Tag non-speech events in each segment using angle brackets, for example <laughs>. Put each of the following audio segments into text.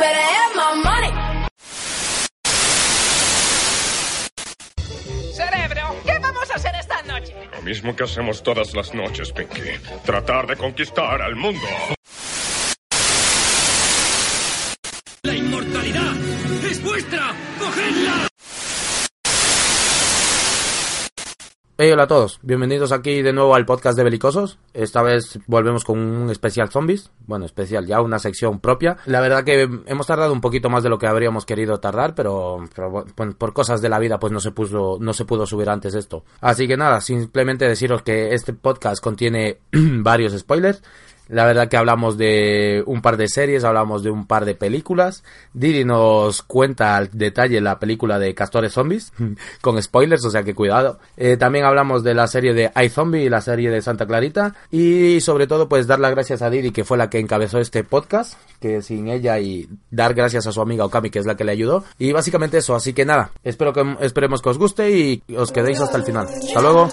better have my money. Cerebro, ¿qué vamos a hacer esta noche? Lo mismo que hacemos todas las noches, Pinky. Tratar de conquistar al mundo. Hola a todos, bienvenidos aquí de nuevo al podcast de Belicosos. Esta vez volvemos con un especial zombies, bueno, especial, ya una sección propia. La verdad que hemos tardado un poquito más de lo que habríamos querido tardar, pero, bueno, por cosas de la vida pues no se puso, no se pudo subir antes esto. Así que nada, simplemente deciros que este podcast contiene <clears throat> varios spoilers. La verdad que hablamos de un par de series, hablamos de un par de películas. Didi nos cuenta al detalle la película de Castores Zombies, <laughs> con spoilers, o sea que cuidado. Eh, también hablamos de la serie de iZombie y la serie de Santa Clarita. Y sobre todo, pues dar las gracias a Didi, que fue la que encabezó este podcast, que sin ella y dar gracias a su amiga Okami, que es la que le ayudó. Y básicamente eso, así que nada, espero que, esperemos que os guste y os quedéis hasta el final. Hasta luego.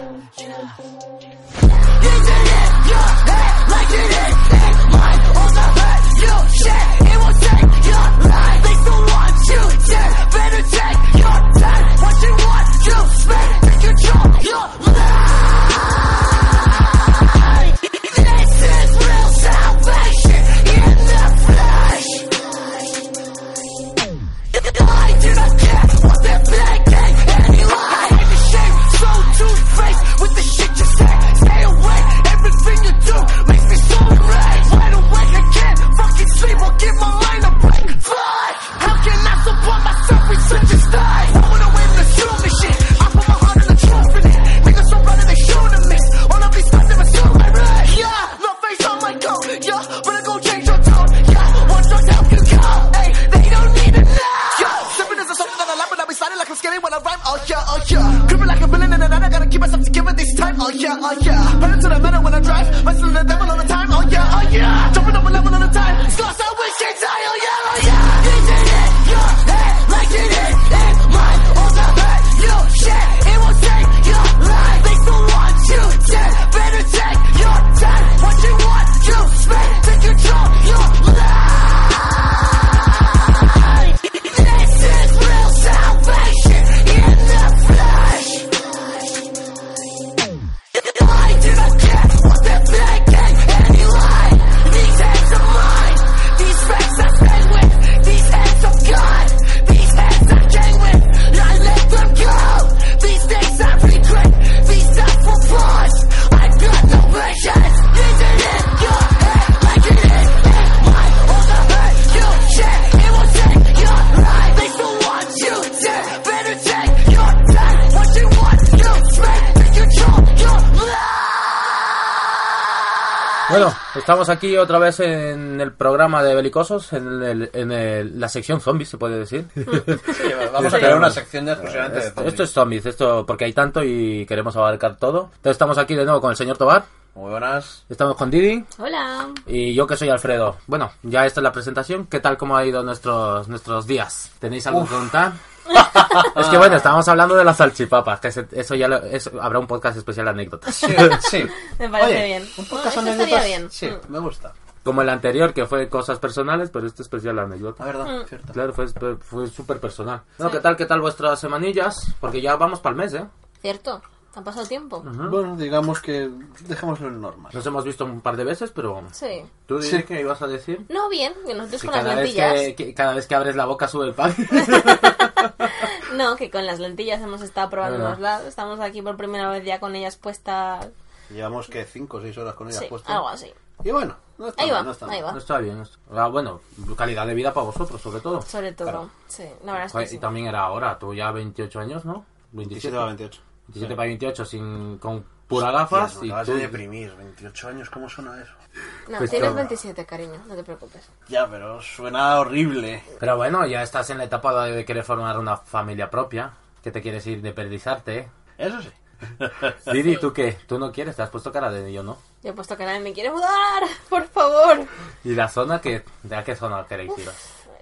oh yeah, oh yeah. Creeping like a villain in the night. I gotta keep myself together this time, oh yeah, oh yeah. Pedal to the metal when I drive, wrestling the devil all the time, oh yeah, oh yeah. Jumping up a level all the time, slots I wish it's die, oh yeah, oh yeah. You did it, your head like it is in mine, on the back, you shit. Bueno, estamos aquí otra vez en el programa de Belicosos, en, el, en el- la sección zombies, se puede decir. <laughs> Vamos a crear una sección de exclusivamente de Esto, zombies. esto es zombies, esto porque hay tanto y queremos abarcar todo. Entonces estamos aquí de nuevo con el señor Tobar, Muy buenas. estamos con Didi Hola. y yo que soy Alfredo. Bueno, ya esta es la presentación. ¿Qué tal cómo ha ido nuestros nuestros días? ¿Tenéis algo que contar? <laughs> es que bueno, estábamos hablando de las salchipapas, que eso ya lo- eso- habrá un podcast especial de anécdotas. Sí, <laughs> sí. Me parece Oye, bien. Un podcast No, anécdotas. bien. Sí, Mm. me gusta. Como el anterior, que fue cosas personales, pero este especial de La anécdotas. verdad, cierto. Claro, fue, fue súper personal. No, ¿qué tal, qué tal vuestras semanillas? Porque ya vamos para el mes, ¿eh? Cierto. Ha pasado tiempo. Bueno, digamos que dejémoslo en normal. Nos hemos visto un par de veces, pero... Sí. ¿Tú dices que ibas a decir? No, bien, que nosotros con las cada, vez lentillas. que, que cada vez que abres la boca sube el pan. <laughs> No, que con las lentillas hemos estado probando Verdad. los lados. Estamos aquí por primera vez ya con ellas puestas. Llevamos que 5 o 6 horas con ella Sí, puesta. algo así. Y bueno, no está Ahí va, no está ahí mal. No está bien. Ah, bueno, calidad de vida para vosotros, sobre todo. Sobre todo. Claro. Sí, la verdad es que Joder, sí. Y también era ahora, tú ya 28 años, ¿no? 27 a 28. 27 para 28 sin, con pura gafas me y acabas tú... de deprimir. 28 años, ¿cómo suena eso? No, Pues tienes todo. 27, cariño, no te preocupes. Ya, pero suena horrible. Pero bueno, ya estás en la etapa de querer formar una familia propia, que te quieres ir de perdizarte, ¿eh? Eso sí. <laughs> Didi, ¿tú qué? ¿Tú no quieres? ¿Te has puesto cara de yo no? Yo he puesto que nadie me quiere mudar, <laughs> por favor. ¿Y la zona que ¿De a qué zona queréis ir?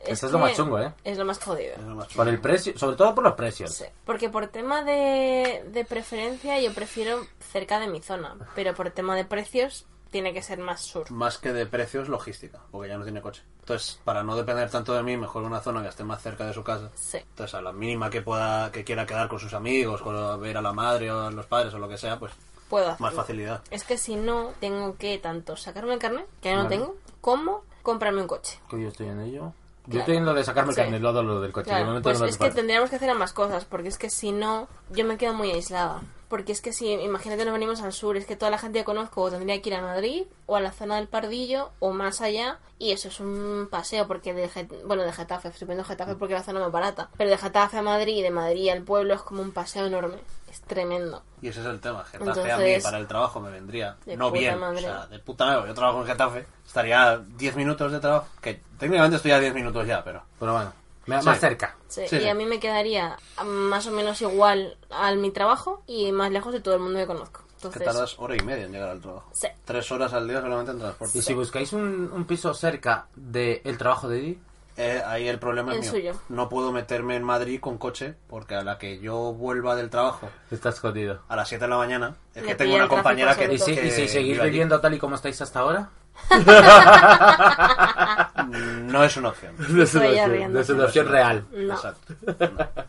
Eso es lo más chungo, ¿eh? Es lo más jodido. Es lo más Por el precio, sobre todo por los precios. Sí, porque por tema de, de preferencia yo prefiero cerca de mi zona, pero por tema de precios tiene que ser más sur. Más que de precios, logística, porque ya no tiene coche. Entonces, para no depender tanto de mí, mejor una zona que esté más cerca de su casa. Sí. Entonces, a la mínima que pueda, que quiera quedar con sus amigos, con ver a la madre o a los padres o lo que sea, pues Puedo más facilidad. Es que si no, tengo que tanto sacarme el carnet, que ya no Vale. tengo, como comprarme un coche. Que yo estoy en ello. Yo estoy en lo de sacarme el Sí. carnet, lo de lo del coche. Claro, pues no es que tendríamos que hacer ambas cosas, porque es que si no, yo me quedo muy aislada. Porque es que si, imagínate, nos venimos al sur, es que toda la gente que conozco o tendría que ir a Madrid o a la zona del Pardillo o más allá, y eso es un paseo, porque de, bueno, de Getafe, estoy poniendo Getafe porque es la zona más barata, pero de Getafe a Madrid y de Madrid al pueblo es como un paseo enorme, es tremendo. Y ese es el tema. Getafe a mí Entonces, para el trabajo me vendría de no bien. madre. O sea, de puta madre. Yo trabajo en Getafe. Estaría 10 minutos de trabajo. Que técnicamente estoy a 10 minutos ya, pero. Pero bueno, me- Sí. más cerca. Sí, Sí. Y a mí me quedaría más o menos igual al mi trabajo y más lejos de todo el mundo que conozco. Que Entonces, tardas hora y media en llegar al trabajo. Sí. Tres horas al día solamente en transporte. Y si buscáis un, un piso cerca del trabajo de Didi, Eh, ahí el problema es El mío. suyo. No puedo meterme en Madrid con coche porque a la que yo vuelva del trabajo estás jodido. a las 7 de la mañana es que tengo una compañera que, ¿Y si, que y si seguís allí. viviendo tal y como estáis hasta ahora? <laughs> No es una opción. <laughs> Es Estoy una opción, riendo, es una opción real. no, Exacto. <laughs>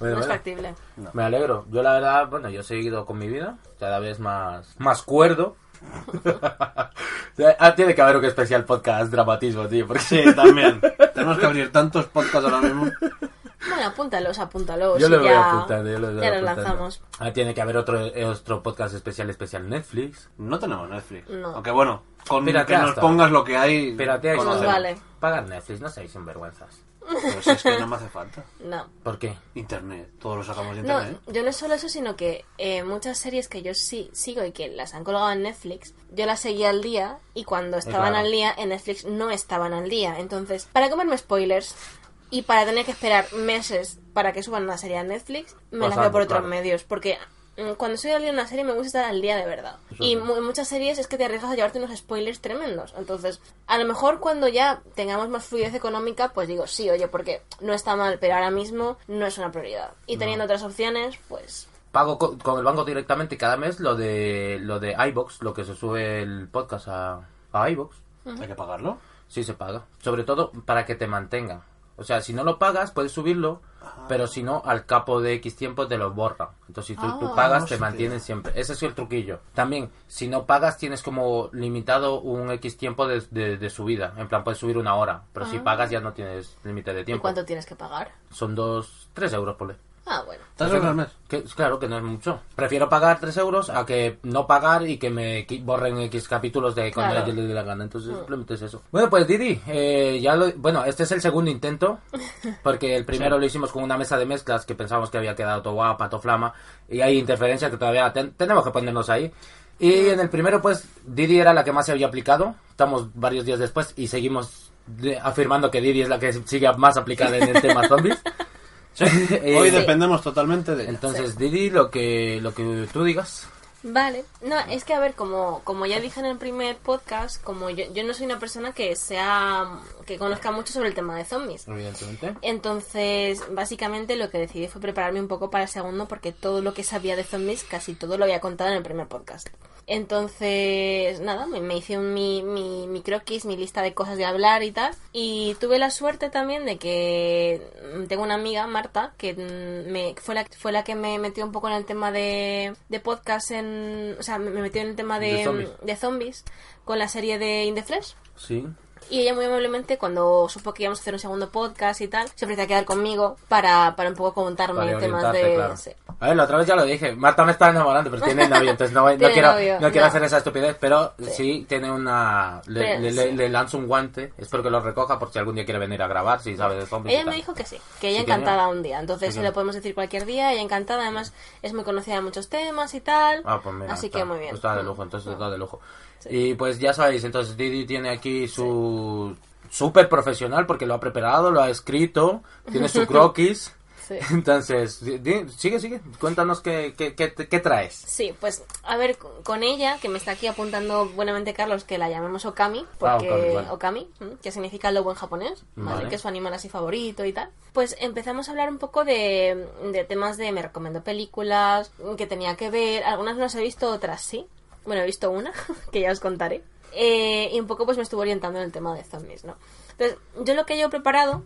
Bueno, no es bueno. factible. Me alegro. Yo la verdad, bueno, yo he seguido con mi vida, cada vez más, más cuerdo. <laughs> ah, tiene que haber un especial podcast dramatismo, tío, porque Sí, también. Tenemos que abrir tantos podcasts ahora mismo. Bueno, apúntalos, apúntalos. yo lo voy ya, apuntando, yo lo voy ya lanzamos. Ah, tiene que haber otro, eh, otro podcast especial, especial Netflix. No tenemos Netflix. No. Aunque bueno, con Piratea que nos pongas lo que hay. Conocemos. vale. Pagar Netflix, no seáis sinvergüenzas. Pero si es que no me hace falta. No. ¿Por qué? Internet. Todos lo sacamos de No, internet. yo no solo eso, sino que eh, muchas series que yo sí sigo y que las han colgado en Netflix, yo las seguía al día y cuando estaban claro. al día en Netflix no estaban al día. Entonces, para comerme spoilers y para tener que esperar meses para que suban una serie a Netflix, me Pues la veo por otros claro. medios. Porque cuando estoy al día en una serie me gusta estar al día de verdad. Eso y en muchas series es que te arriesgas a llevarte unos spoilers tremendos. Entonces, a lo mejor cuando ya tengamos más fluidez económica, pues digo, sí, oye, porque no está mal, pero ahora mismo no es una prioridad. Y teniendo otras opciones, pues Pago co- con, el banco directamente cada mes lo de lo de iBox, lo que se sube el podcast a, a iBox. Hay que pagarlo. Sí se paga. Sobre todo para que te mantengan. O sea, si no lo pagas, puedes subirlo, pero si no, al capo de X tiempo te lo borra. Entonces, si tú, tú Ah. pagas, te Hostia. mantienen siempre. Ese es el truquillo. También, si no pagas, tienes como limitado un X tiempo de, de, de subida. En plan, puedes subir una hora. Pero si pagas, ya no tienes límite de ¿y tiempo. cuánto tienes que pagar? Son dos, tres euros, por Ah, bueno. ¿Tres euros al mes? que, claro que no es mucho. Prefiero pagar 3 euros a que no pagar y que me borren X capítulos de cuando Claro. ellos les dé la gana. Entonces, simplemente es eso. Bueno, pues Didi, eh, ya lo, bueno, este es el segundo intento. <laughs> Porque el primero lo hicimos con una mesa de mezclas que pensábamos que había quedado todo guapa, todo flama. Y hay interferencias que todavía ten- tenemos que ponernos ahí. Y en el primero, pues, Didi era la que más se había aplicado. Estamos varios días después y seguimos de- afirmando que Didi es la que sigue más aplicada en el tema zombies. <laughs> <laughs> Eh, Hoy Sí. dependemos totalmente de ella. entonces, Didi, lo que, lo que tú digas. Vale. No, es que a ver, como, como ya dije en el primer podcast, como yo, yo no soy una persona que sea que conozca mucho sobre el tema de zombies. Evidentemente. Entonces, básicamente lo que decidí fue prepararme un poco para el segundo porque todo lo que sabía de zombies casi todo lo había contado en el primer podcast. Entonces, nada, me, me hice un- mi, mi, mi croquis, mi lista de cosas de hablar y tal. Y tuve la suerte también de que mm, tengo una amiga, Marta, que mm, me, fue, la, fue la que me metió un poco en el tema de, de podcast, en, o sea, me me metió en el tema de, De zombies. de zombies con la serie de In the Flesh. Sí. Y ella muy amablemente, cuando supo que íbamos a hacer un segundo podcast y tal, se ofreció a quedar conmigo para, para un poco contarme Para temas de... claro. sí. A ver, la otra vez ya lo dije. Marta me está enamorando, pero tiene novio, entonces no, no <laughs> quiero, novio, no quiero no. hacer esa estupidez, pero sí, tiene una... Le, Pero, le, sí. le- le lanzo un guante, espero que lo recoja por si algún día quiere venir a grabar, si sabe de zombies. Ella me dijo que sí, que ella que encantada un día. Entonces Sí, se lo podemos decir cualquier día, ella encantada. Además, es muy conocida de muchos temas y tal. Ah, pues mira, Así está, que muy bien. Está de lujo, entonces está de lujo. Sí. Y pues ya sabéis, entonces Didi tiene aquí su súper profesional porque lo ha preparado, lo ha escrito, tiene su <laughs> croquis. Sí. <laughs> Entonces, sigue, sigue, cuéntanos qué, qué, qué, qué traes. Sí, pues a ver, con- ella, que me está aquí apuntando buenamente Carlos, que la llamemos Okami, Ah, porque Okami, que significa lobo en japonés, ¿vale? Vale. que es su animal así favorito y tal. Pues empezamos a hablar un poco de, de temas de me recomiendo películas, que tenía que ver, algunas no las he visto, otras sí. Bueno, he visto una, <laughs> que ya os contaré. Eh, y un poco pues me estuve orientando en el tema de zombies, ¿no? Entonces, yo lo que yo he preparado,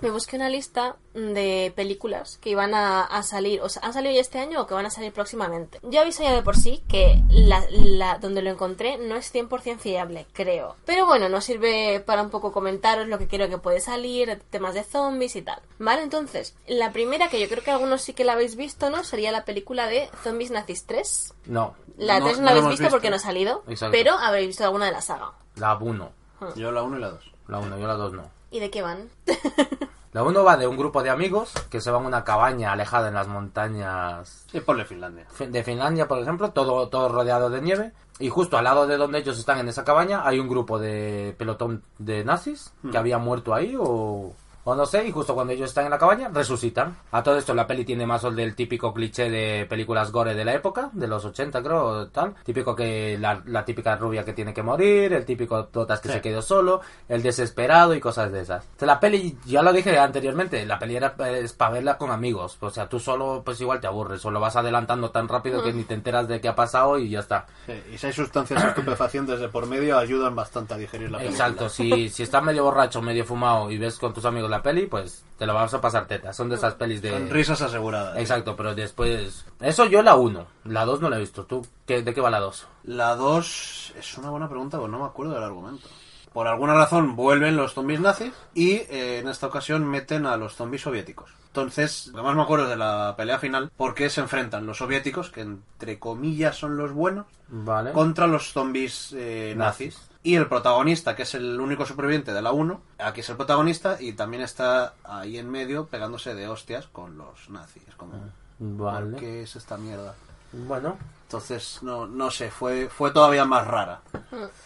me busqué una lista de películas que iban a, a salir, o sea, han salido ya este año o que van a salir próximamente. Yo aviso ya de por sí que la, la- donde lo encontré no es 100% fiable, creo. Pero bueno, nos sirve para un poco comentaros lo que creo que puede salir, temas de zombies y tal. Vale, entonces, la primera que yo creo que algunos sí que la habéis visto, ¿no? Sería la película de Zombies Nazis 3. No, La No, 3 no, no la habéis visto, visto. porque no ha salido, Exacto. pero habréis visto alguna de la saga. la 1. Yo la 1 y la 2. La 1, yo la 2 no. ¿Y de qué van? <laughs> La 1 va de un grupo de amigos que se van a una cabaña alejada en las montañas Sí, ponle Finlandia. Fin- de Finlandia, por ejemplo, todo, todo rodeado de nieve. Y justo al lado de donde ellos están en esa cabaña hay un grupo de pelotón de nazis que había muerto ahí o, o no sé. Y justo cuando ellos están en la cabaña resucitan. A todo esto la peli tiene más el del típico cliché de películas gore de la época, de los 80 creo, o tal. Típico que la, la típica rubia que tiene que morir, el típico totas que Sí. se quedó solo, el desesperado y cosas de esas. Entonces, la peli, ya lo dije anteriormente, la peli era es para verla con amigos. O sea, tú solo pues igual te aburres, o lo vas adelantando tan rápido que ni te enteras de qué ha pasado y ya está. Sí, y si hay sustancias estupefacientes de por medio, ayudan bastante a digerir la película. Exacto, si, si estás medio borracho, medio fumado y ves con tus amigos la peli, pues te lo vas a pasar teta. Son de esas pelis de... Con risas aseguradas. Exacto, pero después... Eso yo la 1, la 2 no la he visto. ¿Tú qué, de qué va la 2? La 2 es una buena pregunta, pues no me acuerdo del argumento. Por alguna razón vuelven los zombies nazis y eh, en esta ocasión meten a los zombies soviéticos. Entonces, lo más me acuerdo es de la pelea final, porque se enfrentan los soviéticos, que entre comillas son los buenos, Vale. contra los zombies eh, nazis. Y el protagonista, que es el único superviviente de la 1, aquí es el protagonista y también está ahí en medio pegándose de hostias con los nazis. Como, Vale. ¿por qué es esta mierda? Bueno, Entonces, no, no sé, fue, fue todavía más rara.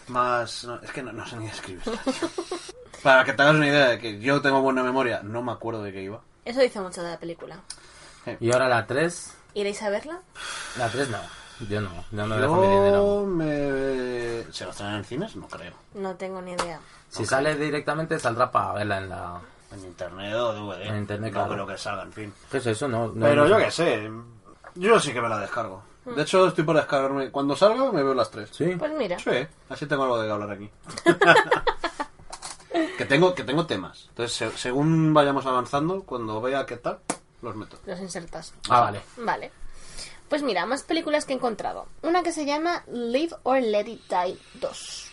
Más... no, es que no, no sé ni escribirla. Para que te hagas una idea de que yo tengo buena memoria, no me acuerdo de qué iba. Eso dice mucho de la película. y ahora la 3... ¿Iréis a verla? La 3 no. Yo no, yo no dejo mi dinero. Me... ¿Se lo estrenan en cines? No creo. No tengo ni idea. Si sale directamente saldrá para verla en la... En internet o DVD. En internet, no claro. creo que salga, en fin. ¿Qué es eso? No, no Pero yo qué sé. Yo sí que me la descargo. De hecho, estoy por descargarme. Cuando salga, me veo las tres. Sí. Pues mira. Sí, así tengo algo de que hablar aquí. <laughs> que tengo que tengo temas. Entonces, se- según vayamos avanzando, cuando vea qué tal, los meto. Los insertas. Ah, vale. Vale. Pues mira, más películas que he encontrado. Una que se llama Live or Let It Die 2.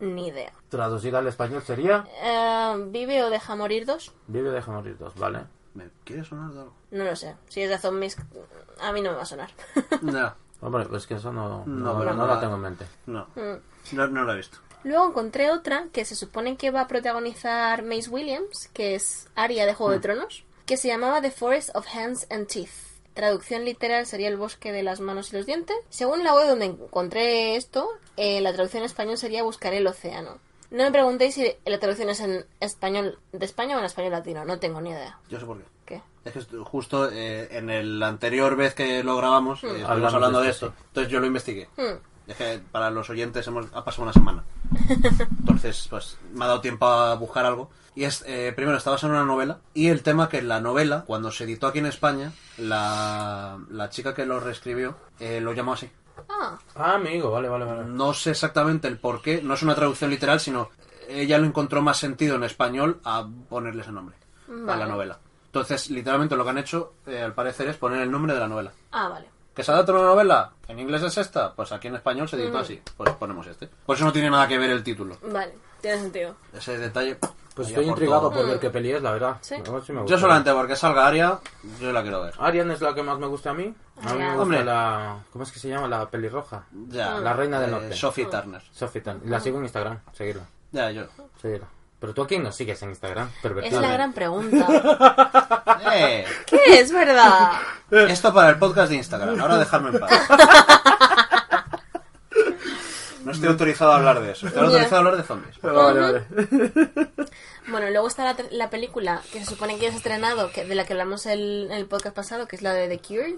Ni idea. Traducida al español sería... Eh, ¿Vive o deja morir 2? Vive deja morir dos, ¿vale? ¿Me quiere sonar de algo? No lo sé. Si es de zombies, a mí no me va a sonar. <laughs> No, Hombre, pues que eso no, No, no, no no. la tengo en mente. no, Mm. no, no lo he visto. Luego encontré otra que se supone que va a protagonizar Mace Williams, que es Arya de Juego de Tronos, que se llamaba The Forest of Hands and Teeth. Traducción literal sería el bosque de las manos y los dientes. Según la web donde encontré esto, eh, la traducción en español sería Buscaré el océano. No me preguntéis si la traducción es en español de España o en español latino, no tengo ni idea. Yo sé por qué. ¿Qué? Es que justo eh, en el anterior vez que lo grabamos, eh, estuvimos Hablamos hablando de de esto, esto. Entonces yo lo investigué. Hmm. Es que para los oyentes hemos, ha pasado una semana. <laughs> Entonces, pues me ha dado tiempo a buscar algo. Y es, eh, primero, está basado en una novela. Y el tema que en la novela, cuando se editó aquí en España, la, la chica que lo reescribió eh, lo llamó así. Ah, Ah, amigo, vale, vale, vale. No sé exactamente el por qué, no es una traducción literal, sino ella lo encontró más sentido en español a ponerle ese nombre a la novela. Entonces, literalmente lo que han hecho, eh, al parecer, es poner el nombre de la novela. ah, vale. ¿Que se adapta una novela? ¿En inglés es esta? Pues aquí en español se editó así. Pues ponemos este. Por eso no tiene nada que ver el título. Vale, tiene sentido. Ese detalle. Pues estoy intrigado por ver qué peli es, la verdad. Sí. A ver si me Yo gusta. solamente porque salga Aria, yo la quiero ver. Arian es la que más me gusta a mí. A mí me gusta Hombre. la... ¿Cómo es que se llama? La pelirroja. Ya. La reina del eh, norte. Sophie Turner. Sophie Tan. La sigo en Instagram. Seguirla. Ya, yo. Seguirla. Pero tú a quién nos sigues en Instagram? Es Pervertido. la gran pregunta. <laughs> Eh, ¿Qué es verdad? esto para el podcast de Instagram. Ahora dejadme en paz. <laughs> No estoy autorizado a hablar de eso. Estoy autorizado a hablar de zombies. Vale, vale. <laughs> Bueno, luego está la, la película que se supone que ya se ha estrenado, que, de la que hablamos el- en el podcast pasado, que es la de The Cure.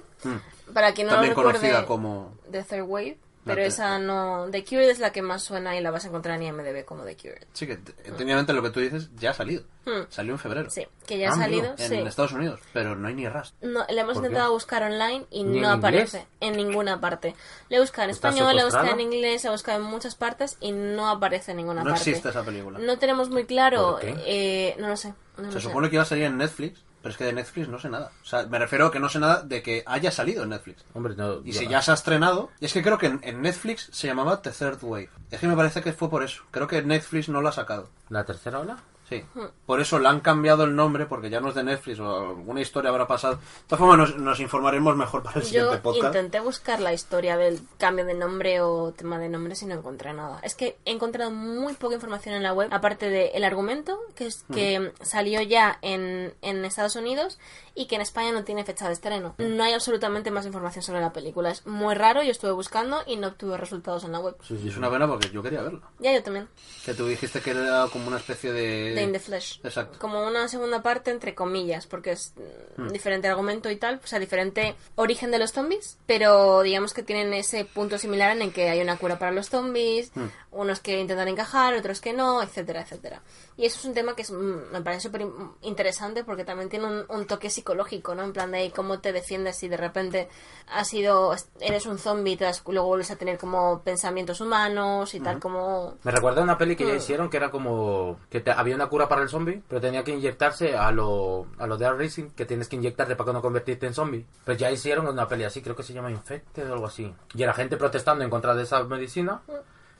Para quien no También lo recuerde, conocida como... The Third Wave. Pero esa no... The Cured es la que más suena y la vas a encontrar en IMDb como The Cured. Sí, que te- técnicamente lo que tú dices ya ha salido. Hmm. Salió en febrero. Sí, que ya ha Ah, salido, En sí. Estados Unidos, pero no hay ni rastro. No, le hemos intentado buscar online y ¿Ni no en aparece inglés? en ninguna parte. Le he buscado en ¿Está español, le he buscado en inglés, le he buscado en muchas partes y no aparece en ninguna No parte. existe esa película. No tenemos muy claro, ¿Por qué? eh, no lo sé. no lo Se sé. supone que iba a salir en Netflix, pero es que de Netflix no sé nada. O sea, me refiero a que no sé nada de que haya salido en Netflix. Hombre, no. Y si ya se ha estrenado, y es que creo que en, en Netflix se llamaba The Third Wave. Es que me parece que fue por eso. Creo que Netflix no lo ha sacado. ¿La tercera ola? Sí. Por eso le han cambiado el nombre, porque ya no es de Netflix o alguna historia habrá pasado. De todas formas, nos, nos informaremos mejor para el siguiente Yo podcast. intenté buscar la historia del cambio de nombre o tema de nombres y no encontré nada. Es que he encontrado muy poca información en la web, aparte del argumento, que es que salió ya en, en Estados Unidos y que en España no tiene fecha de estreno. No hay absolutamente más información sobre la película. Es muy raro, yo estuve buscando y no obtuve resultados en la web. Y es una pena porque yo quería verla. Ya yo también, Que tú dijiste que era como una especie de... In the Flesh. Exacto. Como una segunda parte, entre comillas, porque es mm, Hmm. diferente argumento y tal, o sea, diferente origen de los zombies, pero digamos que tienen ese punto similar en el que hay una cura para los zombies, Hmm. unos que intentan encajar, otros que no, etcétera, etcétera. Y eso es un tema que es, mm, me parece súper in- interesante porque también tiene un, un toque psicológico, ¿no? En plan de ahí cómo te defiendes si de repente has sido, eres un zombie y te das- luego vuelves a tener como pensamientos humanos y tal como... Me recuerda a una peli que ya Mm. hicieron que era como que te- había una cura para el zombie, pero tenía que inyectarse a lo, a lo de Air Racing, que tienes que inyectarte para no convertirte en zombie. Pues ya hicieron una peli así, creo que se llama Infected o algo así. Y era gente protestando en contra de esa medicina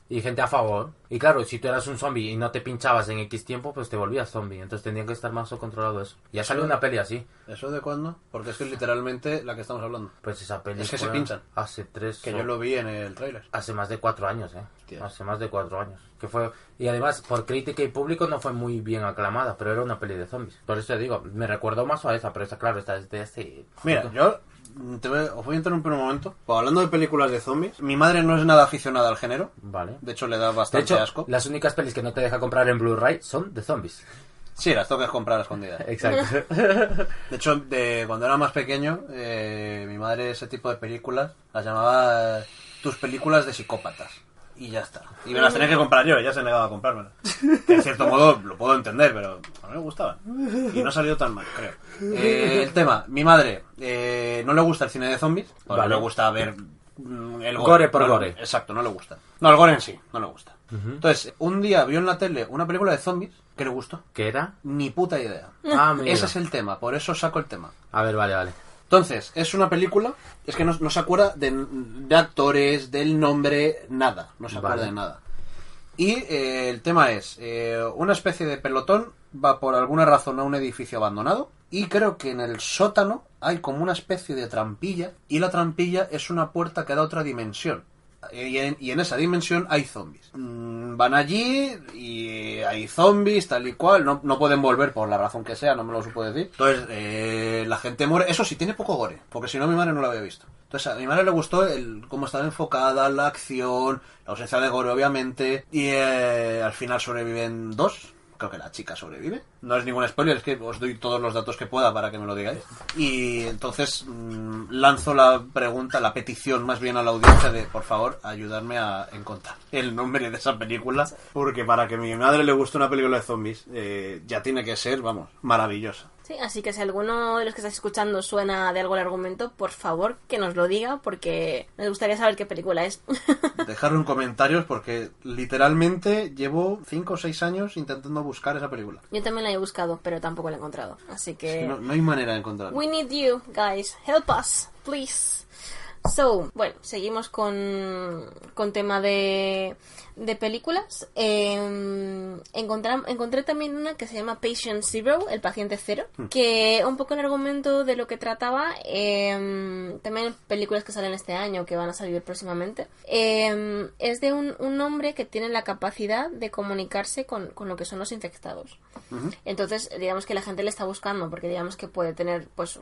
y gente a favor. Y claro, si tú eras un zombie y no te pinchabas en X tiempo, pues te volvías zombie. Entonces tenían que estar más controlado eso. Ya salió una peli así. ¿Eso de cuándo? Porque es que es literalmente la que estamos hablando. Pues esa peli Es que se pinchan. Hace tres... Que o- yo lo vi en el tráiler. Hace más de cuatro años, ¿eh? Hostias. Hace más de cuatro años. Que fue... Y además, por crítica y público no fue muy bien aclamada, pero era una peli de zombies. Por eso digo, me recuerdo más a esa, pero esta, claro, esta es de hace... Mira, yo te voy, os voy a interrumpir un momento. Pues hablando de películas de zombies, mi madre no es nada aficionada al género. Vale. De hecho, le da De bastante hecho, asco. las únicas pelis que no te deja comprar en Blu-ray son de zombies. Sí, las tengo que comprar a escondidas. Exacto. De hecho, de cuando era más pequeño, eh, mi madre ese tipo de películas las llamaba tus películas de psicópatas. Y ya está. Y me las tenía que comprar yo, ella se negaba a comprármelas. Que en cierto modo lo puedo entender, pero a mí me gustaban. Y no ha salido tan mal, creo. Eh, el tema, mi madre eh, no le gusta el cine de zombies, Vale. no le gusta ver mm, el Gore por No gore. Exacto, no le gusta. No, el gore en sí, no le gusta. Entonces, un día vio en la tele una película de zombies que le gustó. ¿Qué era? Ni puta idea. Ah. Ese es el tema, por eso saco el tema. A ver, vale, vale. Entonces, es una película, es que no, no se acuerda de, de actores, del nombre, nada, no se acuerda Vale. de nada. Y eh, el tema es, eh, una especie de pelotón va por alguna razón a un edificio abandonado y creo que en el sótano hay como una especie de trampilla y la trampilla es una puerta que da otra dimensión. Y en, y en esa dimensión hay zombies. Mm, van allí y hay zombies, tal y cual. No, no pueden volver por la razón que sea, no me lo supo decir. Entonces, eh, la gente muere. Eso sí, tiene poco gore, porque si no, mi madre no lo había visto. Entonces, a mi madre le gustó el cómo estaba enfocada, la acción, la ausencia de gore, obviamente. Y eh, al final sobreviven dos. Creo que la chica sobrevive. No es ningún spoiler, es que os doy todos los datos que pueda para que me lo digáis. Y entonces mm, lanzo la pregunta, la petición más bien a la audiencia de, por favor, ayudarme a encontrar el nombre de esa película. Porque para que a mi madre le guste una película de zombies, eh, ya tiene que ser, vamos, maravillosa. Sí, así que si alguno de los que estáis escuchando suena de algo el argumento, por favor que nos lo diga porque me gustaría saber qué película es. <laughs> Dejarlo en comentarios porque literalmente llevo 5 o 6 años intentando buscar esa película. Yo también la he buscado, pero tampoco la he encontrado. Así que... No, no hay manera de encontrarla. We need you, guys. Help us, please. So, bueno, seguimos con, con tema de, de películas. Eh, encontré, encontré también una que se llama Patient Zero, el paciente cero, que un poco el argumento de lo que trataba, eh, también películas que salen este año, que van a salir próximamente, eh, es de un, un hombre que tiene la capacidad de comunicarse con, con lo que son los infectados. Entonces, digamos que la gente le está buscando, porque digamos que puede tener, pues,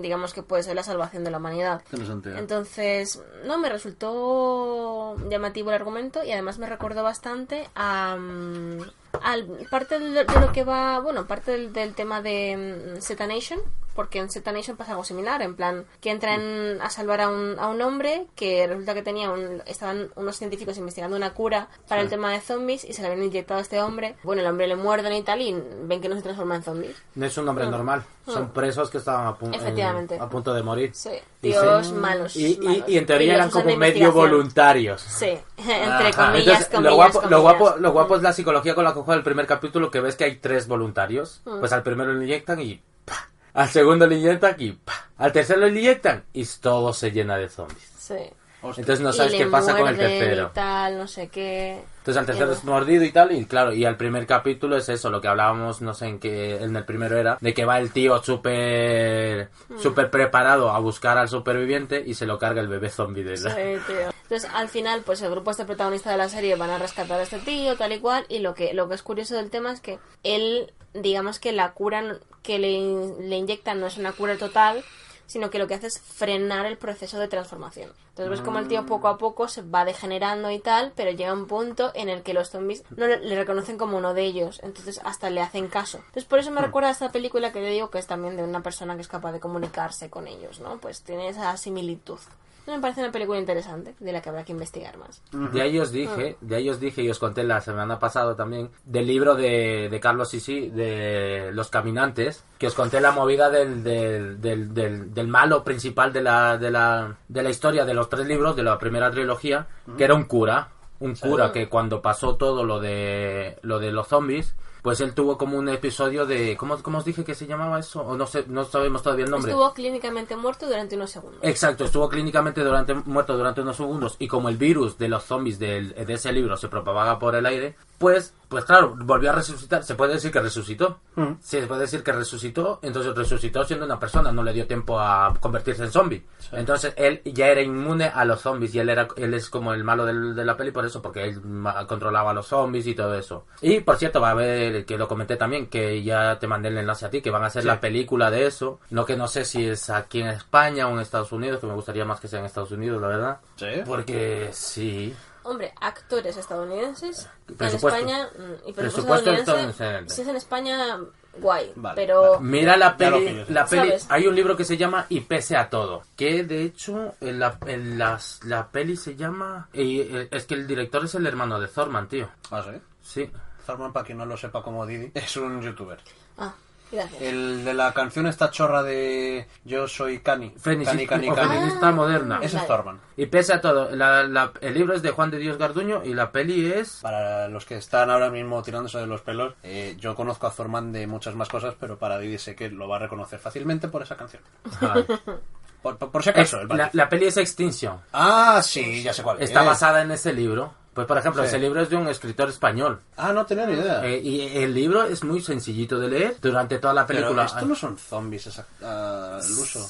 digamos que puede ser la salvación de la humanidad. ¿eh? Entonces, no, me resultó llamativo el argumento y además me recordó bastante a... mm, al, parte de, lo que va, bueno, parte del, del tema de mm, Zetanation, porque en Z Nation pasa algo similar, en plan, que entran a salvar a un, a un hombre que resulta que tenía un, estaban unos científicos investigando una cura para el tema de zombies y se le habían inyectado a este hombre. Bueno, el hombre le muerden y tal y ven que no se transforma en zombies. No es un hombre normal. Son presos que estaban a, pu- Efectivamente. en- a punto de morir. Sí, Y se- malos, Y, y- malos. y en teoría eran como medio voluntarios. Sí, <laughs> entre comillas, entonces, comillas, lo, guapo, lo, comillas. guapo, lo guapo es la psicología con la que juega el primer capítulo, que ves que hay tres voluntarios. Mm. Pues al primero le inyectan y ¡pa! Al segundo le inyectan y ¡pa! Al tercero le inyectan y todo se llena de zombies. Sí. Hostia. Entonces no sabes qué pasa con el tercero. Y tal, no sé qué. Entonces al tercero es mordido y tal, y claro, y al primer capítulo es eso, lo que hablábamos, no sé en qué, en el primero era, de que va el tío súper, Mm. súper preparado a buscar al superviviente y se lo carga el bebé zombie de. Sí, tío. Entonces, al final, pues el grupo este protagonista de la serie van a rescatar a este tío, tal y cual, y lo que, lo que es curioso del tema es que él, digamos que la cura que le, le inyectan no es una cura total, sino que lo que hace es frenar el proceso de transformación. Entonces ves como el tío poco a poco se va degenerando y tal, pero llega un punto en el que los zombies no le, le reconocen como uno de ellos, entonces hasta le hacen caso. Entonces por eso me recuerda a esta película que te digo que es también de una persona que es capaz de comunicarse con ellos, ¿no? Pues tiene esa similitud. Me parece una película interesante, de la que habrá que investigar más. De ahí os dije, de ahí os dije y os conté la semana pasada también, del libro de, de Carlos Sisi, de Los Caminantes, que os conté la movida del, del, del, del, del malo principal de la, de, la, de la historia de los tres libros, de la primera trilogía, que era un cura, un cura que cuando pasó todo lo de, lo de los zombies, pues él tuvo como un episodio de... ¿Cómo, cómo os dije que se llamaba eso? O no sé, no sabemos todavía el nombre. Estuvo clínicamente muerto durante unos segundos. Exacto, estuvo clínicamente durante, muerto durante unos segundos y como el virus de los zombies del- de ese libro se propaga por el aire, pues, pues claro, volvió a resucitar. Se puede decir que resucitó. Mm. Sí, se puede decir que resucitó, entonces resucitó siendo una persona, no le dio tiempo a convertirse en zombie. Entonces él ya era inmune a los zombies y él era él es como el malo del- de la peli por eso, porque él controlaba a los zombies y todo eso. Y por cierto, va a haber, que lo comenté también, que ya te mandé el enlace a ti, que van a hacer Sí. la película de eso. No que no sé si es aquí en España o en Estados Unidos, que me gustaría más que sea en Estados Unidos, la verdad. Sí. Porque sí. Hombre, actores estadounidenses. En Presupuesto. España. mm, Y Presupuesto estadounidense. Si es en España, guay. Vale, pero. vale. Mira la peli, la peli, ¿Sabes? hay un libro que se llama Y pese a todo, que de hecho en la, en las- la peli se llama, y, eh, es que el director es el hermano de Thorman, tío. Ah, sí. Sí. Thurman, para quien no lo sepa como Didi, es un youtuber. Ah, gracias. El de la canción esta chorra de Yo soy Cani. Cani, Cani, Cani. moderna. Es Vale. Thurman. Y pese a todo, la- la- el libro es de Juan de Dios Garduño y la peli es... Para los que están ahora mismo tirándose de los pelos, eh, yo conozco a Thurman de muchas más cosas, pero para Didi sé que lo va a reconocer fácilmente por esa canción. Por, por- por si acaso, el la, peli es Extinction. Ah, sí, ya sé cuál Está es. basada en ese libro. Pues por ejemplo, Sí. ese libro es de un escritor español. Ah, no tenía ni idea. Eh, y el libro es muy sencillito de leer durante toda la pero película. esto no son zombies esa- ah, al uso.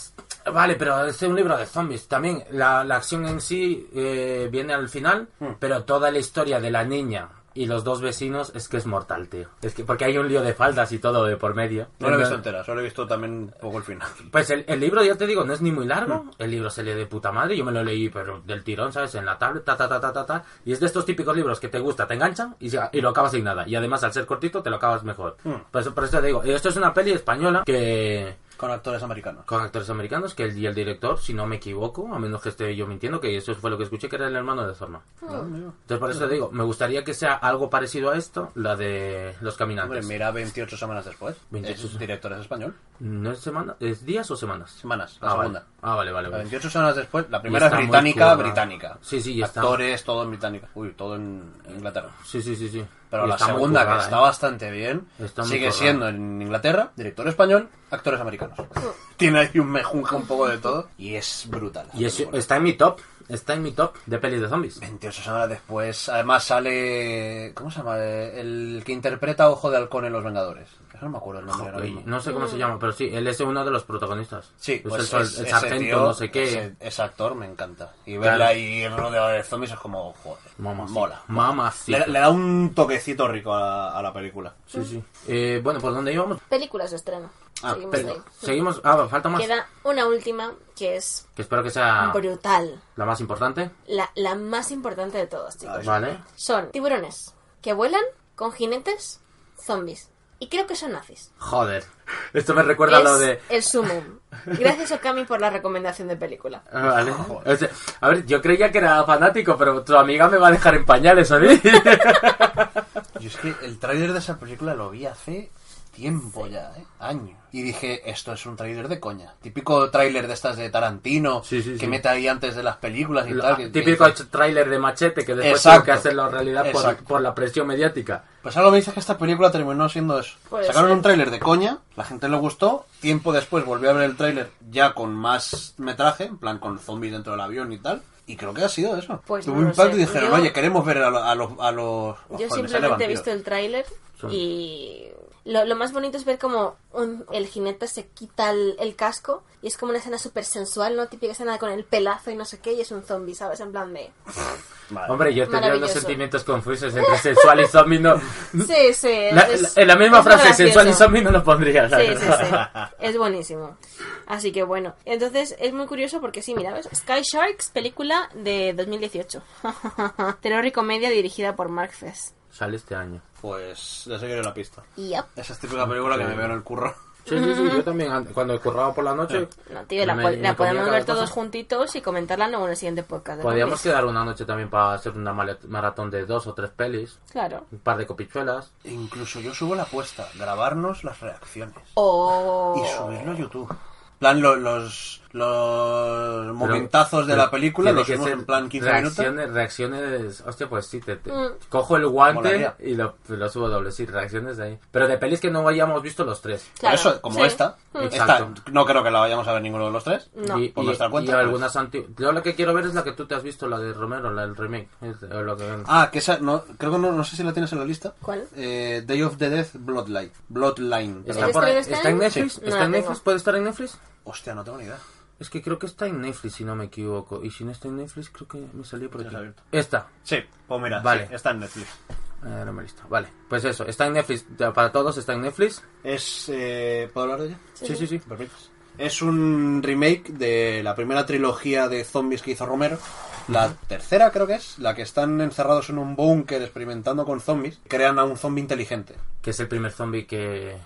Vale, pero es un libro de zombies. También la, la acción en sí eh, viene al final, Hmm. pero toda la historia de la niña y los dos vecinos es que es mortal, tío. Es que porque hay un lío de faldas y todo de por medio. No lo he visto entera, solo he visto también un poco el final. <laughs> Pues el, el libro, ya te digo, no es ni muy largo. Hmm. El libro se lee de puta madre. Yo me lo leí, pero del tirón, ¿sabes? En la tablet, ta, ta, ta, ta, ta, ta. Y es de estos típicos libros que te gusta, te enganchan y, y lo acabas sin nada. Y además, al ser cortito, te lo acabas mejor. Por, eso, por eso te digo, esto es una peli española que Con actores americanos. con actores americanos, que el, y el director, si no me equivoco, a menos que esté yo mintiendo, que eso fue lo que escuché, que era el hermano de Zorma. Ah, mira. Entonces, por eso te digo, me gustaría que sea algo parecido a esto, la de Los Hombre, Caminantes. mira 28 semanas después. 28 Es director es español. ¿No es semana? ¿Es días o semanas? Semanas, la ah, segunda. Vale. Ah, vale, vale. La vale. 28 semanas después, la primera es británica, británica. Sí, sí, y está- Actores, todo en británica. Uy, todo en Inglaterra. Sí, sí, sí, sí. Pero Y la segunda, currada, que está ¿eh? bastante bien, Está sigue currada. siendo en Inglaterra, director español, actores americanos. <laughs> Tiene ahí un mejunje un poco de todo y es brutal. Y es- está en mi top, está en mi top de pelis de zombies. 28 semanas después, además sale. ¿Cómo se llama? El que interpreta a Ojo de Halcón en Los Vengadores. No me acuerdo el nombre ahora mismo. No sé cómo se llama, pero sí, él es uno de los protagonistas. Sí, es pues el, es- el ese sargento, tío, no sé qué. Ese, ese actor me encanta. Y Claro. verle ahí rodeado de zombies es como, joder, Mamacita. mola. Mamacita. Le, le da un toquecito rico a, a la película. Sí, sí. Eh, bueno, ¿por dónde íbamos? Películas de estreno. Ah, Seguimos Pero- ahí. seguimos. Ah, falta más. Queda una última que es Que espero que sea brutal. la más importante. La, la más importante de todas, chicos. Ay. Vale. Son tiburones que vuelan con jinetes zombies. Y creo que son nazis. Joder. Esto me recuerda a lo de... el sumum. Gracias, Okami, por la recomendación de película. Ah, Vale. O sea, a ver, yo creía que era fanático, pero tu amiga me va a dejar en pañales a mí. <laughs> Yo es que el tráiler de esa película lo vi hace tiempo ya, ¿eh? Años. Y dije, esto es un tráiler de coña. Típico tráiler de estas de Tarantino, Sí, sí, que sí. mete ahí antes de las películas y Lo- tal. que- típico que- tráiler de machete que después tengo que hacerlo realidad por, la presión mediática. Pues algo me dice que esta película terminó siendo eso. Sacaron un tráiler de coña, la gente le gustó, tiempo después volví a ver el tráiler ya con más metraje, en plan con zombies dentro del avión y tal, y creo que ha sido eso. Pues Tuvo no lo impacto sé. y dijeron, Yo- oye, queremos ver a, lo- a los... A los Yo simplemente he visto el tráiler y lo, lo más bonito es ver como un- el jinete se quita el, el casco y es como una escena súper sensual, ¿no? Típica escena con el pelazo y no sé qué y es un zombie, ¿sabes? En plan de... Vale. Hombre, yo tendría unos sentimientos confusos entre sensual y zombie. No, <laughs> Sí, sí. La- es- la- en la misma frase, sensual y zombie no lo pondría. la Sí, sí, verdad. <laughs> sí. Es buenísimo. Así que bueno. Entonces es muy curioso porque sí, mira, ¿ves? Sky Sharks, película de 2018. <laughs> Terror y comedia dirigida por Mark Fest. Sale este año. Pues le seguiré la pista. Yep. Esa es típica película que me veo en el curro. Sí, sí, sí, yo <laughs> también, an- cuando curraba por la noche... No, tío, la, me- po- me la comía podemos ver todos cosa. juntitos y comentarla luego en el siguiente podcast. Podríamos quedar una noche también para hacer una maratón de dos o tres pelis, Claro. un par de copichuelas. E Incluso yo subo la apuesta, grabarnos las reacciones. O... Y subirlo a YouTube. En plan, lo- los, los momentazos de la película los ser en plan 15 reacciones, minutos. Reacciones, hostia, pues sí, te, te- Mm. cojo el guante Molaría. y lo, lo subo doble, sí, reacciones de ahí. Pero de pelis que no hayamos visto los tres. Claro, eso, como sí. esta, Mm. esta, no creo que la vayamos a ver ninguno de los tres. No. Y, Por y- nuestra cuenta, y pues. algunas antiguas. Yo la que quiero ver es la que tú te has visto, la de Romero, la del remake. es- o lo que- Ah, que esa, no, creo que no, no sé si la tienes en la lista. ¿Cuál? Eh, Day of the Death Bloodline. Bloodline. ¿Está, perdón. por ahí- ¿Está en ¿Está en Netflix? Netflix? Sí. No ¿Está en. Netflix? ¿Puede estar en Netflix? Hostia, no tengo ni idea. Es que creo que está en Netflix, si no me equivoco. Y si no está en Netflix, creo que me salió por aquí. está abierto. Esta. Sí, pues mira, Vale. sí, está en Netflix. Eh, no me he visto. Vale, pues eso, está en Netflix. Para todos está en Netflix. Es. Eh, ¿Puedo hablar de ella? Sí, sí, sí. Perfecto. Es un remake de la primera trilogía de zombies que hizo Romero. La tercera creo que es, la que están encerrados en un búnker experimentando con zombies. Crean a un zombie inteligente. Que es el primer zombie que.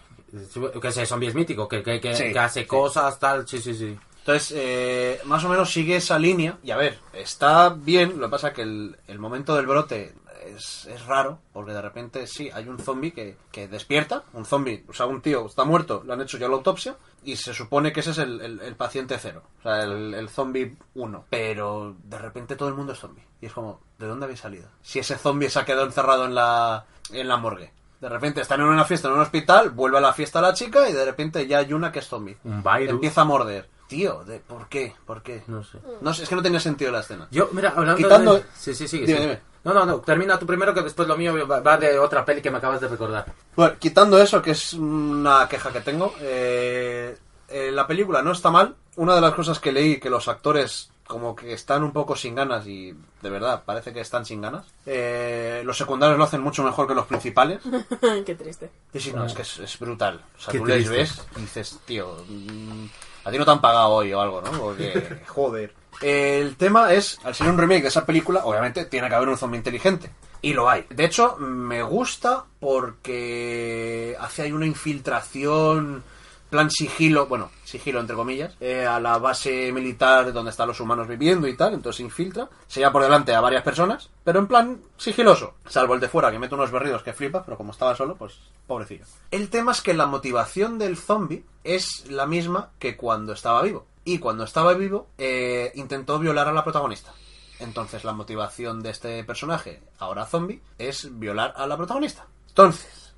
Que ese zombie es mítico, que, que, que, Sí, que hace sí. cosas, tal. Sí, sí, sí. Entonces, eh, más o menos sigue esa línea. Y a ver, está bien. Lo que pasa que el, el momento del brote es, es raro. Porque de repente sí, hay un zombie que, que despierta. Un zombie, o sea, un tío está muerto, le han hecho ya la autopsia. Y se supone que ese es el, el- el paciente cero. O sea, el, el zombie 1. Pero de repente todo el mundo es zombie. Y es como, ¿de dónde habéis salido? Si ese zombie se ha quedado encerrado en la, en la morgue. De repente están en una fiesta en un hospital, vuelve a la fiesta la chica y de repente ya hay una que es zombie. Un virus. Empieza a morder. Tío, de, ¿por qué? ¿Por qué? No sé. No sé, es que no tenía sentido la escena. Yo, mira, hablando Quitando- de... Sí, sí, sí. Dime, sí. dime. No, no, no. Termina tú primero que después lo mío va, de otra peli que me acabas de recordar. Bueno, quitando eso, que es una queja que tengo, eh, eh, la película no está mal. Una de las cosas que leí, que los actores como que están un poco sin ganas y de verdad parece que están sin ganas. Eh, los secundarios lo hacen mucho mejor que los principales. <laughs> Qué triste. Y sí, no, es que es, es brutal. O sea, Qué tú les ves y dices, tío, mm, a ti no te han pagado hoy o algo, ¿no? <laughs> Porque, joder. El tema es, al ser un remake de esa película, obviamente tiene que haber un zombie inteligente. Y lo hay. De hecho, me gusta porque hace ahí una infiltración, plan sigilo, bueno, sigilo entre comillas, eh, a la base militar donde están los humanos viviendo y tal, entonces se infiltra, se lleva por delante a varias personas, pero en plan sigiloso, salvo el de fuera que mete unos berridos que flipa, pero como estaba solo, pues pobrecillo. El tema es que la motivación del zombie es la misma que cuando estaba vivo. Y cuando estaba vivo, eh, intentó violar a la protagonista. Entonces la motivación de este personaje, ahora zombie, es violar a la protagonista. Entonces,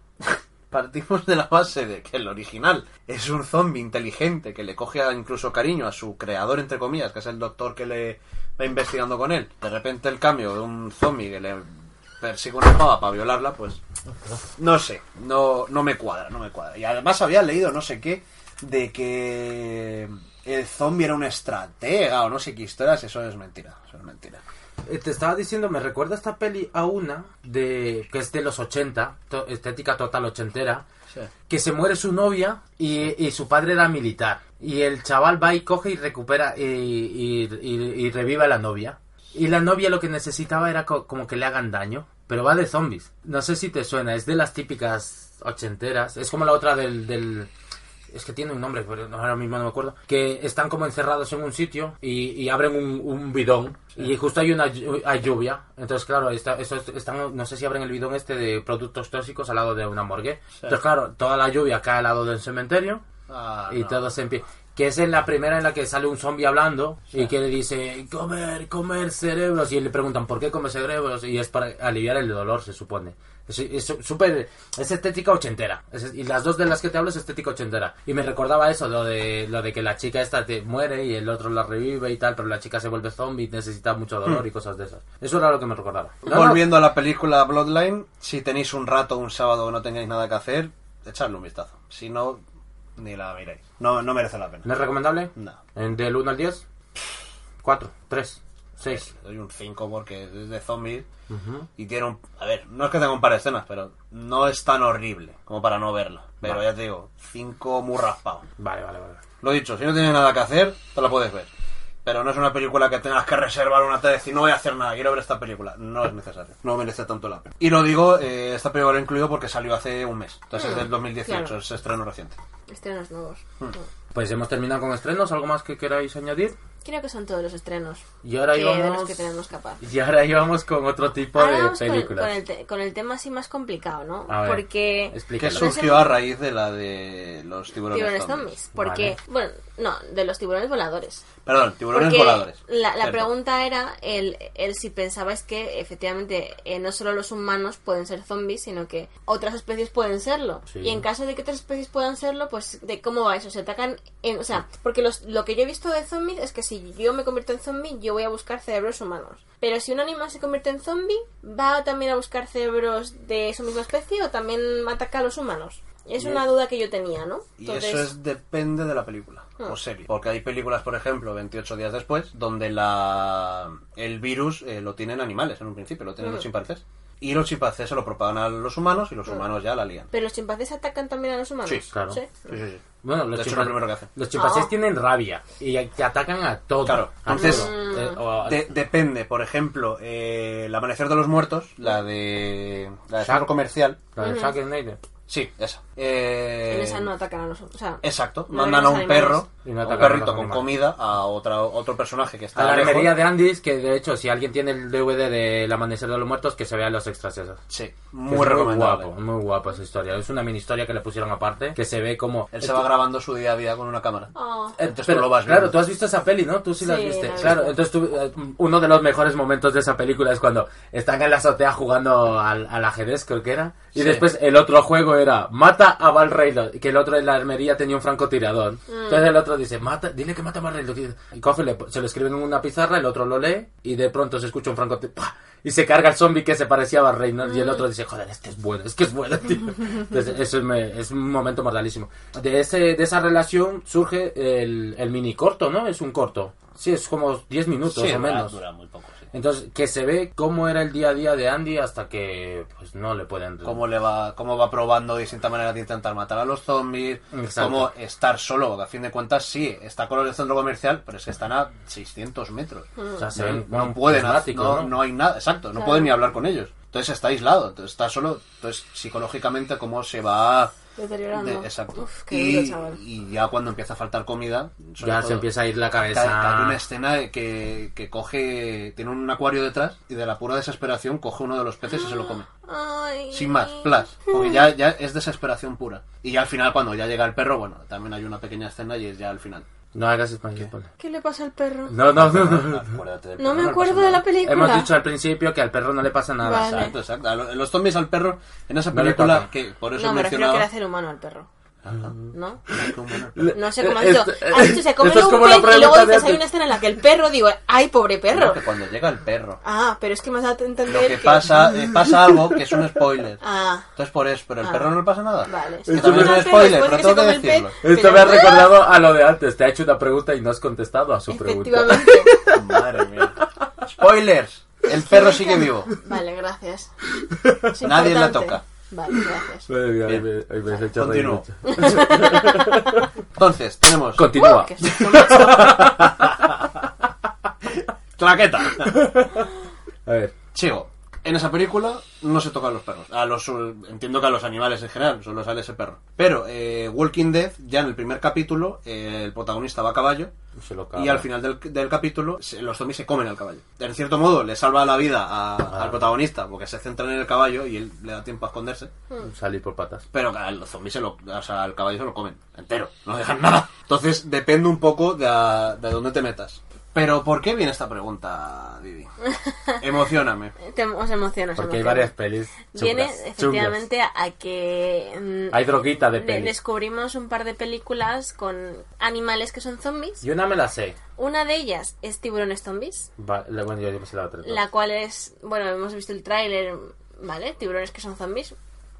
partimos de la base de que el original es un zombie inteligente que le coge incluso cariño a su creador, entre comillas, que es el doctor que le va investigando con él. De repente el cambio de un zombie que le persigue una pava para violarla, pues no sé, no, no me cuadra, no me cuadra. Y además había leído no sé qué de que el zombie era una estratega o no sé qué historias, eso es mentira, eso es mentira. Eh, Te estaba diciendo, me recuerda esta peli a una de que es de los 80, to- estética total ochentera, Sí. que se muere su novia y, y su padre era militar. Y el chaval va y coge y recupera y, y, y- revive a la novia. Y la novia lo que necesitaba era co- como que le hagan daño. pero va de zombies. No sé si te suena, es de las típicas ochenteras. Es como la otra del... del es que tiene un nombre, pero ahora mismo no me acuerdo. Que están como encerrados en un sitio y, y abren un, un bidón y justo hay una hay lluvia. Entonces, claro, está, eso es- están, no sé si abren el bidón este de productos tóxicos al lado de una morgue. Entonces, claro, toda la lluvia cae al lado del cementerio Ah, y no. todo se empieza. Que es en la primera en la que sale un zombie hablando y que le dice comer, comer cerebros y le preguntan por qué come cerebros y es para aliviar el dolor, se supone. Es es súper. Es estética ochentera. Es- y las dos de las que te hablo es estética ochentera. Y me recordaba eso, lo de, lo de que la chica esta te muere y el otro la revive y tal, pero la chica se vuelve zombie, necesita mucho dolor y cosas de esas. Eso era lo que me recordaba. No, no, Volviendo a la película Bloodline, si tenéis un rato, un sábado, no tengáis nada que hacer, echadle un vistazo. Si no, ni la miréis. No, no merece la pena. ¿No es recomendable? No. ¿En- ¿Del 1 al 10? 4, 3, 6. Doy un 5 porque es de zombies y tiene un... A ver, no es que tenga un par de escenas, pero no es tan horrible como para no verla. Pero Vale. ya te digo, 5 muy raspado. Vale, vale, vale. Lo dicho, si no tienes nada que hacer, te la puedes ver. Pero no es una película que tengas que reservar una tarde y decir, no voy a hacer nada, quiero ver esta película. No es necesario. No merece tanto la pena. Y lo digo, eh, esta película lo he incluido porque salió hace un mes. Entonces es del 2018, claro. es estreno reciente. Estrenos nuevos. Pues hemos terminado con estrenos. ¿Algo más que queráis añadir? Creo que son todos los estrenos Y ahora que, de íbamos. los que tenemos capaz. Y ahora íbamos con otro tipo Ahora de con, películas. con el te- con el tema así más complicado, ¿no? A ver, Porque Que surgió a raíz de la de los tiburones, tiburones zombies. zombies. Porque, bueno, no, de los tiburones voladores. Perdón, tiburones Porque voladores. La, la pregunta era el, el si pensabais que efectivamente eh, no solo los humanos pueden ser zombies, sino que otras especies pueden serlo. Sí. Y en caso de que otras especies puedan serlo, pues de cómo va eso, se atacan en, o sea, porque los, lo que yo he visto de zombies es que si yo me convierto en zombie, yo voy a buscar cerebros humanos. Pero si un animal se convierte en zombie, va también a buscar cerebros de su misma especie o también ataca a los humanos. Es Y- una duda que yo tenía, ¿no? Y eso es depende de la película o Ah. serie. Porque hay películas, por ejemplo, 28 días después, donde la el virus eh, lo tienen animales en un principio, lo tienen los chimpancés. Y los chimpancés se lo propagan a los humanos y los humanos ya la lían. Pero los chimpancés atacan también a los humanos. Sí, claro. Sí, sí, sí. Bueno, los, De hecho, chimpan- lo primero que hacen. los chimpancés Ah. tienen rabia y te atacan a todo. Claro, A entonces, todo. Eh, o- De- depende, por ejemplo, eh, El Amanecer de los Muertos, la de la de Shark. comercial. la de Sharknado. Sí, esa. Eh, En esa no atacan a o sea, Exacto, no mandan a un animales. perro, Y no a un a perrito con comida a otra, otro personaje que está A la lejos. armería de Andis, que de hecho, si alguien tiene el DVD del Amanecer de los Muertos, que se vean los extras esos. Sí, muy es recomendable. guapo, muy guapo esa historia. Es una mini historia que le pusieron aparte, que se ve como... Él se va grabando su día a día con una cámara. Oh. Eh, Entonces pero, tú lo vas claro, viendo. tú has visto esa peli, ¿no? Tú sí, la viste. la claro, entonces tú, eh, uno de los mejores momentos de esa película es cuando están en la azotea jugando al, al ajedrez, creo que era. Y Sí. después el otro juego era mata a Val Reynolds, que el otro en la armería tenía un francotirador. Mm. Entonces el otro dice, mata, dile que mata a Val Reynolds. Y coge, le- se lo escriben en una pizarra, el otro lo lee y de pronto se escucha un francotirador. Y se carga el zombie que se parecía a Val Reynolds y el otro dice, joder, este es bueno, es que es bueno, tío. <laughs> Entonces, eso es, me- es un momento mortalísimo. De, ese, de esa relación surge el, el mini corto, ¿no? Es un corto. Sí, es como 10 minutos Sí, o menos. dura muy poco. Entonces, que se ve cómo era el día a día de Andy hasta que pues no le pueden... Cómo le va, cómo va probando distintas maneras de intentar matar a los zombies, Exacto. cómo estar solo, a fin de cuentas sí, está con el centro comercial, pero es que están a 600 metros. O sea, se No, ven no pueden, ¿no? no hay nada, exacto, no Claro. pueden ni hablar con ellos. Entonces está aislado, entonces está solo, entonces psicológicamente cómo se va Deteriorando. de- exacto. Uf, qué y, duro, chaval. y ya cuando empieza a faltar comida, Ya todo, se empieza a ir la cabeza... hay una escena que, que coge, tiene un acuario detrás y de la pura desesperación coge uno de los peces y se lo come. Ay. Sin más, plus. Porque ya, ya es desesperación pura. Y ya al final, cuando ya llega el perro, bueno, también hay una pequeña escena y es ya al final. No hagas spoiler. spoiler. ¿Qué le pasa al perro? No, no, no, no. <laughs> No me acuerdo de la película. Hemos dicho al principio que al perro no le pasa nada. Vale. Exacto, exacto. A Los zombies al perro, en esa No le película, toca. que por eso No, me refiero que era hacer humano al perro. ¿No? No sé cómo has eh, dicho. esto- Has dicho, se come esto es un pez y luego dices, hay una escena en la que el perro, digo, ay, pobre perro. Que cuando llega el perro. Ah, pero es que me has dado a entender Lo que pasa, <laughs> eh, pasa algo que es un spoiler. Ah, Entonces por eso, pero el Ah. perro no le pasa nada. vale. también es un spoiler, pero tengo que decirlo. Esto me ha recordado a lo de antes. Te ha hecho una pregunta y no has contestado a su pregunta. Efectivamente. Madre mía. Spoilers. El perro sigue vivo. Vale, gracias. Nadie la toca. Vale, gracias. <laughs> Bien. me, hoy me hecho reír Continúo. <laughs> Entonces, tenemos Continúa. Claqueta. A ver. Sigo. En esa película no se tocan los perros. A los, entiendo que a los animales en general, solo sale ese perro. Pero eh, Walking Dead, ya en el primer capítulo, eh, el protagonista va a caballo. Se lo Y al final del, del capítulo, se- los zombies se comen al caballo. En cierto modo, le salva la vida a- Ah. al protagonista porque se centran en el caballo y él le da tiempo a esconderse. Salir por patas. Pero que los zombies se lo, o sea, al caballo se lo comen entero, no dejan nada. Entonces depende un poco de, a- de dónde te metas. Pero ¿por qué viene esta pregunta, Didi? <laughs> Emocioname. Te, os emociona, os Porque hay varias pelis. Viene chungas, efectivamente a que... mm, Hay droguita de pelis. Descubrimos un par de películas con animales que son zombies. Yo una me la sé. Una de ellas es Tiburones Zombies, Va- bueno, yo ya sé la otra. la cual es... Bueno, hemos visto el tráiler, ¿vale? Tiburones que son zombies.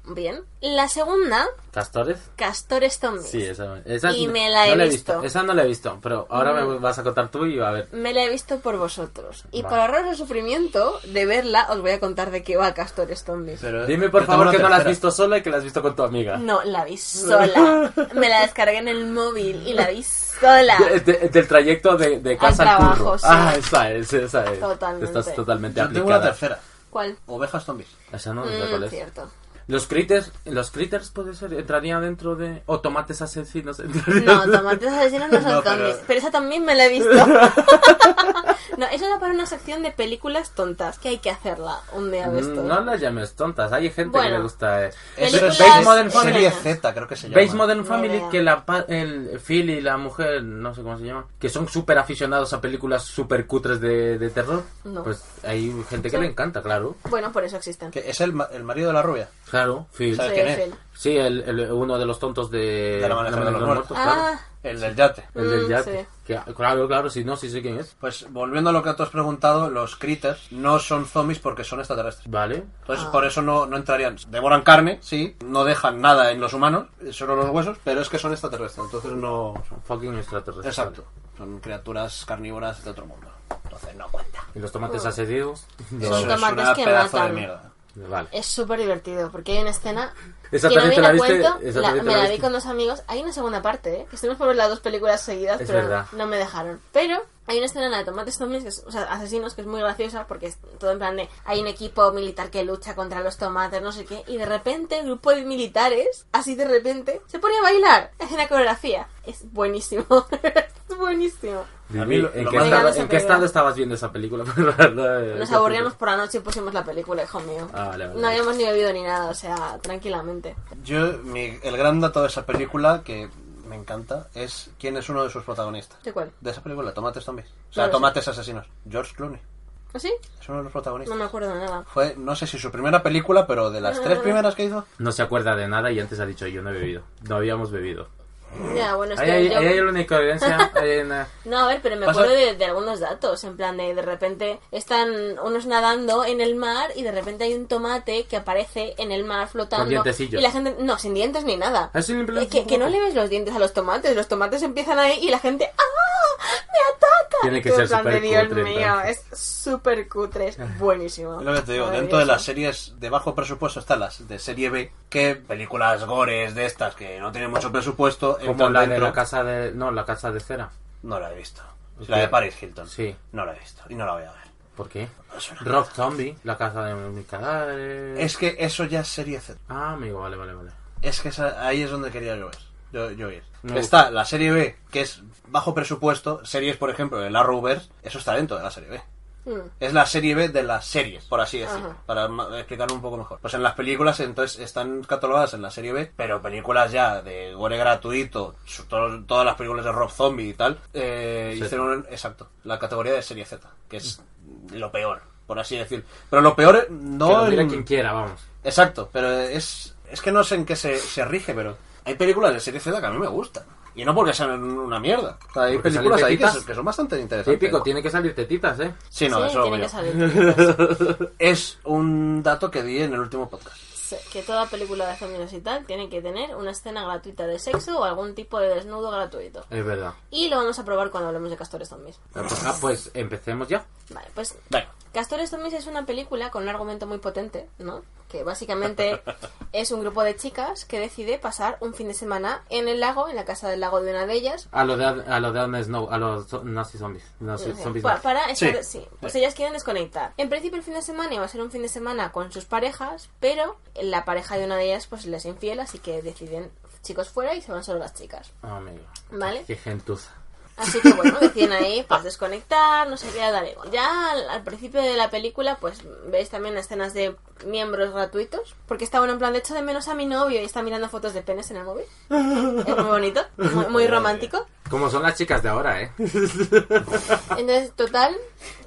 Bien. La segunda, ¿Castores? Castores Zombies. Sí, esa, esa Y no- me la he no la visto. Esa no la he visto, pero ahora Mm. me vas a contar tú y a ver. Me la he visto por vosotros. Y Vale. para ahorraros el sufrimiento de verla, os voy a contar de qué va Castores Zombies. Pero Dime por favor que no la has visto sola y que la has visto con tu amiga. No, la vi sola. <laughs> Me la descargué en el móvil y la vi sola. De- de- del trayecto de, de casa al, trabajo, curro. sí. Ah, esa es, esa es. Totalmente. Estás totalmente Yo tengo una aplicada. tercera. ¿Cuál? Ovejas zombies. Esa no, no sé Mm, cuál es. cierto. Los critters, los critters puede ser, entrarían dentro de... O tomates asesinos No, tomates asesinos no son No, pero- zombies. Pero esa también me la he visto. <laughs> no, eso era para una sección de películas tontas, que hay que hacerla un día de esto. Mm, No las llames tontas, hay gente que le gusta... eh. Eso Películas es Base Modern serie Z, creo que se llama. ¿Veis Modern Family? Que la, pa- el Phil y la mujer, no sé cómo se llama, que son súper aficionados a películas súper cutres de, de terror. No. Pues hay gente que Sí. le encanta, claro. Bueno, por eso existen. Que es el, ma- el marido de la rubia. Claro, Phil. ¿Sabes Sí, quién es? Phil. Sí, el, el- uno de los tontos de... De la Amanecer de los Muertos. claro. Ah, El del yate. El del Mm, yate. sí. Que- claro, claro, sí, no, sí sé quién es. Pues volviendo a lo que tú has preguntado, los critters no son zombies porque son extraterrestres. Vale. Entonces, Ah. por eso no, no entrarían. Devoran carne, sí, no dejan nada en los humanos, solo los huesos, pero es que son extraterrestres, entonces no... Fucking extraterrestres. Exacto. Son criaturas carnívoras de otro mundo. Entonces no cuenta. ¿Y los tomates asedidos? Son Eso es tomates una que pedazo de matan. mierda. Vale. es súper divertido, porque hay una escena... ¿Esa que no la la viste? cuento, ¿Esa la- me la la vi con dos amigos. Hay una segunda parte, ¿eh? que estuvimos por ver las dos películas seguidas, Es pero verdad. no me dejaron. Pero hay una escena en la de Tomates Zombies, que es- o sea, asesinos, que es muy graciosa, porque es todo en plan de... Hay un equipo militar que lucha contra los tomates, no sé qué, y de repente el grupo de militares, así de repente, se pone a bailar, hace una coreografía. Es buenísimo, <laughs> es buenísimo. A mí lo- ¿En, lo qué estado, Venga, no ¿En se qué pega. estado estabas viendo esa película? <laughs> Nos aburríamos por la noche y pusimos la película, hijo mío. Ah, vale, vale. No habíamos ni bebido ni nada, o sea, tranquilamente. Yo, mi- el gran dato de esa película, que me encanta, es quién es uno de sus protagonistas. ¿De cuál? De esa película, Tomates Zombies. O No sea, sé. Tomates Asesinos. George Clooney. ¿Ah, sí? Es uno de los protagonistas. No me acuerdo de nada. Fue, no sé si su primera película, pero de las tres primeras que hizo. No se acuerda de nada y antes ha dicho yo no he bebido. No habíamos bebido. Ya, bueno, es Ahí que hay, yo- ahí hay la única evidencia. hay una- <laughs> No, a ver, pero me Pasa- acuerdo de, de algunos datos, en plan de de repente están unos nadando en el mar y de repente hay un tomate que aparece en el mar flotando. Con dientecillos. Y la gente, no, sin dientes ni nada. Ah, plan- Eh, que, que no le ves los dientes a los tomates, los tomates empiezan ahí y la gente, ¡ah! ¡Me ataca! Tiene que ser en plan de, súper Dios cutre, mío, entonces. es súper cutre, es <laughs> buenísimo. Es lo que te digo, dentro de las series de bajo presupuesto están las de serie B, que películas gores de estas que no tienen mucho presupuesto, Como la de la casa de... No, la casa de cera. No la he visto. ¿Por La de Paris Hilton. Sí. No la he visto y no la voy a ver. ¿Por qué? Rock Zombie, la casa de mi cadáver. Es que eso ya es serie Z. Ah, amigo, vale, vale, vale. Es que esa- ahí es donde quería yo ver. Yo, yo ir. Me Está la serie B, que es bajo presupuesto. Series, por ejemplo, el Arrowverse. Eso está dentro de la serie B. Mm. Es la serie B de las series, por así decirlo. Ajá. Para explicarlo un poco mejor. Pues en las películas, entonces, están catalogadas en la serie B, pero películas ya de gore gratuito, todo- todas las películas de Rob Zombie y tal, eh, Sí. hicieron, exacto, la categoría de serie Z, que es lo peor, por así decir. Pero lo peor no... Que lo mire en- quien quiera, vamos. Exacto, pero es, es que no sé en qué se, se rige, pero hay películas de serie Z que a mí me gustan. Y no porque sean una mierda. O sea, hay Porque películas ahí que, tetitas. son- que son bastante interesantes. Típico, tiene que salir tetitas, ¿eh? Sí, no, Sí, eso tiene que salir. <laughs> Es un dato que di en el último podcast. Que toda película de zombies y tal tiene que tener una escena gratuita de sexo o algún tipo de desnudo gratuito. Es verdad. Y lo vamos a probar cuando hablemos de castores zombies. Ah, pues, ah, pues empecemos ya. Vale, pues Venga. Castores Zombies es una película con un argumento muy potente, ¿no? Que básicamente <laughs> es un grupo de chicas que decide pasar un fin de semana en el lago, en la casa del lago de una de ellas. A lo de, a lo de Agnes Snow, a los nazi zombies. Nazi para estar- Sí. sí, pues ellas quieren desconectar. En principio el fin de semana iba a ser un fin de semana con sus parejas, pero la pareja de una de ellas pues les es infiel, así que deciden chicos fuera y se van solo las chicas, Ah, amigo. ¿vale? Qué gentuza. Así que bueno, deciden ahí pues desconectar, no sé qué, dale. Ya al, al principio de la película pues veis también escenas de miembros gratuitos, porque está bueno en plan de hecho de menos a mi novio y está mirando fotos de penes en el móvil. Es muy bonito, muy, muy <laughs> romántico. Como son las chicas de ahora, ¿eh? <laughs> Entonces, total,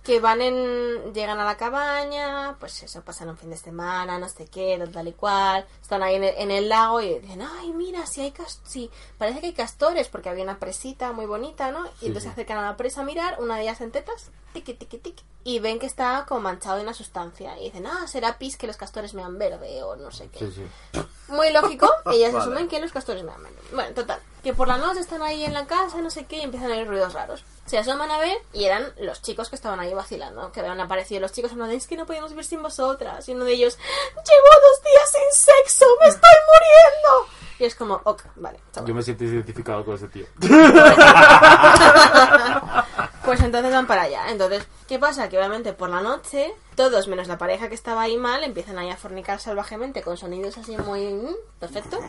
que van en. llegan a la cabaña, pues eso, pasan un fin de semana, no sé qué, tal, tal y cual. Están ahí en el, en el lago y dicen, ay, mira, si hay cas sí, parece que hay castores, porque había una presita muy bonita, ¿no? Y entonces se acercan a la presa a mirar, una de ellas en tetas, tiqui, tiqui, tiqui, y ven que está como manchado de una sustancia. Y dicen, ah, será pis que los castores mean verde o no sé qué. Sí, sí. Muy lógico, <laughs> ellas Vale. asumen que los castores me aman. Bueno, total, que por la noche están ahí en la casa, no sé qué, y empiezan a oír ruidos raros. Se asoman a ver y eran los chicos que estaban ahí vacilando, que habían aparecido los chicos de, es que no podíamos vivir sin vosotras. Y uno de ellos, llevo dos días sin sexo, me estoy muriendo. Y es como, ok, vale, chaval. Yo me siento identificado con ese tío. <laughs> Pues entonces van para allá. Entonces, ¿qué pasa? Que obviamente por la noche, todos menos la pareja que estaba ahí mal, empiezan ahí a fornicar salvajemente con sonidos así muy mm, perfecto.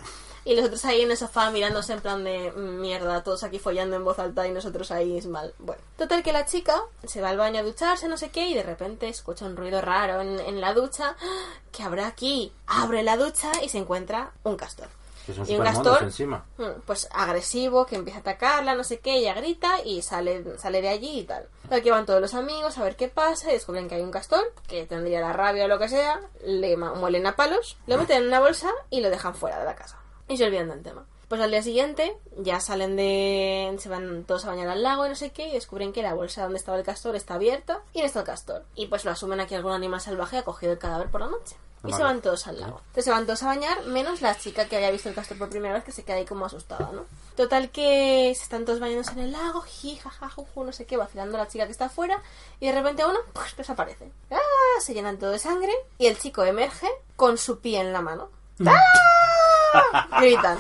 Y los otros ahí en el sofá mirándose en plan de "Mm, mierda, todos aquí follando en voz alta y nosotros ahí es mal. Bueno, total que la chica se va al baño a ducharse, no sé qué, y de repente escucha un ruido raro en, en la ducha. ¡Ah! <gasps> ¿Qué habrá aquí? Abre la ducha y se encuentra un castor. Que son Y un castor, encima. mm, pues agresivo, que empieza a atacarla, no sé qué, ella grita y sale, sale de allí y tal. Aquí van todos los amigos a ver qué pasa y descubren que hay un castor, que tendría la rabia o lo que sea, le muelen a palos, lo meten en una bolsa y lo dejan fuera de la casa. Y se olvidan del tema. Pues al día siguiente ya salen de... se van todos a bañar al lago y no sé qué y descubren que la bolsa donde estaba el castor está abierta y no está el castor. Y pues lo asumen a que algún animal salvaje ha cogido el cadáver por la noche. Y se Vale. van todos al lago. Entonces se van todos a bañar, menos la chica que había visto el castor por primera vez, que se queda ahí como asustada, ¿no? Total que se están todos bañándose en el lago, ji, jaja, juju, no sé qué, vacilando la chica que está afuera, y de repente uno, pues desaparece. ¡Ah! Se llenan todo de sangre, y el chico emerge con su pie en la mano. ¡Ah! Gritan.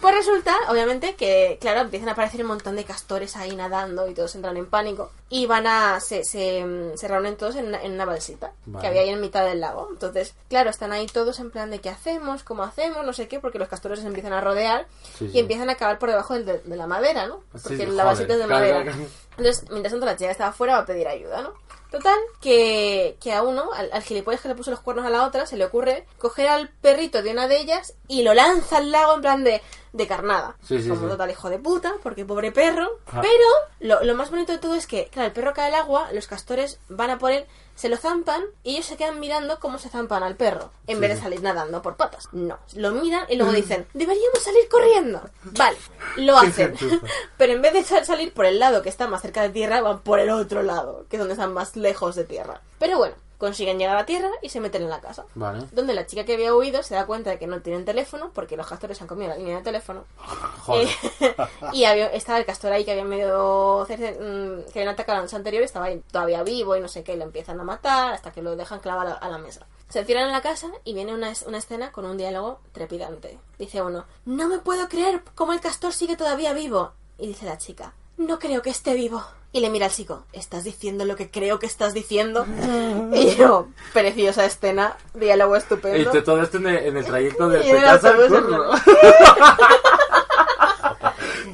Pues resulta, obviamente, que, claro, empiezan a aparecer un montón de castores ahí nadando y todos entran en pánico. Y van a. se, se, se reúnen todos en una, en una balsita Vale. que había ahí en mitad del lago. Entonces, claro, están ahí todos en plan de qué hacemos, cómo hacemos, no sé qué, porque los castores se empiezan a rodear Sí, y sí. empiezan a acabar por debajo de, de la madera, ¿no? Porque sí, la balsita es de madera. claro, claro. Entonces, mientras tanto, la chica que estaba afuera va a pedir ayuda, ¿no? Total, que, que a uno, al, al gilipollas que le puso los cuernos a la otra, se le ocurre coger al perrito de una de ellas y lo lanza al lago en plan de, de carnada. Sí, sí, Como sí. total hijo de puta, porque pobre perro. Ah. Pero lo, lo más bonito de todo es que, claro, el perro cae al agua, los castores van a él, se lo zampan y ellos se quedan mirando cómo se zampan al perro, en Sí, vez de salir nadando por patas. No, lo miran y luego dicen, deberíamos salir corriendo. Vale, lo hacen. <laughs> Pero en vez de sal- salir por el lado que está más cerca de tierra, van por el otro lado, que es donde están más lejos de tierra. Pero bueno, consiguen llegar a tierra y se meten en la casa. Vale. Donde la chica que había huido se da cuenta de que no tienen teléfono, porque los castores han comido la línea de teléfono. <laughs> Joder. Eh, <laughs> y había, estaba el castor ahí que había medio mm, que habían atacado la noche anterior, estaba ahí todavía vivo y no sé qué, y lo empiezan a matar hasta que lo dejan clavado a la, mesa. Se encierran en la casa y viene una, una escena con un diálogo trepidante. Dice uno, no me puedo creer cómo el castor sigue todavía vivo. Y dice la chica, no creo que esté vivo. Y le mira al chico, ¿estás diciendo lo que creo que estás diciendo? <laughs> y yo, preciosa escena, diálogo Y estupendo. te- todo esto en el, en el trayecto de, <laughs> Y de. <laughs>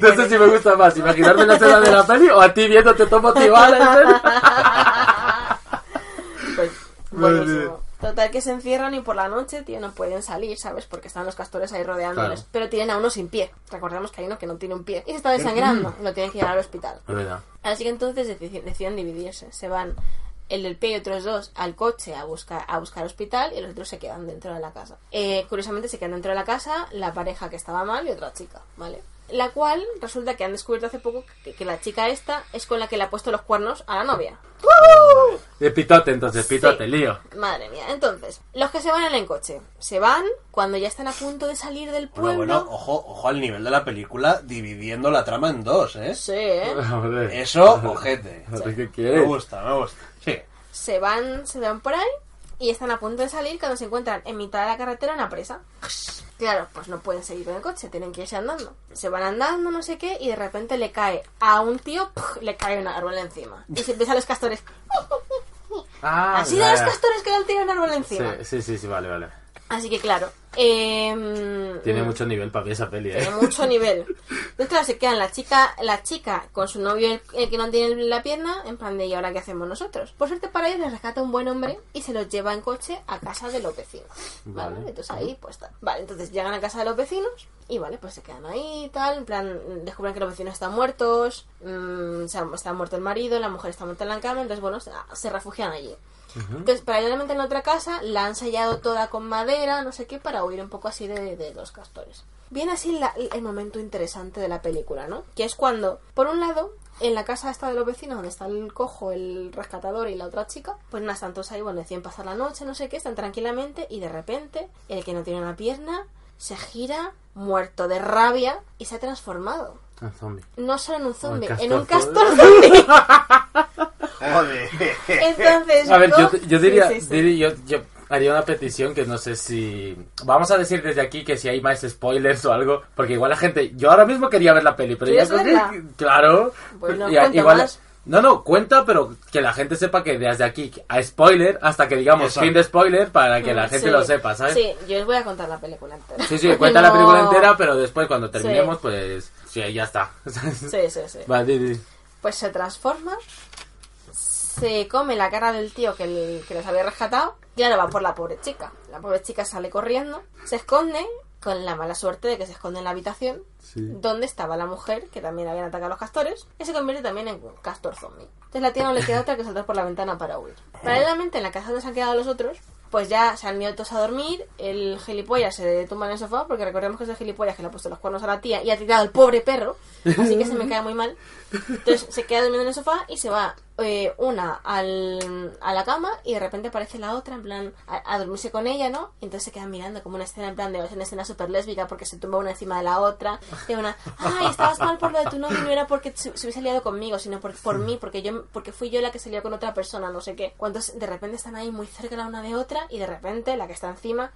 No sé si me gusta más, imaginarme la escena de la peli o a ti viéndote todo motivada. Pues, buenísimo. Total que se encierran y por la noche, tío, no pueden salir, ¿sabes? Porque están los castores ahí rodeándoles. Claro. Pero tienen a uno sin pie. Recordemos que hay uno que no tiene un pie. Y se está desangrando. lo tienen que llevar al hospital. Verdad. Así que entonces deci- deciden dividirse. Se van el del pie y otros dos al coche a buscar, a buscar hospital y los otros se quedan dentro de la casa. Eh, curiosamente se quedan dentro de la casa la pareja que estaba mal y otra chica, ¿vale? La cual resulta que han descubierto hace poco que, que la chica esta es con la que le ha puesto los cuernos a la novia. De pitote, entonces, pitote, Sí. lío. Madre mía. Entonces, los que se van en el coche, se van cuando ya están a punto de salir del Bueno, pueblo. bueno, ojo, ojo al nivel de la película dividiendo la trama en dos, ¿eh? Sí, ¿eh? <laughs> Eso, ojete. ¿Qué Me quieres? gusta, me gusta. Sí. se van, se van por ahí y están a punto de salir cuando se encuentran en mitad de la carretera una presa. Claro, pues no pueden seguir con el coche, tienen que irse andando. Se van andando, no sé qué, y de repente le cae a un tío, ¡puf! le cae un árbol encima. Y se empiezan los castores. <laughs> Ah, Así de los castores que le han tirado un árbol encima. Sí, sí, sí, sí, vale, vale. Así que claro. em, Tiene mucho nivel para mí esa peli, ¿eh? tiene mucho <laughs> nivel. Entonces, claro, se quedan la chica, la chica con su novio, el, el que no tiene la pierna, en plan de, ¿y ahora qué hacemos nosotros? Por suerte para ellos les rescata un buen hombre y se los lleva en coche a casa de los vecinos. ¿Vale? Vale. Entonces ahí, pues tal. Vale, entonces llegan a casa de los vecinos y, vale, pues se quedan ahí y tal. En plan, descubren que los vecinos están muertos, mm, se ha- está muerto el marido, la mujer está muerta en la cama, entonces, bueno, se refugian allí. Entonces, paralelamente en la otra casa la han sellado toda con madera, no sé qué, para huir un poco así de, de los castores. Viene así la- el momento interesante de la película, ¿no? Que es cuando, por un lado, en la casa esta de los vecinos, donde está el cojo, el rescatador y la otra chica, pues nada, están todos ahí, bueno, deciden pasar la noche, no sé qué, están tranquilamente y de repente el que no tiene una pierna se gira, muerto de rabia y se ha transformado. Un zombie. No solo en un zombie, en un castor <laughs> zombie. Joder. Entonces, A ver, yo, diría, Sí, sí, sí. diría- yo, yo haría una petición que no sé si... Vamos a decir desde aquí que si hay más spoilers o algo, porque igual la gente... Yo ahora mismo quería ver la peli, pero ya que... Claro. Bueno, Ya- cuenta igual- más. No, no, cuenta, pero que la gente sepa que desde aquí a spoiler hasta que digamos Exacto. fin de spoiler para que la gente Sí. lo sepa, ¿sabes? Sí, yo os voy a contar la película entera. Sí, sí, cuenta la película entera, pero después cuando terminemos, Sí. pues sí, ya está. Sí, sí, sí. <laughs> Vale, di. Pues se transforma, se come la cara del tío que, el- que les había rescatado y ahora va por la pobre chica. La pobre chica sale corriendo, se esconde con la mala suerte de que se esconde en la habitación donde estaba la mujer que también habían atacado a los castores y se convierte también en un castor zombie. Entonces la tía no le queda otra que saltar por la ventana para huir. Paralelamente en la casa donde se han quedado los otros, pues ya se han ido todos a dormir, el gilipollas se tumba en el sofá porque recordemos que es el gilipollas que le ha puesto los cuernos a la tía y ha tirado al pobre perro, así que se me cae muy mal. Entonces se queda durmiendo en el sofá y se va eh, una al, a la cama y de repente aparece la otra en plan a, a dormirse con ella, ¿no? Y entonces se quedan mirando como una escena en plan de una escena súper lésbica porque se tumba una encima de la otra. Y una, ay, estabas mal por lo de tu novio, no era porque se, se hubiese liado conmigo, sino por, por mí, porque yo porque fui yo la que se lió con otra persona, no sé qué. Cuando de repente están ahí muy cerca la una de otra y de repente la que está encima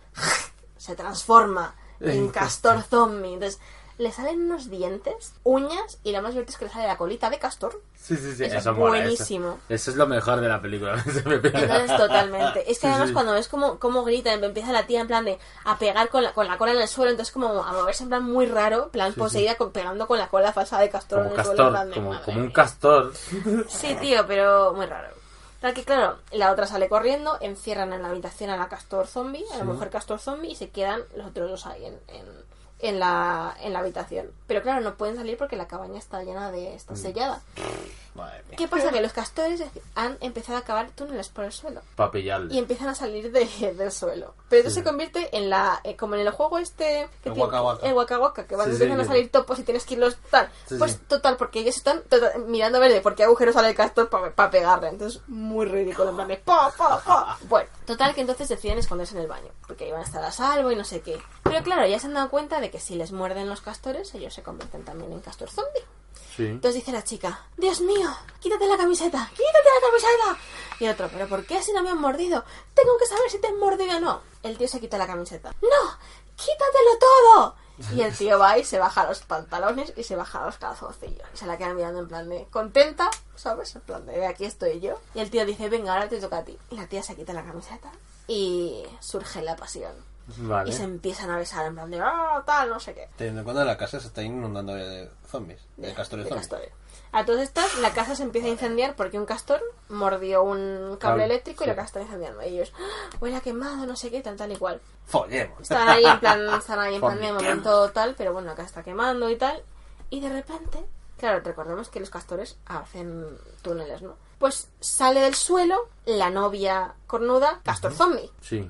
se transforma en castor zombie. Entonces le salen unos dientes, uñas y lo más divertido es que le sale la colita de castor. Sí, sí, sí, Eso eso, es mola, eso. buenísimo. Eso. es lo mejor de la película. <laughs> Entonces, totalmente. Es que Sí, además sí. cuando ves cómo, cómo grita, empieza la tía en plan de a pegar con la, con la cola en el suelo, entonces como a moverse en plan muy raro, plan poseída con- pegando con la cola falsa de castor Como en el suelo. castor, plan de, como, como un castor. Sí, tío, pero muy raro. Tal que claro, la otra sale corriendo, encierran en la habitación a la castor zombie, a la mujer castor zombie, y se quedan los otros dos ahí en, en, en la, en la habitación. Pero claro, no pueden salir porque la cabaña está llena de... está sellada. Madre mía. ¿Qué pasa? Que los castores han empezado a cavar túneles por el suelo. Para pillarle. y empiezan a salir de- del suelo. Pero entonces se convierte en la eh, como en el juego este que El Waka. el Waka, que van Sí, sí, empiezan a que- salir topos y tienes que irlos tal. Sí, pues sí. total, porque ellos están tota- mirando a ver de por qué agujero sale el castor para pegarle. Entonces, muy ridículo, en plan de pa, pa, pa. <laughs> Bueno, total que entonces deciden esconderse en el baño, porque iban a estar a salvo y no sé qué. Pero claro, ya se han dado cuenta de que si les muerden los castores, ellos se convierten también en castor zombie. Sí. Entonces dice la chica, Dios mío, quítate la camiseta, quítate la camiseta. Y otro, pero ¿por qué si no me han mordido? Tengo que saber si te han mordido o no. El tío se quita la camiseta. No, quítatelo todo. Y el tío va y se baja los pantalones y se baja los calzoncillos. Y se la queda mirando en plan de contenta, ¿sabes? En plan de aquí estoy yo. Y el tío dice, venga, ahora te toca a ti. Y la tía se quita la camiseta y surge la pasión. Vale. Y se empiezan a besar en plan de, ah, tal, no sé qué. Teniendo en cuenta que la casa se está inundando de zombies, de castores de zombies. castores. A todas estas, la casa se empieza a incendiar porque un castor mordió un cable Cable, eléctrico y sí. la casa está incendiando. Y ellos, ¡ah! huele a quemado, no sé qué, tal, tal y cual. Follemos. Estaban ahí en plan, <laughs> estaban ahí en plan de momento tal, pero bueno, acá está quemando y tal. Y de repente, claro, recordemos que los castores hacen túneles, ¿no? Pues sale del suelo la novia cornuda, castor zombie. Sí.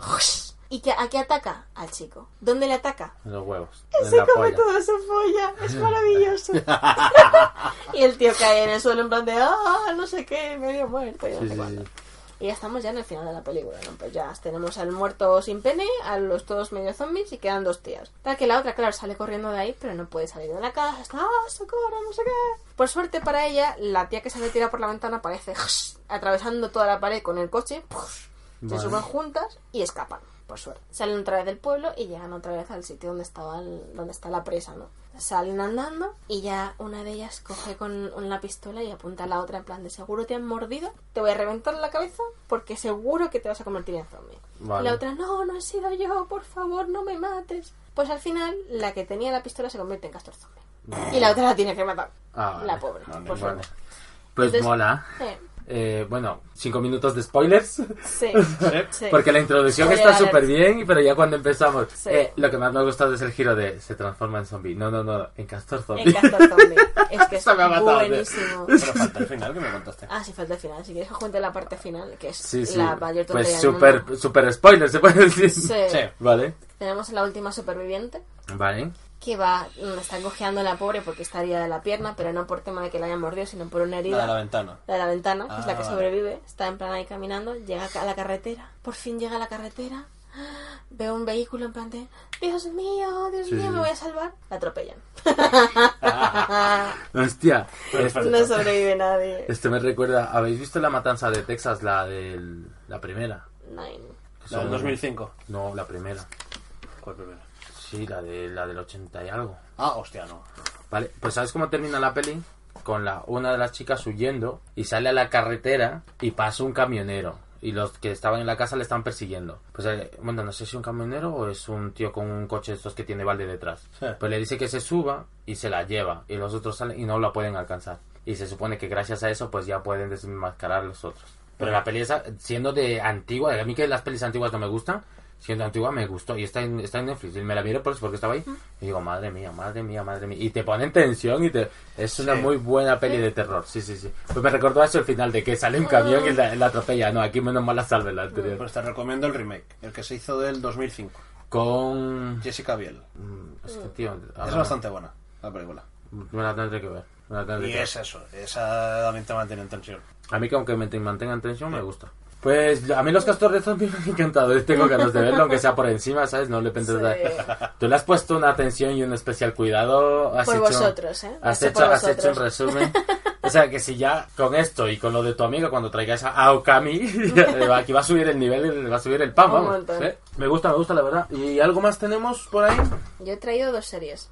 ¿Y que, a qué ataca? Al chico. ¿Dónde le ataca? En los huevos. Se En la come polla. toda su polla, es maravilloso. <laughs> y el tío cae en el suelo en plan de, ah, no sé qué, medio muerto. y no Sí, sé sí, cuánto. sí. Y ya estamos ya en el final de la película, ¿no? Pues ya tenemos al muerto sin pene, a los todos medio zombies y quedan dos tías. Tal que la otra, claro, sale corriendo de ahí, pero no puede salir de la casa. Está, ¡ah, socorro, no sé qué! Por suerte para ella, la tía que se había tirado por la ventana aparece <laughs> atravesando toda la pared con el coche. Se Vale. suben juntas y escapan, por suerte. Salen otra vez del pueblo y llegan otra vez al sitio donde estaba el- donde está la presa, ¿no? Salen andando y ya una de ellas coge con una pistola y apunta a la otra en plan de seguro te han mordido, te voy a reventar la cabeza porque seguro que te vas a convertir en zombie. Vale. La otra, no, no he sido yo, por favor, no me mates. Pues al final, la que tenía la pistola se convierte en castor zombie. Y la otra la tiene que matar. Ah, vale. La pobre, Vale, por. Pues Entonces- mola. Eh, Eh, bueno, cinco minutos de spoilers. sí, <laughs> sí. Porque la introducción Spoiler está súper bien, pero ya cuando empezamos, Sí. eh, lo que más me ha gustado es el giro de se transforma en zombie. No, no, no, en castor zombie. En castor zombie. <laughs> Es que es me ha buenísimo. Pero falta el final que me contaste. Ah, sí, falta el final. Si quieres que cuente la parte final, que es Sí, la mayor tontería Pues súper, spoiler, se puede decir. Sí. Sí. Vale. Tenemos la última superviviente Vale. Que va, mm, está cojeando la pobre porque está herida de la pierna, pero no por tema de que la hayan mordido, sino por una herida. La de la ventana. La de la ventana, que es la Ah, que vale. sobrevive. Está en plan ahí caminando, llega a la carretera. Por fin llega a la carretera. Veo un vehículo en plan de Dios mío, Dios Sí, mío, sí. me voy a salvar. La atropellan. <laughs> Hostia. Perfecto. no sobrevive nadie. Este me recuerda, ¿habéis visto la matanza de Texas, la del, la primera? Nine. La del son- 2005. No, la primera. ¿Cuál primero? Sí, la de la del 80 y algo. Ah, hostia, no. Vale, pues ¿sabes cómo termina la peli? Con la una de las chicas huyendo y sale a la carretera y pasa un camionero. Y los que estaban en la casa le están persiguiendo. Pues, eh, bueno, no sé si es un camionero o es un tío con un coche de estos que tiene balde detrás. Sí. Pues le dice que se suba y se la lleva. Y los otros salen y no la pueden alcanzar. Y se supone que gracias a eso, pues ya pueden desmascarar a los otros. Pero la peli esa, siendo de antigua, a mí que las pelis antiguas no me gustan, siendo antigua me gustó. Y está en, está en Netflix. Y me la miré por eso porque estaba ahí. Y digo, madre mía, madre mía, madre mía. Y te ponen tensión y te... Es una Sí. muy buena peli de terror. Sí, sí, sí. Pues me recordó eso el final de que sale un camión y la, la atropella. No, aquí menos mal la salve la anterior. Pues te recomiendo el remake, el que se hizo del 2005. Con... Jessica Biel. Mm, Es que, tío... Es ahora bastante buena la película. Me la tendré que ver. Me la tendré Y que ver. es eso, esa también te mantiene en tensión. A mí que aunque me te- mantengan tensión me gusta. Pues a mí los castores zombies me han encantado. Tengo ganas de verlo, aunque sea por encima, ¿sabes? No le pendes Sí. Tú le has puesto una atención y un especial cuidado. Has Por hecho, vosotros, ¿eh? Has hecho, has hecho un vosotros. resumen. O sea, que si ya con esto y con lo de tu amiga, cuando traigas a Aokami, <laughs> ya, aquí va a subir el nivel, va a subir el pan, vamos. ¿eh? Me gusta, me gusta, la verdad. ¿Y algo más tenemos por ahí? Yo he traído dos series.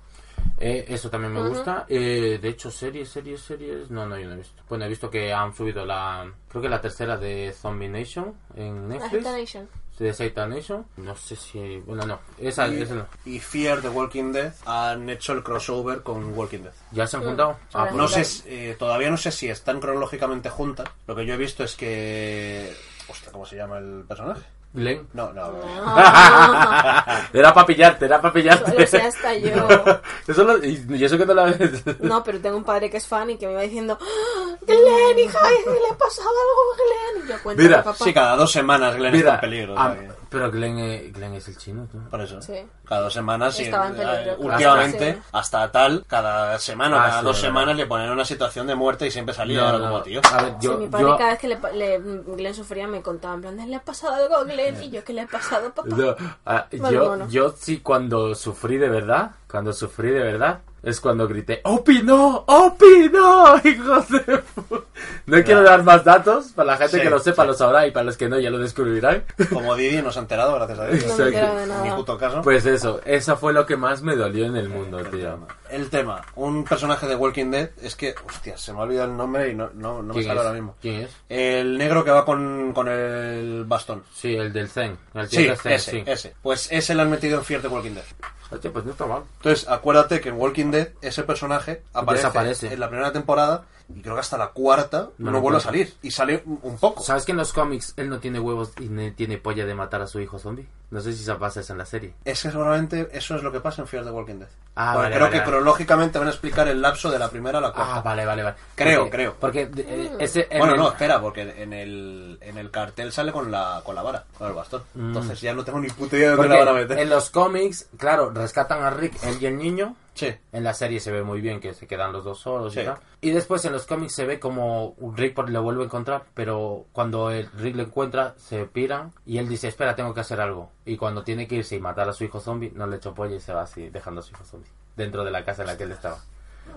Eh, eso también me gusta. Eh, de hecho, series, series, series. No, no, yo no he visto. Bueno, he visto que han subido la. Creo que la tercera de Zombie Nation en Netflix. Nation. De Satan Nation. No sé si. Bueno, no. Esa, Y, esa no. y Fear the Walking Dead han hecho el crossover con Walking Dead. ¿Ya se han juntado? Ah, Ahora pues- No sé, si- eh, todavía no sé si están cronológicamente juntas. Lo que yo he visto es que... Hostia, ¿cómo se llama el personaje? Glenn. No, no. <laughs> Era para pillarte, era para pillarte. Lo sé hasta yo. <laughs> eso lo- y, y eso que no la ves. No, pero tengo un padre que es fan y que me va diciendo ¡Ah, Glenn, hija, ¿qué le ha pasado algo a Glenn? Y yo cuento Mira, papá. Sí, cada dos semanas Glenn está Mira, en peligro. que- pero Glenn, eh, Glenn es el chino, tú. Por eso. Sí. Cada dos semanas, sí, Estaba en peligro, eh, últimamente, Sí. hasta tal, cada semana, Ah, cada sí, dos verdad. semanas le ponen una situación de muerte y siempre salía No, no. como tío. A ver, yo, sí, mi padre yo- cada vez que le, le- Glenn sufría me contaba en plan, ¿le ha pasado algo a Glenn? Y yo, ¿qué le ha pasado, papá? No, ah, yo, yo sí cuando sufrí de verdad, cuando sufrí de verdad, es cuando grité, ¡Opi no! ¡Opi no! <laughs> ¡Hijos de pu-". No quiero dar más datos, para la gente Sí, que lo sepa sí. lo sabrá y para los que no ya lo descubrirán. <laughs> Como Didi no se ha enterado, gracias a Dios. No me de En mi nada. puto caso. Pues eso, eso fue lo que más me dolió en el mundo, tío. El tema, un personaje de Walking Dead es que, hostia, se me ha olvidado el nombre y no, no, no me ¿Quién sale es? ahora mismo. ¿Quién es? El negro que va con, con el bastón. Sí, el del Zen. El Sí, Zen, ese, sí. ese. Pues ese lo han metido en Fear the Walking Dead. Hostia, pues no está mal. Entonces, acuérdate que en Walking Dead ese personaje aparece Desaparece. en la primera temporada y creo que hasta la cuarta No no, vuelve a salir. Y sale un poco. ¿Sabes que en los cómics él no tiene huevos y no tiene polla de matar a su hijo zombie? No sé si se pasa eso en la serie. Ese seguramente eso es lo que pasa en Fear the Walking Dead. Ah, vale, creo vale, que vale. cronológicamente van a explicar el lapso de la primera a la cuarta. Ah, vale, vale, vale. Creo, Porque- creo. Porque eh, ese... en Bueno, el- no, espera, porque en el, en el cartel sale con la, con la vara, con el bastón. Entonces ya no tengo ni puta idea de dónde Mm. La van a meter. en los cómics, claro, rescatan a Rick, él y el niño, Sí. En la serie se ve muy bien que se quedan los dos solos y Sí. tal. Y después en los cómics se ve como Rick lo vuelve a encontrar, pero cuando el Rick lo encuentra, se piran y él dice, espera, tengo que hacer algo. Y cuando tiene que irse y matar a su hijo zombie, no le echó pollo y se va así, dejando a su hijo zombie. Dentro de la casa en la que él estaba.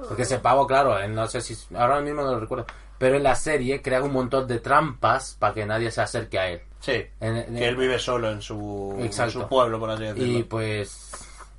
Porque ese pavo, claro, él no sé si... Ahora mismo no lo recuerdo. Pero en la serie crea un montón de trampas para que nadie se acerque a él. Sí. En- en- que él vive solo en su, en su pueblo, por así decirlo. Y pues...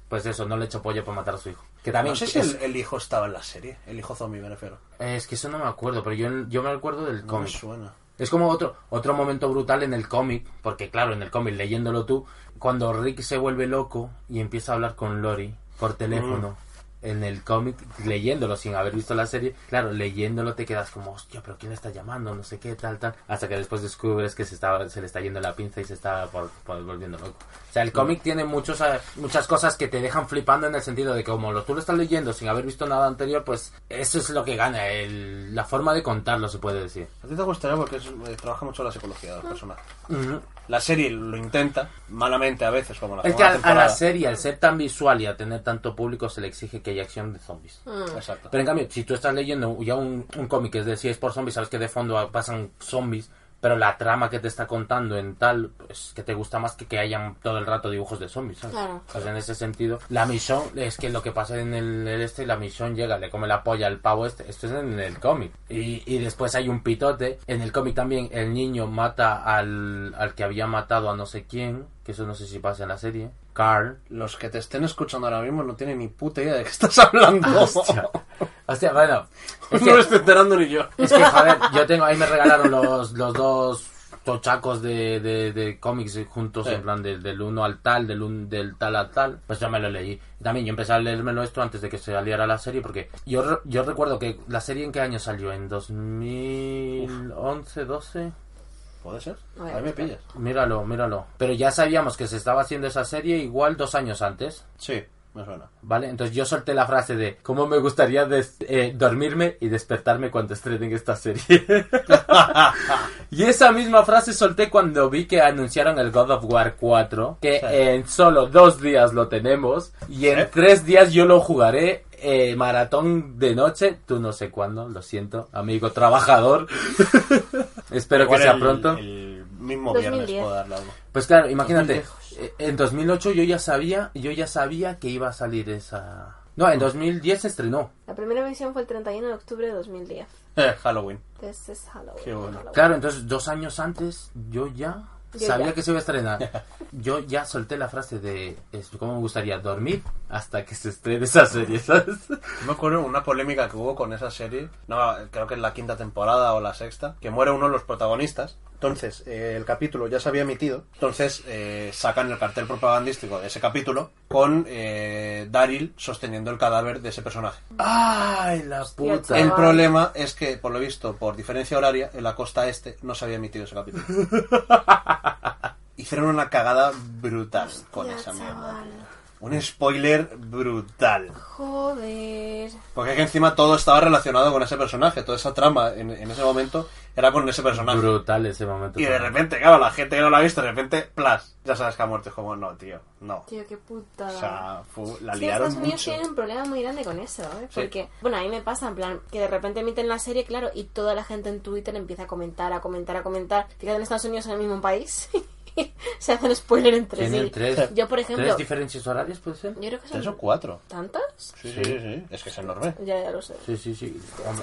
Pues eso, no le echó pollo por matar a su hijo. Que también no sé si es- el, el hijo estaba en la serie. El hijo zombie, me refiero. Es que eso no me acuerdo, pero yo, yo me acuerdo del No me cómic. suena. Es como otro, otro momento brutal en el cómic, porque claro, en el cómic, leyéndolo tú, cuando Rick se vuelve loco y empieza a hablar con Lori por teléfono, Mm. En el cómic, leyéndolo sin haber visto la serie, claro, leyéndolo te quedas como, hostia, pero ¿quién le está llamando? No sé qué, tal, tal, hasta que después descubres que se, estaba, se le está yendo la pinza y se está por- por volviendo loco. O sea, el cómic tiene muchos, eh, muchas cosas que te dejan flipando en el sentido de que como lo, tú lo estás leyendo sin haber visto nada anterior, pues eso es lo que gana, el- la forma de contarlo se puede decir. A ti te gustaría porque es- eh, trabaja mucho la psicología de los personajes. Ujú. La serie lo intenta, malamente a veces, como la Es que a, a la serie, al ser tan visual y a tener tanto público, se le exige que haya acción de zombies. Exacto. Pero en cambio, si tú estás leyendo ya un, un cómic que es de si es por zombies, sabes que de fondo pasan zombies, pero la trama que te está contando en tal, pues que te gusta más que que hayan todo el rato dibujos de zombies, ¿sabes? Claro. Pues en ese sentido, la misión es que lo que pasa en el, el este, la misión llega, le come la polla al pavo este, esto es en el cómic. Y, y después hay un pitote, en el cómic también el niño mata al, al que había matado a no sé quién, que eso no sé si pasa en la serie, Carl. Los que te estén escuchando ahora mismo no tienen ni puta idea de qué estás hablando. Hostia, Hostia, bueno, <laughs> es no me estoy enterando ni yo. Es que, joder, yo tengo, ahí me regalaron los, los dos tochacos de, de, de cómics juntos, Sí. en plan del, del uno al tal, del, un, del tal al tal, pues yo me lo leí. También yo empecé a leérmelo esto antes de que se saliera la serie, porque yo, yo recuerdo que la serie en qué año salió, en 2011, 12... ¿Puede ser? A Ahí me pillas. Míralo, míralo. Pero ya sabíamos que se estaba haciendo esa serie igual dos años antes. Sí, me suena. ¿Vale? Entonces yo solté la frase de cómo me gustaría des- eh, dormirme y despertarme cuando estrenen esta serie. <laughs> y esa misma frase solté cuando vi que anunciaron el God of War 4, que Sí. en solo dos días lo tenemos y en Sí. tres días yo lo jugaré. eh, maratón de noche, tú no sé cuándo, lo siento, amigo trabajador. <laughs> Espero Igual que sea el- pronto. El mismo 2010. viernes puedo darle algo. Pues claro, imagínate, 2010. eh, en 2008 yo ya sabía, yo ya sabía que iba a salir esa... No, en 2010 se estrenó. La primera emisión fue el 31 de octubre de 2010. Eh, <laughs> Halloween. This is Halloween. Qué bueno. Halloween. Claro, entonces dos años antes yo ya Yo sabía ya. que se iba a estrenar. <laughs> Yo ya solté la frase de es, cómo me gustaría dormir hasta que se estrene esa serie, <laughs> ¿sabes? Me acuerdo una polémica que hubo con esa serie, no, creo que es la quinta temporada o la sexta, que muere uno de los protagonistas. Entonces, eh, el capítulo ya se había emitido. Entonces, eh, sacan el cartel propagandístico de ese capítulo con eh, Daryl sosteniendo el cadáver de ese personaje. ¡Ay, la puta! El problema es que, por lo visto, por diferencia horaria, en la costa este no se había emitido ese capítulo. <laughs> Hicieron una cagada brutal con esa mierda. Un spoiler brutal. Joder. Porque es que encima todo estaba relacionado con ese personaje. Toda esa trama en, en ese momento era con ese personaje. Brutal ese momento. Y de repente, claro, la gente que no lo ha visto, de repente, plas, ya sabes que ha muerto. Es como, no, tío, no. Tío, qué putada. O sea, fu- la Es que liaron Estados Unidos tienen un problema muy grande con eso, ¿eh? Sí. Porque, bueno, a mí me pasa, en plan, que de repente emiten la serie, claro, y toda la gente en Twitter empieza a comentar, a comentar, a comentar. Fíjate, en Estados Unidos, en el mismo país, <laughs> <laughs> se hacen spoiler entre Tienen sí. tres, Yo, por ejemplo, tres diferencias horarias, ¿puede ser? yo creo que son... ¿Tres o cuatro? ¿Tantas? Sí, sí, sí. Es que es enorme. Ya, ya lo sé. Sí, sí, sí.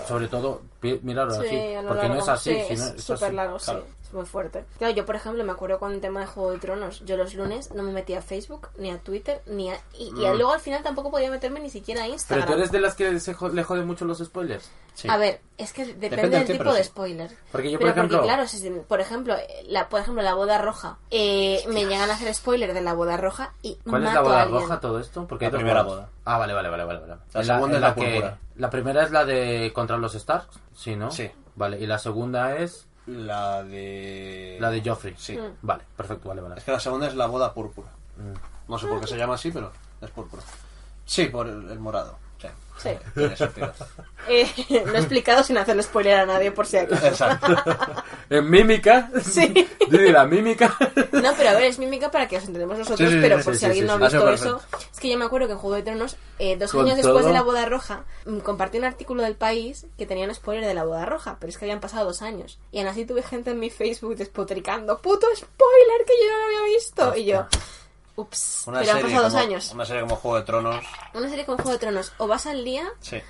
Sobre todo, míralo Sí, así. Porque no largo. es así. Sí, sino es súper largo, claro. sí. Muy fuerte. Claro, yo, por ejemplo, me acuerdo con el tema de Juego de Tronos. Yo los lunes no me metía a Facebook, ni a Twitter, ni a... Y, y luego al final tampoco podía meterme ni siquiera a Pero Instagram. tú eres de las que se jo- le joden mucho los spoilers. Sí. A ver, es que depende, Depende del tipo de sí. spoiler. Porque yo, Pero por ejemplo- porque, claro, si, por ejemplo, la, por ejemplo, la boda roja, eh, me llegan a hacer spoiler de la boda roja y ¿Cuál es la boda roja, todo esto? Porque La primera bodas. boda. Ah, vale, vale, vale, vale. vale. La segunda es la que- púrpura. La primera es la de contra los Starks, sí, ¿no? Sí. Vale, y la segunda es La de... la de Joffrey. Sí. Mm. Vale, perfecto, vale, vale. Es que la segunda es la boda púrpura. Mm. No sé por qué se llama así, pero es púrpura. Sí, por el, el morado. Sí. Sí. Tiene sentido. <laughs> Eh, lo he explicado sin hacerle spoiler a nadie por si acaso. Exacto. <laughs> En mímica. Sí. Dile la mímica. No, pero a ver, es mímica para que os entendemos nosotros, Sí, sí, pero sí, por sí, si sí, alguien sí, no sí. ha Ha sido visto eso, perfecto. es que yo me acuerdo que en Juego de Tronos, eh, dos Con años después todo. de la boda roja, mm, compartí un artículo del país que tenía un spoiler de la boda roja, pero es que habían pasado dos años. Y aún así tuve gente en mi Facebook despotricando, puto spoiler que yo no lo había visto. Y yo, ups, Una pero han pasado dos años. Una serie como Juego de Tronos. Una serie como Juego de Tronos, o vas al día Sí.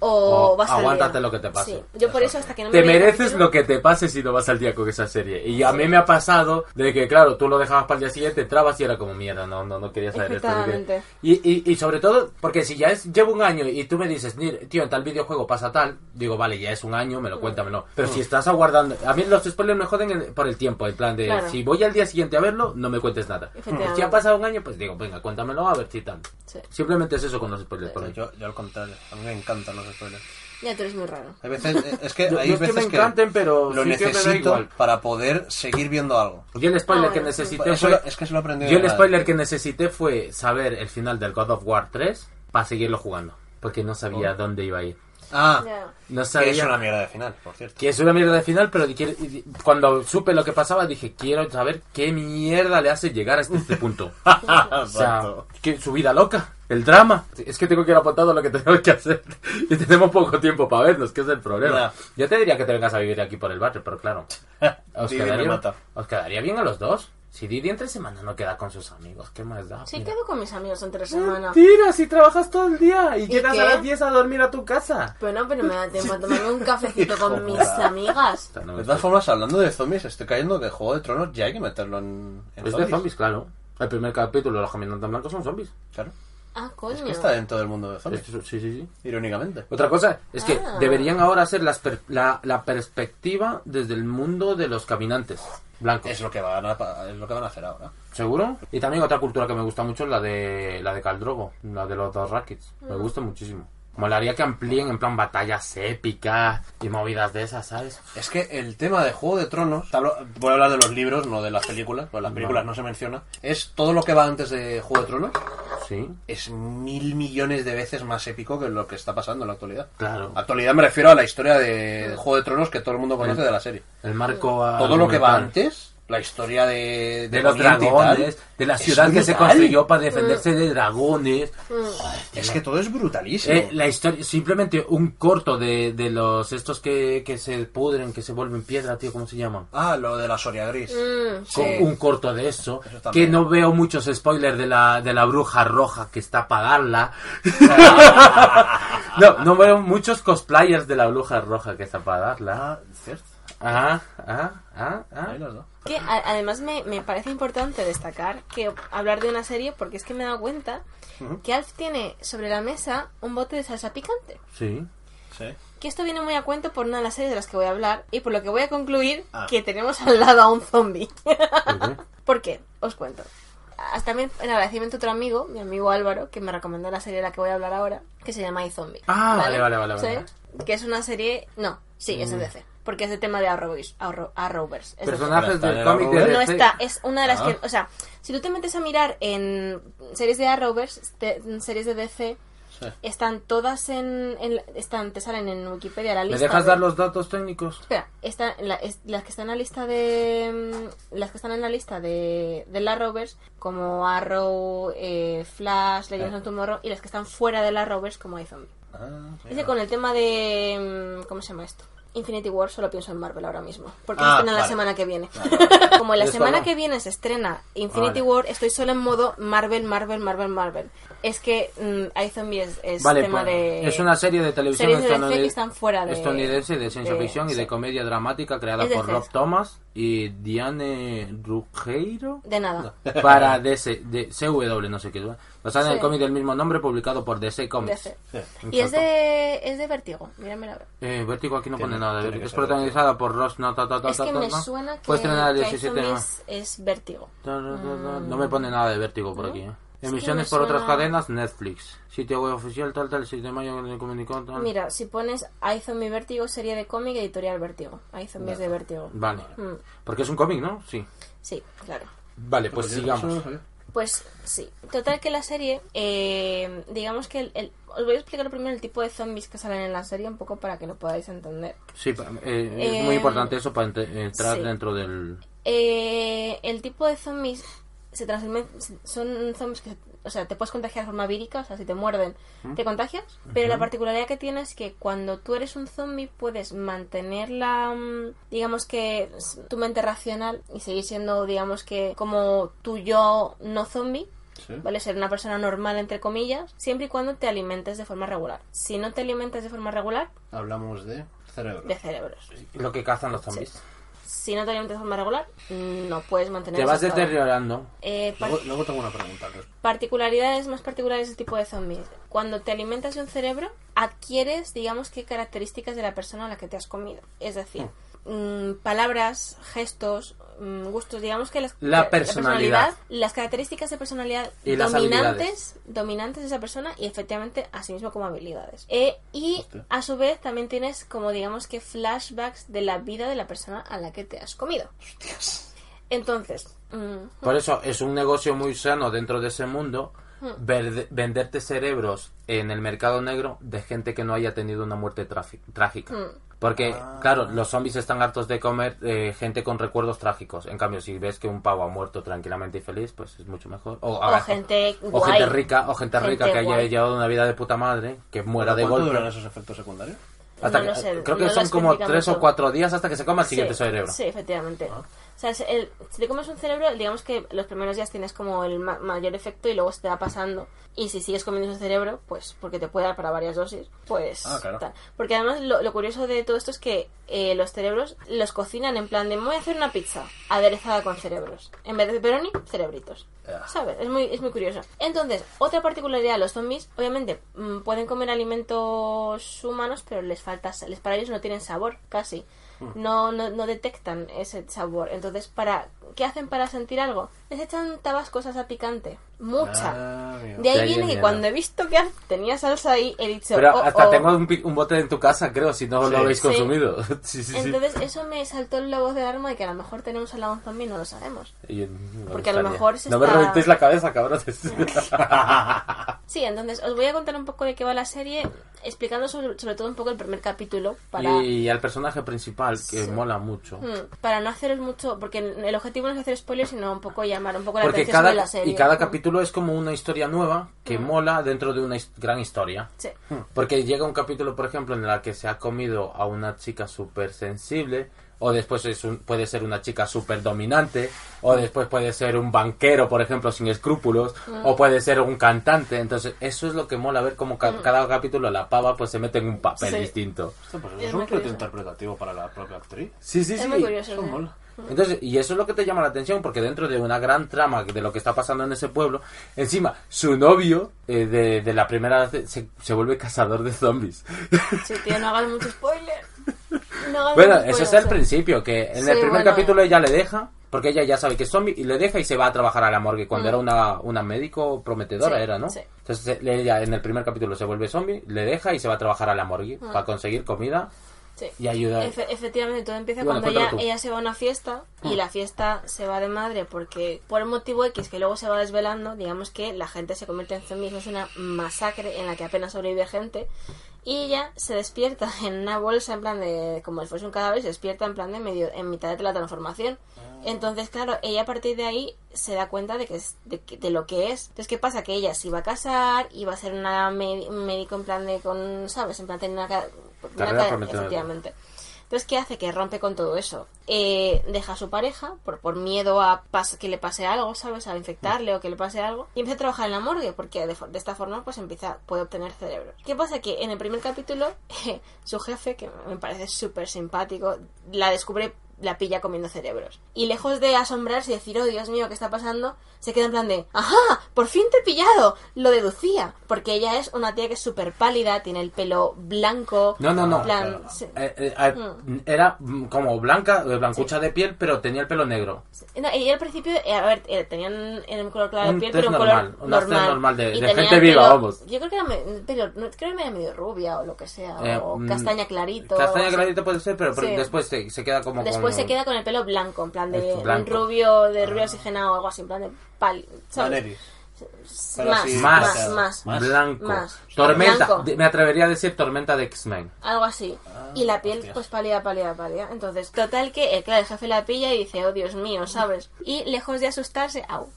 O O vas al día. aguántate lo que te pase. Sí, yo por eso hasta que no me Te mereces lo que te pase si no vas al día con esa serie. Y a mí me ha pasado de que, claro, tú lo dejabas para el día siguiente, entrabas y era como mierda, no, no, no quería saber esto. que-. Y, y, y sobre todo, porque si ya es, llevo un año y tú me dices, "Nir, tío, en tal videojuego pasa tal, digo, vale, ya es un año, me lo cuéntamelo. Pero si estás aguardando, a mí los spoilers me joden en- por el tiempo, en plan de, Claro. si voy al día siguiente a verlo, no me cuentes nada. Si ha pasado un año, pues digo, venga, cuéntamelo a ver si tal. Sí. Simplemente es eso con los spoilers. por. Yo, yo al contrario. A mí me encantan los Ya tú eres muy raro. Hay veces, eh, es que Yo- hay es que me encanten, pero lo sí que me da necesito igual. para poder seguir viendo algo. Yo el spoiler Ah, que bueno, sí. necesité Eso fue... lo- es que se lo aprendí. Yo el spoiler que necesité fue saber el final del God of War 3 para seguirlo jugando. Porque no sabía dónde iba a ir. Ah. No que sabía... es una mierda de final, por cierto. Que es una mierda de final, pero cuando supe lo que pasaba dije, quiero saber qué mierda le hace llegar hasta este punto. <laughs> o sea, Exacto. que su vida loca, el drama. Es que tengo que ir apuntado lo que tenemos que hacer. <laughs> Y tenemos poco tiempo para vernos, que es el problema. Yo te diría que te vengas a vivir aquí por el barrio, pero claro. <laughs> Quedaría, os quedaría bien a los dos. Si Didi entre semana no queda con sus amigos, ¿qué más da? Sí, Mira. quedo con mis amigos entre semana. Mentira, si trabajas todo el día y, ¿Y llegas qué? a las 10 a dormir a tu casa. Pero no, pero me da <laughs> tiempo a tomarme un cafecito con mis amigas. De todas formas, hablando de zombies, estoy cayendo que Juego de Tronos ya hay que meterlo en, en Es de zombies, claro. El primer capítulo de los caminantes blancos son zombies. Claro. Ah, coño. Es que está dentro del mundo de zombies, Sí, sí, sí. irónicamente. Otra cosa es que Ah. deberían ahora hacer las per- la, la perspectiva desde el mundo de los caminantes blancos. Es lo que van a, es lo que van a hacer ahora. ¿Seguro? Y también otra cultura que me gusta mucho es la de la de Caldrogo, la de los dos Rackets. Me Mm. gusta muchísimo. Molaría que amplíen en plan batallas épicas y movidas de esas, ¿sabes? Es que el tema de Juego de Tronos, hablo- voy a hablar de los libros, no de las películas, porque las películas no se menciona, es todo lo que va antes de Juego de Tronos, Sí, es mil millones de veces más épico que lo que está pasando en la actualidad. claro. Actualidad me refiero a la historia de Juego de Tronos que todo el mundo conoce de la serie. El marco Todo lo que va antes, la historia de, de los dragones, de la ciudad que se construyó para defenderse de dragones. Es que todo es brutalísimo. Eh, la historia, simplemente un corto de, de los estos que, que se pudren, que se vuelven piedra, tío, ¿cómo se llaman? Ah, lo de la Soria Gris. Mm, Sí. Un corto de eso, que no veo muchos spoilers de la, de la bruja roja que está para darla. <laughs> <laughs> no, no veo muchos cosplayers de la bruja roja que está para darla. Ah, Ah, ah, ah, ah. Ahí las dos. Que a- además me, me parece importante destacar que hablar de una serie porque es que me he dado cuenta que Alf tiene sobre la mesa un bote de salsa picante. Sí. Sí. Que esto viene muy a cuento por una de las series de las que voy a hablar y por lo que voy a concluir Ah. que tenemos al lado a un zombie. ¿Por qué? <laughs> ¿Por qué? Os cuento. Hasta también en agradecimiento a otro amigo, mi amigo Álvaro, que me recomendó la serie de la que voy a hablar ahora, que se llama iZombie. Ah, vale, vale, vale, ¿Sí? vale. Que es una serie... No, sí, es de DC. Porque es de tema de Arrowverse. Arrow, Arrowverse. Es de Personajes del el cómic de no está, es una de las Ah. que, o sea, si tú te metes a mirar en series de Arrowverse, te- en series de DC, Sí. están todas en, en- están, te salen en Wikipedia la ¿Me lista. dejas de- dar los datos técnicos? Espera, está, la- es- las que están en la lista de mm, las que están en la lista de del Arrowverse como Arrow, eh, Flash, Legends of Tomorrow y las que están fuera del Arrowverse como iZombie. Ah. Dice con el tema de mm, ¿cómo se llama esto? Infinity War solo pienso en Marvel ahora mismo, porque Ah, se estrena la vale. semana que viene. Como la ¿Eres semana que viene se estrena Infinity vale. War, estoy solo en modo Marvel, Marvel, Marvel, Marvel. Es que mm, iZombie es, es Vale, tema pues, de es una serie de televisión series de DC estadounid- que están fuera de estadounidense de ciencia de- ficción y sí. de comedia dramática creada por. Rob Thomas y Diane Ruggiero de nada. para DC, de CW, no sé qué. Basada en el Sí. cómic del mismo nombre publicado por DC Comics. DC. Sí. Y es de, es de Vértigo, míramela a ver. Eh, Vértigo aquí no Tiene- pone nada Es protagonizada por Ross no, ta, ta, ta, Es que ta, me ¿no? suena que, el que 17 de iZombie marzo. es, es Vértigo. Ta, ta, ta, ta. No me pone nada de Vértigo por aquí. eh. Emisiones por otras cadenas, Netflix. Sitio web oficial, tal, tal, 7 de mayo que comunicó. tal. Mira, si pones iZombie Vértigo, serie de cómic, editorial Vértigo. iZombie es de Vértigo. Vale. Mm, Porque es un cómic, ¿no? Sí. sí, claro. Vale, pues sigamos. Pues sí. Total que la serie, eh, digamos que el, el- os voy a explicar primero el tipo de zombies que salen en la serie un poco para que lo podáis entender. Sí, eh, es Eh, muy importante eso para ent- entrar sí. dentro del... Eh, el tipo de zombies se transforman, son zombies que, o sea, te puedes contagiar de forma vírica, o sea, si te muerden, te contagias, pero la particularidad que tiene es que cuando tú eres un zombie puedes mantener la, mm, digamos que, tu mente racional y seguir siendo, digamos que, como tu yo no zombie, Sí. ¿vale? Ser una persona normal, entre comillas, siempre y cuando te alimentes de forma regular. Si no te alimentas de forma regular, Hablamos de cerebro. de cerebros. Lo que cazan los zombies. Si no te alimentas de forma regular, no puedes mantener Te vas deteriorando. Eh, Luego, luego tengo una pregunta. particularidades más particulares del tipo de zombies. Cuando te alimentas de un cerebro, adquieres, digamos, qué características de la persona a la que te has comido. Es decir, mm, palabras, gestos, mm, gustos, digamos que las- La personalidad. las características de personalidad Y dominantes, dominantes de esa persona y efectivamente asimismo como habilidades. Eh, y Hostia. a su vez también tienes como digamos que flashbacks de la vida de la persona a la que te has comido. Entonces, mm, Por eso es un negocio muy sano dentro de ese mundo Hmm. verde- venderte cerebros en el mercado negro de gente que no haya tenido una muerte trágica. Hmm. Porque, Ah. claro, los zombies están hartos de comer eh, gente con recuerdos trágicos. En cambio, si ves que un pavo ha muerto tranquilamente y feliz, pues es mucho mejor. O, o gente o guay. gente rica, o gente, rica que haya llevado una vida de puta madre, que muera de ¿Cuánto golpe. duran esos efectos secundarios? Hasta No que- lo sé, creo que no son como tres o cuatro días hasta que se coma el siguiente sí, cerebro. Sí, efectivamente. Ah. O sea, el- si te comes un cerebro, digamos que los primeros días tienes como el ma- mayor efecto y luego se te va pasando. Y si sigues comiendo ese cerebro, pues porque te puede dar para varias dosis, pues Ah, claro. tal. Porque además lo, lo curioso de todo esto es que eh, los cerebros los cocinan en plan de voy a hacer una pizza aderezada con cerebros. En vez de pepperoni, cerebritos. ¿Sabes? Es muy, es muy curioso. Entonces, otra particularidad de los zombies, obviamente, mm, pueden comer alimentos humanos, pero les falta, les para ellos no tienen sabor, casi. No, no, no detectan ese sabor. Entonces, para ¿qué hacen para sentir algo? Les echan tabasco, salsa picante. Mucha. Ah, de ahí viene que cuando he visto que tenía salsa ahí, he dicho... Pero "Oh, hasta oh". tengo un, pi- un bote en tu casa, creo, si no Sí. lo habéis consumido. <laughs> sí, sí, sí. Entonces, eso me saltó la voz de alarma de que a lo mejor tenemos al lado un zombie y no lo sabemos. Y, me Porque a lo mejor se No me está- reventéis la cabeza, cabrones. <laughs> Sí, entonces os voy a contar un poco de qué va la serie, explicando sobre, sobre todo un poco el primer capítulo para, Y al personaje principal, que Sí. mola mucho. Mm, para no haceros mucho, porque el objetivo no es hacer spoilers, sino un poco llamar un poco la Porque atención cada, sobre la serie. y cada Mm. capítulo es como una historia nueva que mola dentro de una gran historia. Sí. Porque llega un capítulo, por ejemplo, en el que se ha comido a una chica súper sensible, o después es un- puede ser una chica súper dominante, o después puede ser un banquero, por ejemplo, sin escrúpulos, o puede ser un cantante. Entonces, eso es lo que mola, ver cómo ca- cada capítulo la pava pues se mete en un papel Sí. distinto. Pues, Es es un reto interpretativo para la propia actriz. Sí, sí, Es sí. muy curioso. Eso sí. mola. Entonces, y eso es lo que te llama la atención, porque dentro de una gran trama de lo que está pasando en ese pueblo, encima, su novio eh, de, de la primera se, se vuelve cazador de zombies. <laughs> Sí, tío, no hagas mucho spoiler. No hagas bueno, mucho ese es el sí. principio, que en Sí, el primer bueno. capítulo ella le deja, porque ella ya sabe que es zombie, y le deja y se va a trabajar a la morgue, cuando era una, una médico prometedora, Mm. Sí, era, ¿no? Entonces ella en el primer capítulo se vuelve zombie, le deja y se va a trabajar a la morgue Mm. para conseguir comida Sí. y ayudar. Efe- efectivamente, todo empieza Bueno, cuando ella, ella se va a una fiesta y la fiesta se va de madre porque por un motivo X que luego se va desvelando, digamos que la gente se convierte en zombies, es una masacre en la que apenas sobrevive gente y ella se despierta <laughs> en una bolsa en plan de como si fuese un cadáver, se despierta en plan de medio en mitad de la transformación. Entonces, claro, ella a partir de ahí se da cuenta de que es de, de lo que es. Entonces, ¿qué pasa? Que ella se iba a casar, iba a ser una médico en plan de con, ¿sabes? En plan tener una, ca- una Carrera efectivamente. Entonces, ¿qué hace? Que rompe con todo eso. Eh, deja a su pareja por, por miedo a que le pase algo, ¿sabes? A infectarle o que le pase algo. Y empieza a trabajar en la morgue porque de, de esta forma pues empieza, puede obtener cerebros. ¿Qué pasa? Que en el primer capítulo <laughs> su jefe, que me parece súper simpático, la descubre, la pilla comiendo cerebros. Y lejos de asombrarse y decir, oh Dios mío, ¿qué está pasando? Se queda en plan de, ¡ajá! ¡Por fin te he pillado! Lo deducía. Porque ella es una tía que es súper pálida, tiene el pelo blanco. No, no, no. plan, sí. Eh, eh, eh, Era mm, como blanca, blancucha de piel, pero tenía el pelo negro. No, y al principio, a ver, tenían el color claro de Un piel, pero un normal, color una tez normal. normal de- gente viva, pelo- vamos. Yo creo que era, me- pero no, creo que era medio rubia o lo que sea, o mm, castaña clarito. Castaña o así. clarita puede ser, pero, pero Sí. después se, se queda como Después después se queda con el pelo blanco, en plan de blanco. rubio, de rubio oxigenado o algo así, en plan de Más, más, más, Más. blanco. Más. Tormenta. Blanco. Me atrevería a decir tormenta de X-Men. Algo así. y la piel, hostias. pues pálida, pálida, pálida. Entonces, total que, eh, claro, el jefe la pilla y dice, oh Dios mío, ¿sabes? Y lejos de asustarse, au.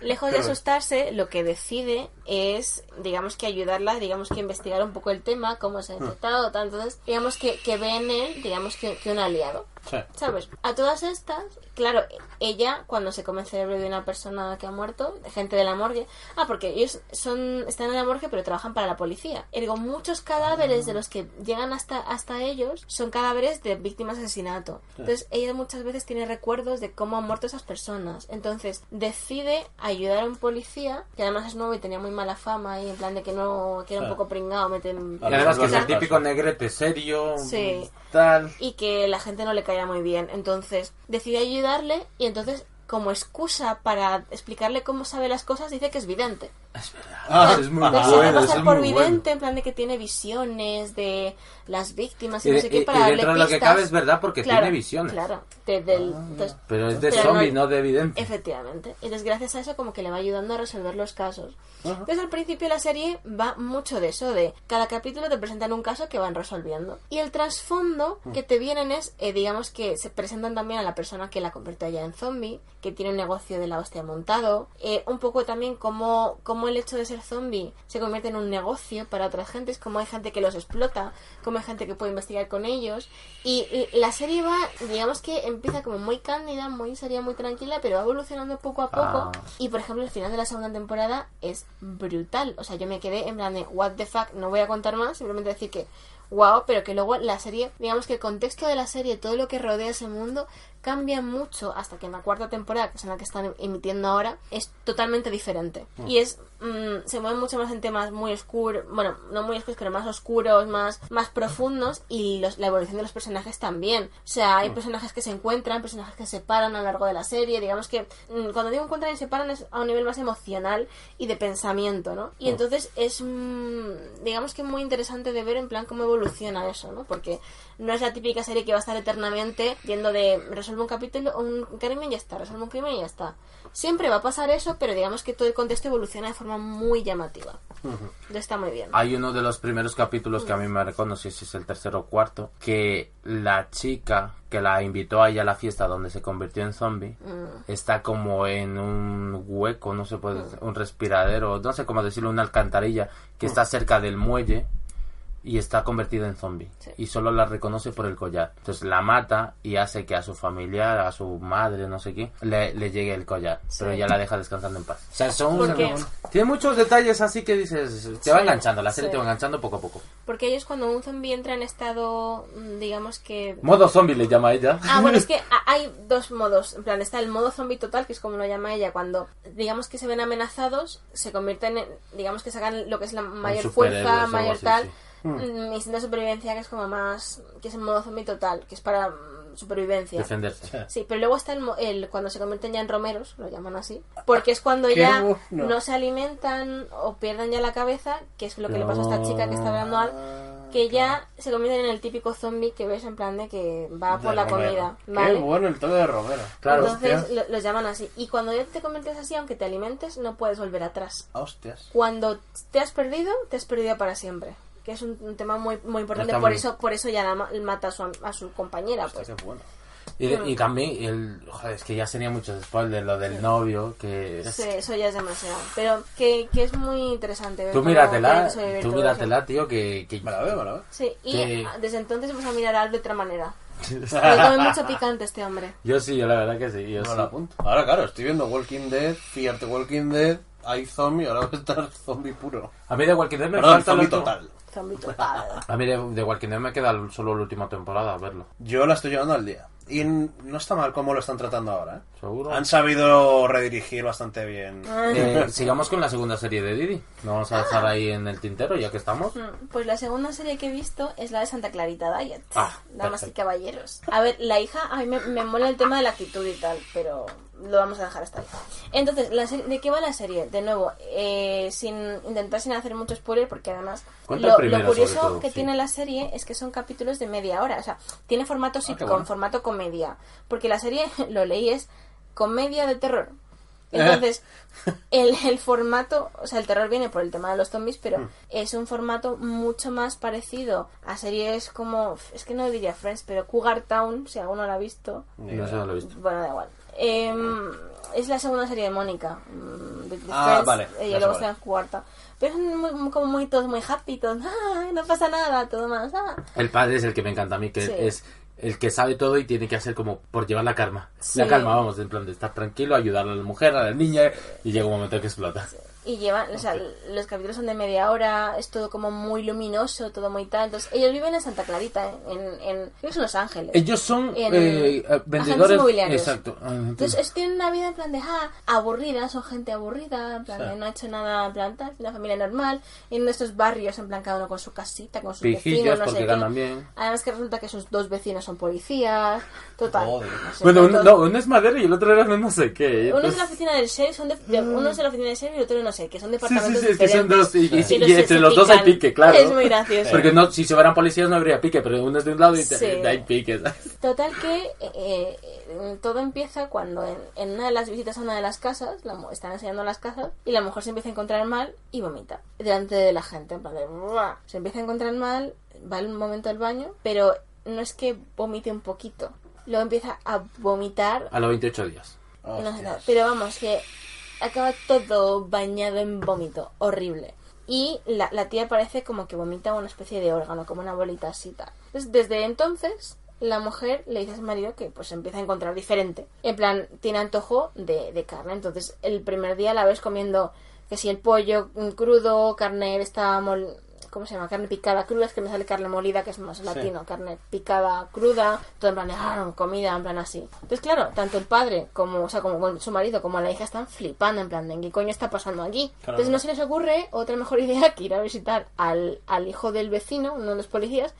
Lejos de asustarse, lo que decide es, digamos que ayudarla, digamos que investigar un poco el tema, cómo se ha infectado, tal. Entonces, digamos que, que ve en él, digamos que, que un aliado. Sí. ¿Sabes? A todas estas, claro, ella, cuando se come el cerebro de una persona que ha muerto, de gente de la morgue, ah, porque ellos son, están en la morgue pero trabajan para la policía. Ergo, muchos cadáveres de los que llegan hasta, hasta ellos son cadáveres de víctimas de asesinato. Entonces, ella muchas veces tiene recuerdos de cómo han muerto esas personas. Entonces, decide ayudar a un policía, que además es nuevo y tenía muy mala fama, y en plan de que no, que era un Ah. poco pringado, meten... Y además que es el típico negrete serio. Sí. Tal. y que la gente no le caía muy bien. Entonces decide ayudarle y entonces como excusa para explicarle cómo sabe las cosas dice que es vidente. Es verdad. Ah, es muy bueno. pasar es por muy vidente bueno. en plan de que tiene visiones de las víctimas y, Y, no sé y- qué y para darle dentro de lo que pistas. cabe es verdad porque Claro, tiene visiones. Claro, de- del- entonces, Pero es de Pero zombie, no- no, de evidente. Efectivamente. Y entonces gracias a eso como que le va ayudando a resolver los casos. Entonces al principio la serie va mucho de eso, de cada capítulo te presentan un caso que van resolviendo. Y el trasfondo que te vienen es, eh, digamos que se presentan también a la persona que la convirtió ya en zombie, que tiene un negocio de la hostia montado. Eh, un poco también como, como el hecho de ser zombie se convierte en un negocio para otras gentes, como hay gente que los explota, como hay gente que puede investigar con ellos. Y, y la serie va, digamos que empieza como muy cándida, muy seria, muy tranquila, pero va evolucionando poco a poco. Ah. Y por ejemplo, el final de la segunda temporada es brutal. O sea, yo me quedé en plan de, what the fuck, no voy a contar más, simplemente decir que, wow, pero que luego la serie, digamos que el contexto de la serie, todo lo que rodea ese mundo, cambia mucho hasta que en la cuarta temporada, que es en la que están emitiendo ahora, es totalmente diferente. Y es, mm, se mueve mucho más en temas muy oscuros, bueno, no muy oscuros, pero más oscuros, más, más profundos, y los- la evolución de los personajes también. O sea, hay personajes que se encuentran, personajes que se separan a lo largo de la serie, digamos que mm, cuando digo encuentran y se separan es a un nivel más emocional y de pensamiento, ¿no? Y entonces es, mm, digamos que muy interesante de ver en plan cómo evoluciona eso, ¿no? Porque no es la típica serie que va a estar eternamente viendo de resuelve un capítulo, un crimen y ya está, resuelve un crimen y ya está. Siempre va a pasar eso, pero digamos que todo el contexto evoluciona de forma muy llamativa. Está muy bien. Hay uno de los primeros capítulos que a mí me recuerdo, no sé si es el tercero o cuarto, que la chica que la invitó a ella a la fiesta donde se convirtió en zombie Mm. está como en un hueco, no se puede, un respiradero, no sé cómo decirlo, una alcantarilla que está cerca del muelle y está convertida en zombie Sí. y solo la reconoce por el collar. Entonces la mata y hace que a su familiar, a su madre, no sé qué, le, le llegue el collar, pero ya la deja descansando en paz. O sea, son ¿Por qué? tiene muchos detalles así que dices, te va Sí, enganchando, la serie sí. te va enganchando poco a poco. Porque ellos cuando un zombie entra en estado, mm, digamos que... Modo zombie le llama ella. Ah, bueno, es que <laughs> ha- hay dos modos. En plan, está el modo zombie total, que es como lo llama ella, cuando digamos que se ven amenazados, se convierten en, digamos que sacan lo que es la mayor fuerza, mayor así, tal. Sí. Mm, Instinto de supervivencia, que es como más, que es el modo zombie total, que es para mm, supervivencia. defenderse. Sí, pero luego está el, mo- el cuando se convierten ya en romeros, lo llaman así, porque es cuando ya no se alimentan o pierden ya la cabeza, que es lo que le pasó a esta chica que está hablando al, que ya se convierten en el típico zombie que ves en plan de que va por De la Romero. comida, Qué bueno el toque de Romero. Claro. Entonces Hostia. lo- los llaman así. Y cuando ya te conviertes así, aunque te alimentes, no puedes volver atrás. Hostias. Cuando te has perdido, te has perdido para siempre. Que es un, un tema muy, muy importante. Por eso, por eso ya la ma- mata a su, a su compañera. Hostia, Pues. qué bueno. Y, de- y también, el, joder, es que ya sería muchos spoilers, lo del novio, que... es- Sí, eso ya es demasiado. Pero que, que es muy interesante. ver Tú míratela, tú míratela, tío, que... que Me la veo, me la veo. eso. Sí, y que- ah, desde entonces vamos a mirar a Al de otra manera. <laughs> Porque come mucho picante este hombre. Yo sí, yo la verdad que sí, yo Me sí. la apunto. Ahora, claro, estoy viendo Walking Dead, the Walking Dead, hay zombie, ahora va a estar <laughs> zombie puro. A mí de Walking Dead me Perdón, falta el zombie último- total. <laughs> A mí de, de Walking Dead me queda solo la última temporada a verlo. Yo la estoy llevando al día. Y no está mal cómo lo están tratando ahora, ¿eh? ¿Seguro? Han sabido redirigir bastante bien. Eh, sigamos con la segunda serie de Didi. No vamos a dejar ahí en el tintero ya que estamos. Mm, Pues la segunda serie que he visto es la de Santa Clarita Diet. Ah, Damas y caballeros. A ver, la hija, a mí me, me mola el tema de la actitud y tal, pero lo vamos a dejar hasta ahí. Entonces, la serie- ¿de qué va la serie? De nuevo, eh, sin intentar sin hacer mucho spoiler, porque además lo, lo curioso todo, que sí. tiene la serie es que son capítulos de media hora. O sea, tiene formato sitcom, bueno. formato comedia. Porque la serie, <laughs> lo leí, es comedia de terror. <laughs> Entonces, el, el formato, o sea, el terror viene por el tema de los zombies, pero es un formato mucho más parecido a series como, es que no diría Friends, pero Cougar Town, si alguno la ha visto. No sé, no lo he visto. Bueno, da igual. Em, es la segunda serie de Mónica. mm, de, de Ah, Friends, vale, Ella ya luego está en cuarta. Pero es muy- como muy todos muy happy, todos, "Ay, no pasa nada, todo más. ah". El padre es el que me encanta a mí, que Sí. es el que sabe todo y tiene que hacer como por llevar la calma. Sí. La calma, vamos, en plan de estar tranquilo, ayudar a la mujer, a la niña, y llega un momento que explota. Y llevan, o sea, los capítulos son de media hora, es todo como muy luminoso, todo muy tal. Entonces, ellos viven en Santa Clarita, ¿eh? en, en, Los Ángeles. Ellos son En eh, vendedores. inmobiliarios. Exacto. Ah, Entonces, es- tienen una vida en plan de, ah, aburrida, son gente aburrida, en plan de, Sí. no ha hecho nada, en plan tal, una familia normal, en nuestros barrios, en plan cada uno con su casita, con sus Pijillos, vecinos, no sé qué. bien. Además que resulta que sus dos vecinos son policías, total. No sé, Bueno, uno, no, uno es madera y el otro era no sé qué. Uno es de la oficina del sheriff, son de, de- uno es de la oficina del sheriff y el otro no sé, que son Sí, sí, departamentos sí, es que son diferentes. dos. Y, y- y se- entre los dos hay pique, claro. Es muy gracioso. Porque no, si se fueran policías no habría pique, pero uno es de un lado y te- Sí. hay pique. Total que eh, eh, todo empieza cuando en, en una de las visitas a una de las casas, la, están enseñando las casas, y la mujer se empieza a encontrar mal y vomita delante de la gente. En plan de, se empieza a encontrar mal, va un momento al baño, pero no es que vomite un poquito, luego empieza a vomitar A los 28 días. y no sé. Pero vamos, que acaba todo bañado en vómito, horrible. Y la, la tía parece como que vomita una especie de órgano, como una bolita así. Entonces, desde entonces, la mujer le dice a su marido que pues empieza a encontrar diferente. En plan, tiene antojo de, de carne. Entonces, el primer día la ves comiendo que si el pollo crudo, carne está mol... ¿Cómo se llama? Carne picada cruda, es que me sale carne molida, que es más latino. Carne picada cruda, todo en plan de "Ah, comida, en plan así. Entonces, claro, tanto el padre como, o sea, como su marido como la hija están flipando, en plan de ¿qué coño está pasando? Claro. Entonces no se les ocurre otra mejor <laughs> idea que ir a visitar al, al hijo del vecino, uno de los policías,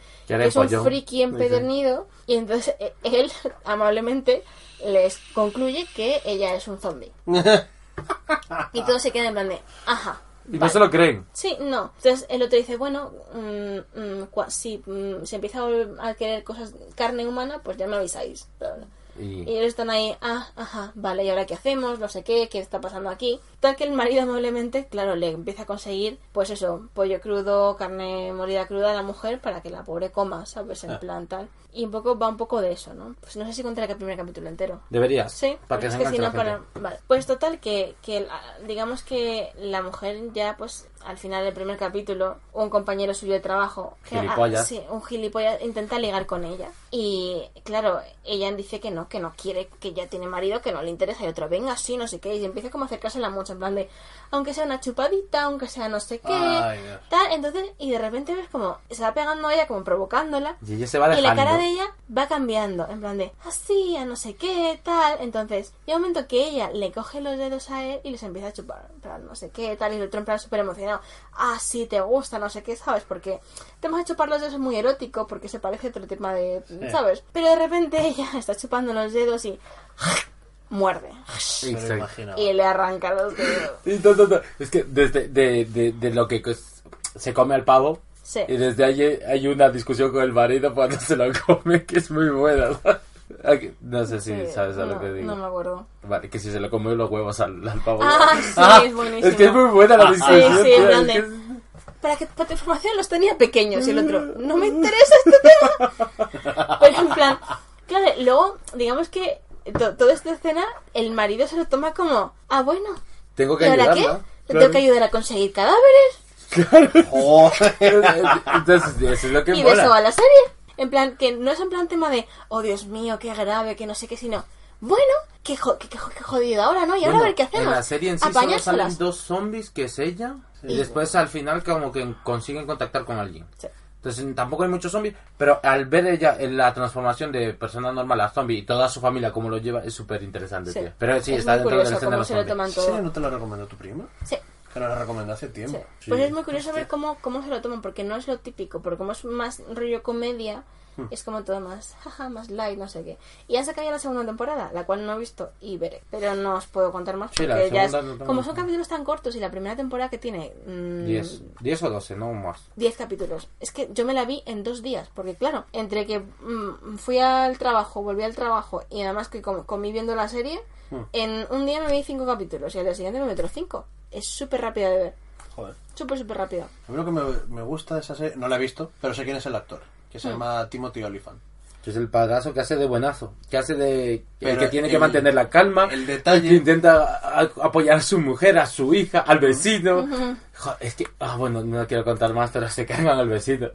Que es un friki empedernido, y entonces eh, él <laughs> amablemente les concluye que ella es un zombie. <laughs> y todos se quedan en plan de, ajá. Y no vale". se lo creen. Sí, no. Entonces el otro dice, bueno, mm, mm, si mm, se empieza a, a querer cosas, carne humana, pues ya me avisáis. Bla. Y, Y ellos están ahí, ah, ajá, vale, ¿y ahora qué hacemos? No sé qué, ¿qué está pasando aquí? Tal que el marido amablemente, claro, le empieza a conseguir, pues eso, pollo crudo, carne molida cruda a la mujer para que la pobre coma, ¿sabes? En Ah. plan tal. Y un poco va un poco de eso, ¿no? Pues no sé si contaré el primer capítulo entero. Deberías. Sí, Para que se es que si no para... Vale. Pues total que, que digamos que la mujer ya pues al final del primer capítulo un compañero suyo de trabajo que- ah, Gilipollas. sí, un gilipollas intenta ligar con ella y claro ella dice que no que no quiere que ya tiene marido que no le interesa y otro venga sí no sé qué y empieza como a acercársela mucho en plan de aunque sea una chupadita aunque sea no sé qué Ay, tal entonces y de repente ves como se va pegando a ella como provocándola Y ella se va y la cara de ella va cambiando, en plan de así, a no sé qué, tal. Entonces, llega un momento que ella le coge los dedos a él y les empieza a chupar, en plan, no sé qué, tal. Y el otro en plan súper emocionado, ah, sí, te gusta, no sé qué, ¿sabes? Porque te hemos hecho chupar los dedos es muy erótico, porque se parece a otro tema de, ¿sabes? Pero de repente ella <laughs> está chupando los dedos y muerde. Lo. Y le arranca los dedos. Sí, no, no, no. Es que desde de, de, de lo que se come al pavo. Sí. Y desde ahí hay una discusión con el marido cuando se lo come que es muy buena. <laughs> No sé si Sí, sabes a lo no, que digo. No me acuerdo. Vale, que si se le come los huevos al, al pavo. Ah, sí, es buenísimo. Es que es muy buena la discusión. sí, tío, en es que es- para que para tu información los tenía pequeños y el otro <laughs> no me interesa este tema pero en plan claro luego digamos que to- toda esta escena el marido se lo toma como ah bueno Tengo ¿y que ayudar a conseguir cadáveres? Joder. <laughs> Entonces, eso es lo que y de eso va la serie en plan que no es en plan tema de oh Dios mío qué grave que no sé qué sino bueno qué, jo- qué, qué jo- qué jodido ahora no y ahora Bueno, a ver qué hacemos En la serie en sí solo salen dos zombies, que es ella, y después al final como que consiguen contactar con alguien. Sí. Entonces tampoco hay muchos zombies, pero al ver ella en la transformación de persona normal a zombie y toda su familia como lo lleva, es súper interesante, Sí. tío. Pero sí, Es está dentro de la curioso escena de cómo los se lo zombies. toman ¿En todo serio no te lo recomendó tu prima? sí Que nos la recomendé hace tiempo. Sí. Pues es muy curioso ver cómo, cómo se lo toman, porque no es lo típico, porque como es más rollo comedia, Hmm. es como todo más, jaja, más light, no sé qué. Y ya se caído la segunda temporada, la cual no he visto y veré, pero no os puedo contar más, Sí, porque ya es, como son capítulos tan cortos y la primera temporada que tiene mm, 10. 10 o 12, no más. 10 capítulos. Es que yo me la vi en dos días, porque claro, entre que mm, fui al trabajo, volví al trabajo y además que com- comí viendo la serie, Hmm. en un día me vi cinco capítulos y al día siguiente me meto cinco. Es súper rápida de ver. Joder. Súper, súper rápida. A mí lo que me, me gusta de esa serie, no la he visto, pero sé quién es el actor, que se llama Timothy Olyphant. Que es el padrazo que hace de buenazo. Que hace de. el Pero que tiene que el- mantener la calma. el detalle- que intenta a- apoyar a su mujer, a su hija, al vecino. Es que. Ah, bueno, no quiero contar más, pero se cargan al vecino.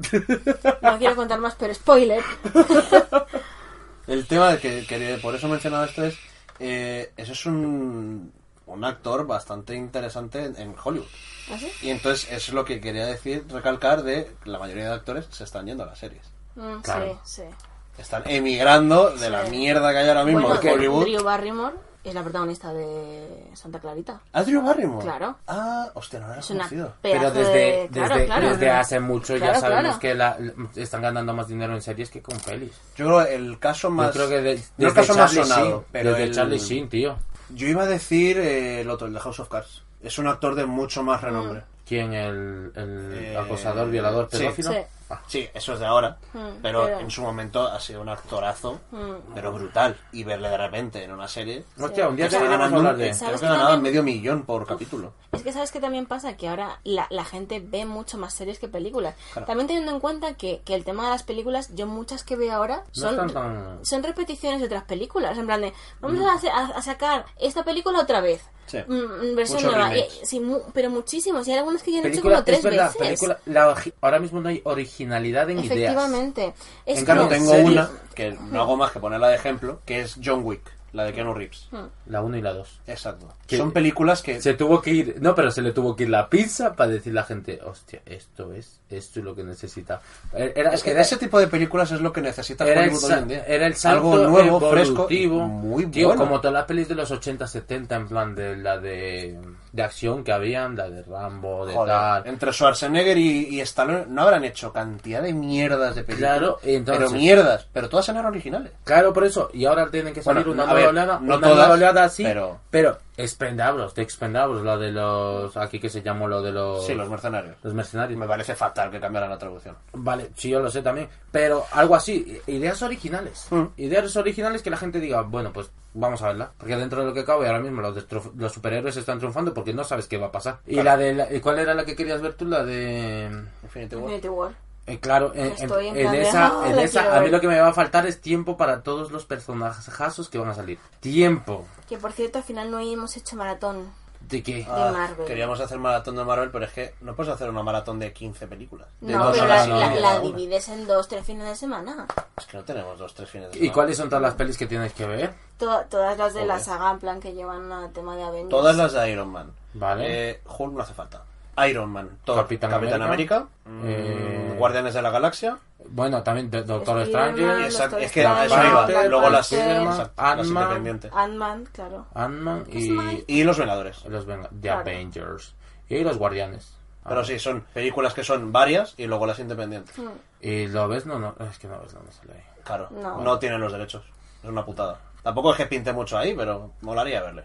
No quiero contar más, pero spoiler. <laughs> El tema de que, que por eso he mencionado esto es, eh, ese es un, un actor bastante interesante en, en Hollywood. ¿Así? Y entonces eso es lo que quería decir, recalcar de que la mayoría de actores se están yendo a las series. Mm, Claro. Sí, sí. Están emigrando de la mierda que hay ahora mismo Bueno, en Hollywood. Drew Barrymore es la protagonista de Santa Clarita. ¿Ah, Drew Barrymore? Claro. Ah, hostia, no lo era conocido. Pero desde, de... Claro, desde, claro. desde hace mucho Claro, ya sabemos claro. que la, están ganando más dinero en series que con pelis. Yo creo que el caso más... Yo creo que de- no el caso más sonado, Sheen, pero desde el- Charlie Sheen, tío. Yo iba a decir eh, el otro, el de House of Cards. Es un actor de mucho más renombre. ¿Quién? ¿El, el Eh, acosador, violador, sí. pedófilo? Sí. Sí, eso es de ahora. Mm, pero, pero- en su momento ha sido un actorazo, Mm. pero brutal. Y verle de repente en una serie... Hostia, un día Está deberíamos ganando, hablar de... creo ¿Sabes que ganaba también? medio millón por capítulo. Es que sabes que también pasa que ahora la, la gente ve mucho más series que películas. Claro. También teniendo en cuenta que, que el tema de las películas, yo muchas que veo ahora No son, están tan- son repeticiones de otras películas. En plan de, vamos a, hacer- a- a sacar esta película otra vez. Sí. Mm, versión Muchos nueva. Y- sí, mu- pero muchísimos. Y hay algunas que ya han hecho Película, como tres es verdad, veces. película, la ahora mismo no hay originalidad en ideas. Efectivamente. En cambio, tengo serie- una que no hago más que ponerla de ejemplo, que es John Wick, la de Keanu Reeves. La 1 y la 2. Exacto. Que- Son películas que... Se tuvo que ir, no, pero se le tuvo que ir la pizza para decir a la gente, hostia, esto es, esto es lo que necesita. Era, Es que era- ese tipo de películas es lo que necesita era el, Hollywood sa- hoy en día. era el salto Algo nuevo, fresco, muy Tío, bueno. como todas las pelis de los 80, 70, en plan de la de, de acción que habían, la de Rambo, de Joder, tal. entre Schwarzenegger y, y Stallone no habrán hecho cantidad de mierdas de películas. Claro, entonces- pero mierdas, pero todas eran originales. Claro, por eso. Y ahora tienen que salir Bueno, una nueva oleada. no una todas, nueva oleada así. pero- Pero, Expendables, de Expendables, la de los. Aquí que se llamó lo de los. Sí, los mercenarios. los mercenarios. Me parece fatal que cambiaran la traducción. Vale, sí, yo lo sé también. Pero algo así, ideas originales. Mm. Ideas originales que la gente diga, bueno, pues vamos a verla. Porque dentro de lo que cabe, ahora mismo los, destro- los superhéroes están triunfando porque no sabes qué va a pasar. Y la de. la- ¿y ¿Cuál era la que querías ver tú? La de. Infinity War. Infinity War. Eh, claro, en, en- en esa, "Ah, en esa a mí ver". lo que me va a faltar es tiempo para todos los personajazos que van a salir. Tiempo. Que por cierto, al final no hemos hecho maratón. ¿De qué? Ah, Marvel. Queríamos hacer maratón de Marvel, pero es que no puedes hacer una maratón de 15 películas. De No, dos pero horas la, y la- la divides en dos, tres fines de semana. Es que no tenemos dos, tres fines de ¿Y semana. cuáles son todas las pelis que tienes que ver? To- todas las de la Joder. saga, en plan, que llevan a tema de Avengers. Todas las de Iron Man. Vale. Eh, Hulk no hace falta. Iron Man, Thor, Capitán Capitán, América, América, eh, mm, Guardianes de la Galaxia. Bueno, también de- Doctor Doctor es que eso Strange, iba. Luego las, independientes. Ant-Man, claro. Ant-Man y. Y los Vengadores. los The Claro. Avengers. Y los Guardianes. Ah, Pero sí, son películas que son varias y luego las independientes. ¿Y lo ves? No, no, es que no ves, no me sale ahí. Claro, No. no. tienen los derechos. Es una putada. Tampoco es que pinte mucho ahí, pero molaría verle.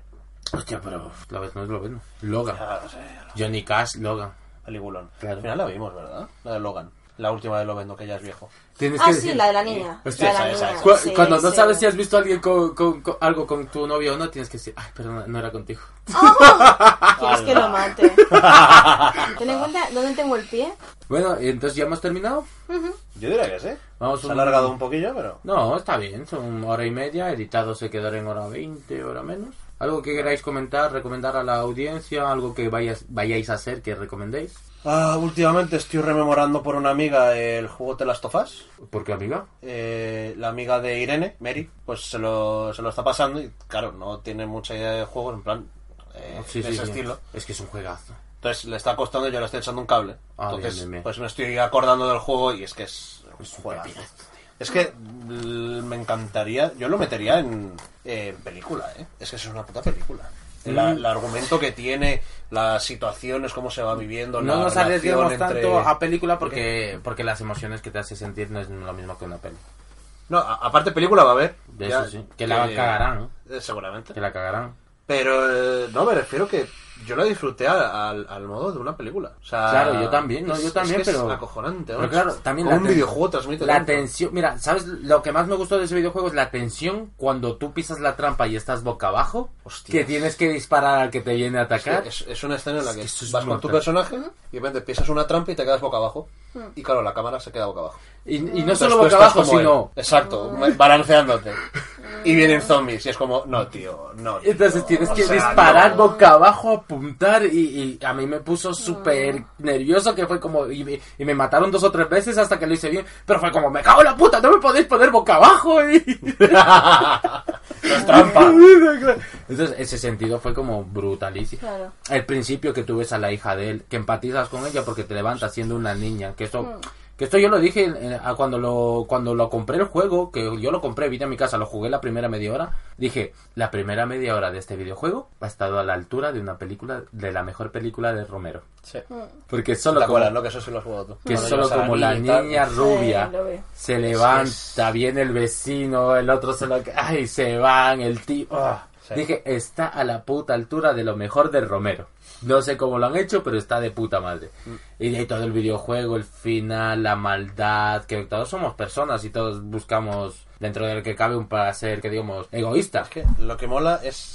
Hostia, pero lo ves, no es lo ves. Logan. Ah, no sé, Johnny Cash, Logan. peliculón. Claro. Al final la vimos, ¿verdad? La de Logan. La última de Logan, que ya es viejo. Tienes Ah, que sí, decir- la de la niña. Hostia, la de la esa, niña. esa. Cu- sí, Cuando no sí. sabes si has visto a alguien con, con- con algo con tu novio o no, tienes que decir, ay, pero no, no era contigo. <laughs> ¿Quieres que lo mate? <laughs> Ten en cuenta dónde tengo el pie. Bueno, entonces ya hemos terminado. Yo diría que sí. Vamos Se un- ha alargado un poquillo, pero... No, está bien, son hora y media, editado se quedará en hora 20, hora menos. ¿Algo que queráis comentar, recomendar a la audiencia? ¿Algo que vayas, vayáis a hacer que recomendéis? Ah, últimamente estoy rememorando por una amiga el juego de las tofas. ¿Por qué, amiga? Eh, la amiga de Irene, Mary, pues se lo, se lo está pasando y claro, no tiene mucha idea de juegos, en plan, eh, Sí, de sí, ese sí. estilo. Es que es un juegazo. Entonces le está costando y yo le estoy echando un cable. Ah, Entonces, bien, bien, bien. pues me estoy acordando del juego y es que es un Es un juegazo. Es que mm, me encantaría, yo lo metería en eh, película, ¿eh? Es que eso es una puta película. La- el argumento que tiene, las situaciones, cómo se va viviendo. No la nos arriesguemos entre- tanto a película porque, porque las emociones que te hace sentir no es lo mismo que una peli. No, a- aparte película va a haber. De eso sí. Que la cagarán, eh, seguramente. Que la cagarán. Pero eh, no, me refiero que yo la disfruté al, al- al modo de una película. O sea, Claro, yo también, no, es- yo es también, es pero- acojonante. Pero claro, también Como la un ten- videojuego transmite La tanto. tensión, mira, ¿sabes? Lo que más me gustó de ese videojuego es la tensión cuando tú pisas la trampa y estás boca abajo, Hostias. que tienes que disparar al que te viene a atacar. Es, es una escena en la Es que, vas con tu personaje y de repente pisas una trampa y te quedas boca abajo. Y claro, la cámara se queda boca abajo. Y, y no Entonces solo tú boca abajo, como él. sino... Exacto, balanceándote. Y vienen zombies y es como, no, tío, no. tío. Entonces tienes que sea, disparar no. boca abajo, apuntar y, y a mí me puso súper nervioso que fue como... Y, me- y me mataron dos o tres veces hasta que lo hice bien, pero fue como, me cago en la puta, no me podéis poner boca abajo. Y... <laughs> <laughs> Es trampa. Entonces ese sentido fue como brutalísimo. Claro. El principio que tú ves a la hija de él, que empatizas con ella porque te levantas siendo una niña, que esto... Mm. Que esto yo lo dije eh, a cuando lo cuando lo compré el juego, que yo lo compré, vine a mi casa, lo jugué la primera media hora, dije, la primera media hora de este videojuego ha estado a la altura de una película, de la mejor película de Romero. Sí. Porque ¿Te solo como, acuerdas, no? Que eso sí lo has jugado tú. que Cuando solo como la niña rubia Sí, se levanta, viene el vecino, el otro se lo... ¡Ay! Se van, el tío... ah. Sí. Dije, está a la puta altura de lo mejor de Romero. No sé cómo lo han hecho, pero está de puta madre. Mm. Y de ahí todo el videojuego, el final, la maldad, que todos somos personas y todos buscamos dentro del que cabe un placer, que digamos, egoísta. Es que lo que mola es.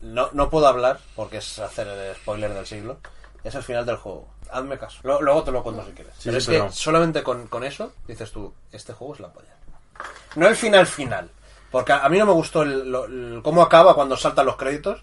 No, no puedo hablar porque es hacer el spoiler del siglo. Es el final del juego. Hazme caso. Lo- luego te lo cuento si quieres. Sí, pero es pero- que solamente con, con eso dices tú, este juego es la polla. No el final final. Porque a, a mí no me gustó el, lo- el- cómo acaba cuando saltan los créditos.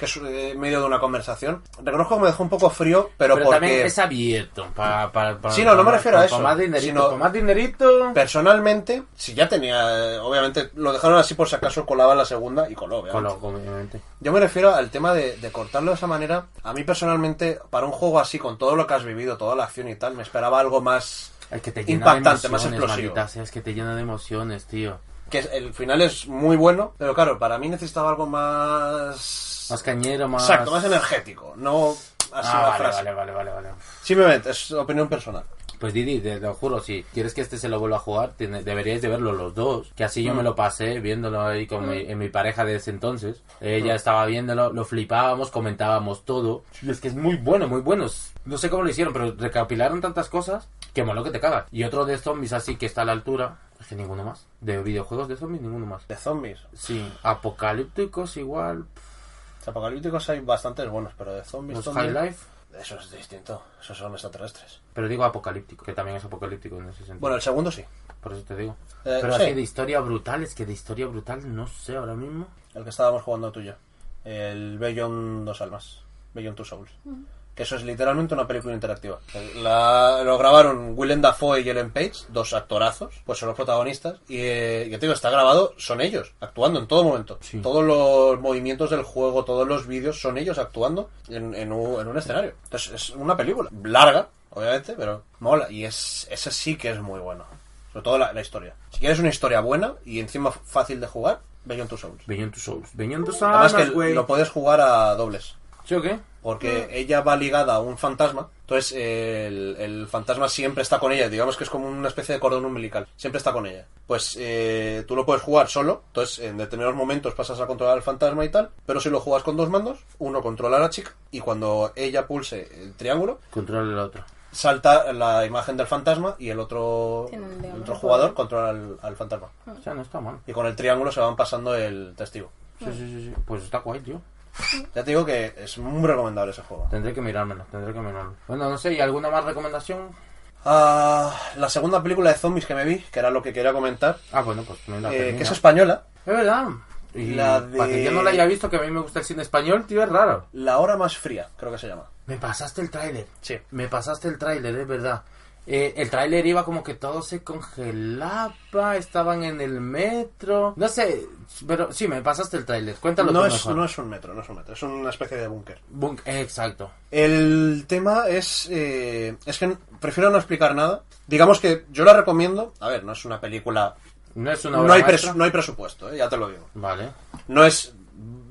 Que es eh, medio de una conversación. Reconozco que me dejó un poco frío, pero, Pero, porque. también es abierto. pa- pa- pa- Sí, no, no me pa- refiero a eso, más dinerito, más dinerito. Personalmente, si ya tenía. eh, Obviamente, lo dejaron así por si acaso colaba la segunda y coló, obviamente. Colo- obviamente. Yo me refiero al tema de, de cortarlo de esa manera. A mí personalmente, para un juego así, con todo lo que has vivido, toda la acción y tal, me esperaba algo más Es que te llena impactante, de más explosivo. maldita es que te llena de emociones, tío. Que el final es muy bueno, pero claro, para mí necesitaba algo más... Más cañero, más... Exacto, más energético, no así Ah, una vale, frase. vale, vale, vale, vale. Simplemente, es opinión personal. Pues Didi, te lo juro, si quieres que este se lo vuelva a jugar, tiene- deberíais de verlo los dos. Que así yo Mm. me lo pasé viéndolo ahí con mi, en mi pareja de ese entonces. Ella estaba viéndolo, lo flipábamos, comentábamos todo. Y es que es muy bueno, muy bueno. No sé cómo lo hicieron, pero recapilaron tantas cosas que moló que te cagas. Y otro de zombies así que está a la altura, es que ninguno más. De videojuegos de zombies, ninguno más. De zombies. Sí, apocalípticos igual. Apocalípticos hay bastantes buenos, pero de zombies... Los zombies- High Life. Eso es distinto, esos son extraterrestres. Pero digo apocalíptico, que también es apocalíptico en ese sentido. Bueno, el segundo sí. Por eso te digo. Eh, Pero sí. así de historia brutal, es que de historia brutal no sé ahora mismo. El que estábamos jugando tú y yo. El Beyond Dos Almas. Beyond Two Souls. Eso es literalmente una película interactiva. La- lo grabaron Willem Dafoe y Ellen Page, dos actorazos, pues son los protagonistas. Y eh, ya te digo, está grabado, son ellos, actuando en todo momento. Sí. Todos los movimientos del juego, todos los vídeos, son ellos actuando en, en un, en un escenario. Entonces es una película larga, obviamente, pero mola. Y es ese sí que es muy bueno. Sobre todo la, la historia. Si quieres una historia buena y encima fácil de jugar, Beyond Two Souls. Beyond Two Souls. Beyond Two Además Souls, que güey. lo puedes jugar a dobles. ¿Sí o qué? Porque ella va ligada a un fantasma. Entonces el, el fantasma siempre está con ella. Digamos que es como una especie de cordón umbilical. Siempre está con ella. Pues eh, tú lo puedes jugar solo. Entonces en determinados momentos pasas a controlar al fantasma y tal. Pero si lo juegas con dos mandos, uno controla a la chica. Y cuando ella pulse el triángulo, Controla el otro. salta la imagen del fantasma y el otro, el otro jugador controla al, al fantasma. O sea, no está mal. Y con el triángulo se van pasando el testigo. Sí, sí, sí, sí. Pues está guay, tío. Ya te digo que es muy recomendable ese juego. Tendré que mirármelo, tendré que mirarlo. Bueno, no sé, ¿y alguna más recomendación? Ah, la segunda película de zombies que me vi, que era lo que quería comentar, Ah, bueno, pues me la eh, que es española, Es verdad. Y La de- para que yo no la haya visto, que a mí me gusta el cine español, tío, es raro. La Hora Más Fría, creo que se llama. Me pasaste el tráiler. Sí. Me pasaste el tráiler, es verdad. Eh, el tráiler iba como que todo se congelaba, estaban en el metro. No sé, pero sí, me pasaste el tráiler. Cuéntalo No tú es, mejor. no es un metro, no es un metro, es una especie de búnker. Exacto. El tema es... eh, es que prefiero no explicar nada. Digamos que yo la recomiendo. A ver, no es una película... No es una hay, no hay presupuesto, eh, ya te lo digo. Vale. No es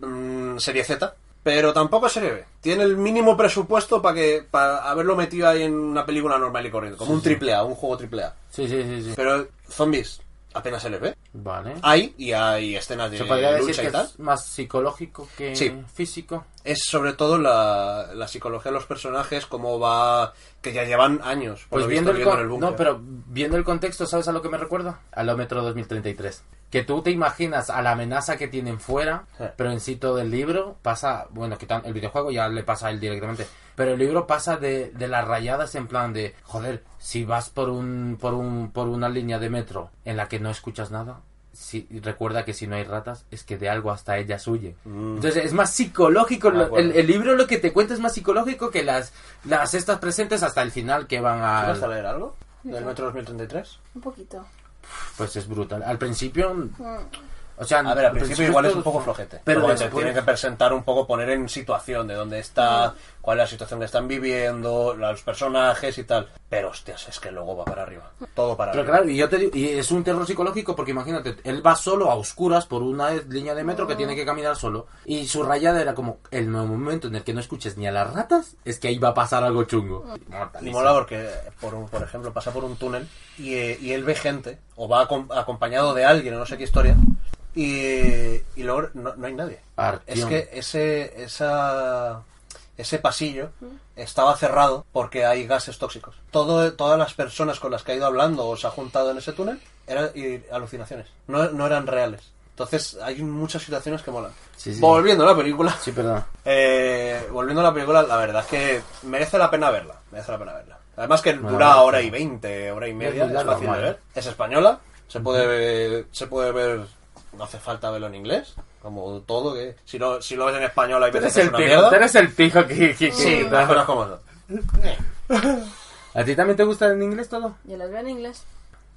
mm, serie Z, pero tampoco es serie B. Tiene el mínimo presupuesto para que para haberlo metido ahí en una película normal y corriente, como un triple A, un juego triple A. Sí, sí, sí, sí. Pero zombies apenas se les ve. Vale. Hay y hay escenas de Se podría decir lucha que y tal. es más psicológico que Sí. físico. Es sobre todo la, la psicología de los personajes, cómo va... que ya llevan años. por Pues lo viendo visto, el, el no, pero viendo el contexto, ¿sabes a lo que me recuerda? Al Metro 2033. Que tú te imaginas a la amenaza que tienen fuera, Sí. pero en sí todo el libro pasa, bueno, que el videojuego ya le pasa a él directamente, pero el libro pasa de, de las rayadas en plan de, joder, si vas por un, por un, por una línea de metro en la que no escuchas nada, si, recuerda que si no hay ratas, es que de algo hasta ellas huyen. Entonces es más psicológico, el libro lo que te cuenta es más psicológico que las, las estas presentes hasta el final que van a... ¿Vas a leer algo? ¿Del Metro 2033? Un poquito. Pues es brutal. Al principio. O sea, A ver, al principio igual es un poco flojete. Pero te después- tienen que presentar un poco, poner en situación de dónde está, cuál es la situación que están viviendo, los personajes y tal. Pero hostias, es que luego va para arriba. Todo para Pero arriba. claro, y yo te digo, y es un terror psicológico porque imagínate, él va solo a oscuras por una línea de metro que tiene que caminar solo. Y su rayada era como el nuevo momento en el que no escuches ni a las ratas, es que ahí va a pasar algo chungo. Y mola porque, por, un- por ejemplo, pasa por un túnel y, eh, y él ve gente, o va acom- acompañado de alguien, o no sé qué historia, y, y luego no, no hay nadie. Artión. Es que ese, esa, ese pasillo estaba cerrado porque hay gases tóxicos. Todo, todas las personas con las que ha ido hablando o se ha juntado en ese túnel eran alucinaciones, no, no eran reales. Entonces hay muchas situaciones que molan. Sí, sí. Volviendo a la película, Sí, perdón. <laughs> eh, volviendo a la película, la verdad es que merece la pena verla. Merece la pena verla. Además que dura hora y veinte, hora y media, es fácil de ver. Es española, se puede se puede ver, no hace falta verlo en inglés, como todo, que si lo, si lo ves en español hay veces que es el una pijo, mierda. tú eres el pijo que... que- Sí, las cosas como son. ¿A ti también te gusta en inglés todo? Yo las veo en inglés.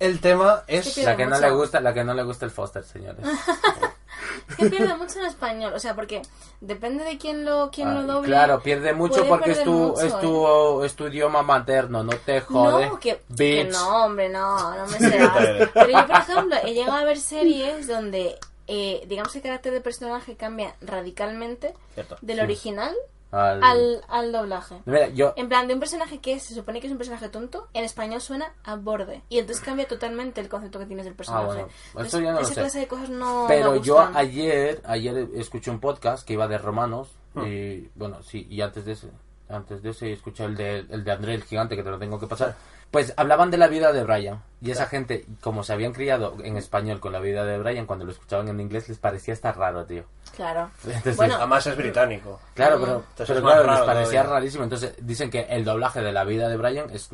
El tema es... La que no le gusta, la que no le gusta el Foster, señores. <laughs> Es que pierde mucho en español. O sea, porque depende de quién lo, quién Ah, lo doble. claro, pierde mucho porque es tu, mucho, es ¿eh? tu, es tu idioma materno, no te jode. No, que, que no, hombre, no, no me <laughs> serás. Pero yo, por ejemplo, he llegado a ver series donde, eh, digamos, el carácter del personaje cambia radicalmente Cierto. del original Al- al, al doblaje. Mira, yo, En plan, de un personaje que se supone que es un personaje tonto, en español suena a borde. Y entonces cambia totalmente el concepto que tienes del personaje. Ah, bueno, Entonces, eso ya no lo esa sé. clase de cosas no pero me yo ayer, ayer escuché un podcast que iba de romanos y bueno, sí, y antes de ese, antes de ese escuché el de, el de André el gigante que te lo tengo que pasar. Pues hablaban de la vida de Brian y esa gente, como se habían criado en español con la vida de Brian, cuando lo escuchaban en inglés les parecía estar raro, tío. Claro. Entonces, Bueno, Además es británico. Claro, pero, Entonces pero es más claro, les parecía todavía. rarísimo. Entonces dicen que el doblaje de la vida de Brian es...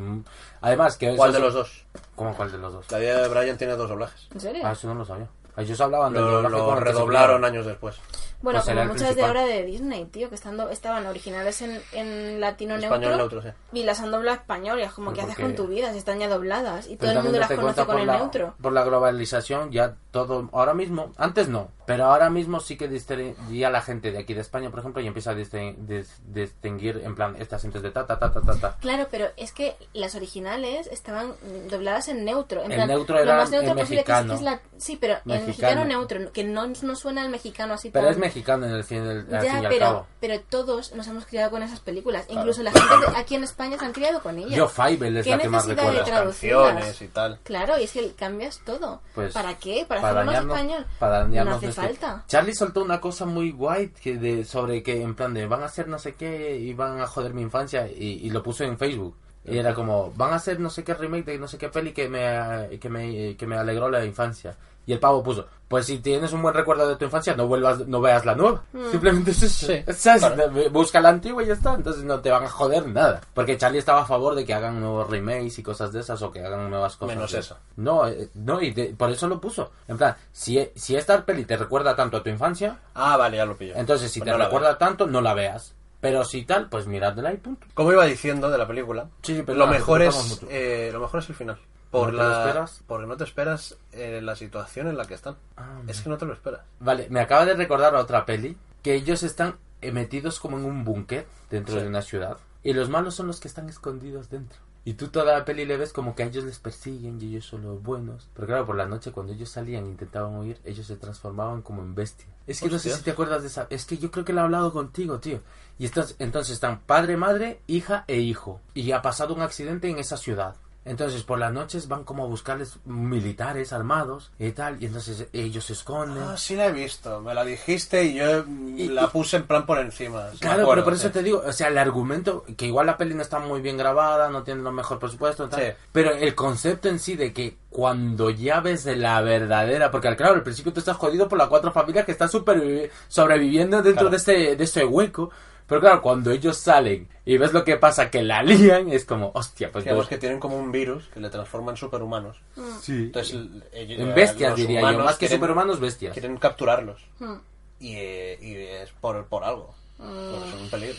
Además que... ¿Cuál de los dos? ¿Cómo cuál de los dos? La vida de Brian tiene dos doblajes. ¿En serio? Ah, eso no lo sabía. Ellos hablaban del Lo, doblaje lo redoblaron años después. Bueno, Pues como muchas de ahora de Disney, tío, que estando, estaban originales en, en latino Español neutro, neutro, sí. y las han doblado a español, y es como, ¿qué haces con tu vida? Si están ya dobladas, y todo el mundo las conoce con el la, neutro. Por la globalización ya todo... Ahora mismo, antes no, pero ahora mismo sí que distinguía la gente de aquí de España, por ejemplo, y empieza a distin- dis- distinguir en plan estas acentos de ta, ta, ta, ta, ta, ta. Claro, pero es que las originales estaban dobladas en neutro. En El plan, neutro lo era más neutro que es- que es mexicano. la- Sí, pero en Mexicano. neutro, que no, no suena al mexicano así Pero tan- mexicano en el fin, del, al Ya, fin y al pero, cabo. pero todos nos hemos criado con esas películas. Incluso la gente <coughs> de aquí en España se han criado con ellas. Yo Fievel es ¿Qué la que más de recuerdo. traducirlas? Canciones y tal. Claro, y es que cambias todo. Pues, ¿Para qué? ¿Para, para hacerlo más español? para dañarnos no hace nuestro- falta. Charlie soltó una cosa muy guay que de, sobre que en plan de van a hacer no sé qué y van a joder mi infancia y, y lo puso en Facebook. Y era como, van a hacer no sé qué remake de no sé qué peli que me, que me, que me alegró la infancia. Y el pavo puso, pues si tienes un buen recuerdo de tu infancia, no vuelvas, no veas la nueva. Simplemente es eso. Sí, ¿Sabes? claro. Busca la antigua y ya está. Entonces no te van a joder nada. Porque Charlie estaba a favor de que hagan nuevos remakes y cosas de esas o que hagan nuevas cosas. Menos eso. No, eh, no, y de- por eso lo puso. En plan, si, si esta peli te recuerda tanto a tu infancia, Ah, vale, ya lo pillo. entonces si Pues te no recuerda veo. tanto, no la veas. Pero si tal, pues miradla y punto. Como iba diciendo de la película, Sí, sí, pero lo, nada, mejor es, eh, lo mejor es el final. Por ¿No te lo esperas? Porque no te esperas eh, la situación en la que están. Ah, es que no te lo esperas. Vale, me acaba de recordar otra peli, que ellos están eh, metidos como en un búnker dentro Sí. de una ciudad. Y los malos son los que están escondidos dentro. Y tú toda la peli le ves como que a ellos les persiguen y ellos son los buenos. Pero claro, por la noche cuando ellos salían e intentaban huir, ellos se transformaban como en bestias. Es que no sé si te acuerdas de esa... Es que yo creo que lo he hablado contigo, tío. Y entonces, entonces están padre, madre, hija e hijo. Y ha pasado un accidente en esa ciudad. Entonces por las noches van como a buscarles militares armados y tal. Y entonces ellos se esconden. Ah, sí la he visto. Me la dijiste y yo mm, la puse en plan por encima. Sí Claro, acuerdo, pero por eso sí. te digo, o sea, el argumento, que igual la peli no está muy bien grabada, no tiene lo mejor presupuesto, tal, Sí. pero el concepto en sí de que cuando ya ves de la verdadera, porque claro, al principio tú estás jodido por las cuatro familias que están supervivi- sobreviviendo dentro Claro. de este de ese hueco, pero claro, cuando ellos salen y ves lo que pasa, que la lían, es como, hostia, pues Digamos que tienen como un virus que le transforma en superhumanos. sí. Entonces, ellos- en bestias los diría yo, más que quieren- superhumanos, bestias. Quieren capturarlos. Hmm. Y, eh, y es por, por algo. Porque son un peligro.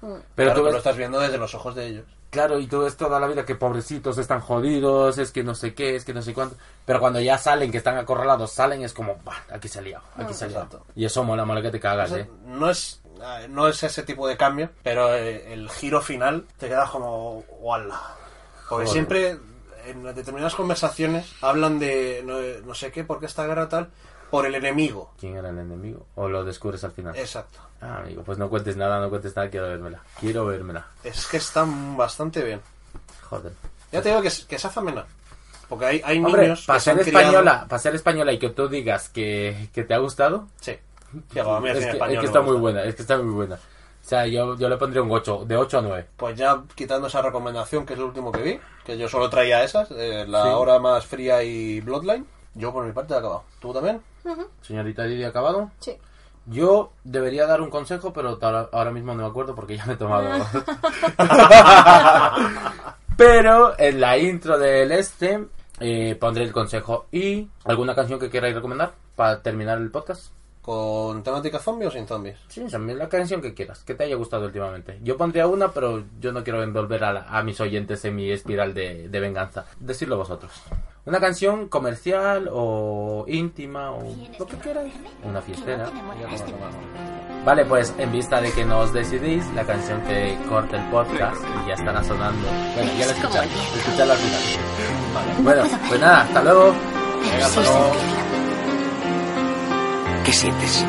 Pero claro, tú tú ves- lo estás viendo desde los ojos de ellos. Claro, y todo es toda la vida que pobrecitos están jodidos, es que no sé qué, es que no sé cuánto. Pero cuando ya salen, que están acorralados, salen, es como, bah, aquí se ha liado, aquí se ha liado. Exacto. Y eso mola, mola que te cagas, O sea, eh. no es eh, no es ese tipo de cambio, pero eh, el giro final te queda como ¡Wala! Porque Joder. siempre en determinadas conversaciones hablan de no, no sé qué, por qué esta guerra tal, por el enemigo. ¿Quién era el enemigo? ¿O lo descubres al final? Exacto. Ah, amigo, pues no cuentes nada, no cuentes nada, quiero vérmela. Quiero vérmela. Es que están bastante bien. Joder. Ya te digo que, es- que se hace amena. Porque hay, hay Hombre, niños para ser criado- española, para ser española y que tú digas que, que te ha gustado, Sí. El es, que, español es que me está muy buena, es que está muy buena. O sea, yo, yo le pondría un 8, de 8 a 9. Pues ya quitando esa recomendación, que es lo último que vi, que yo solo traía esas, eh, la Sí. hora más fría y Bloodline, yo por mi parte he acabado. ¿Tú también? Señorita Didi, ¿acabado? Sí. Yo debería dar un consejo, pero ahora, ahora mismo no me acuerdo porque ya me he tomado. <laughs> <laughs> pero en la intro del este eh, pondré el consejo y alguna canción que queráis recomendar para terminar el podcast. ¿Con temática zombie o sin zombies? Sí, también la canción que quieras, que te haya gustado últimamente. Yo pondría una, pero yo no quiero envolver a, la- a mis oyentes en mi espiral de, de venganza. Decidlo vosotros. Una canción comercial o íntima o lo que queráis. Una fiestera. Vale, pues en vista de que nos decidís, la canción que corta el podcast y ya estará sonando. Bueno, ya la escucháis. Escuchadla al final. Vale. Bueno, pues nada, hasta luego. Venga, hasta luego. ¿Qué sientes?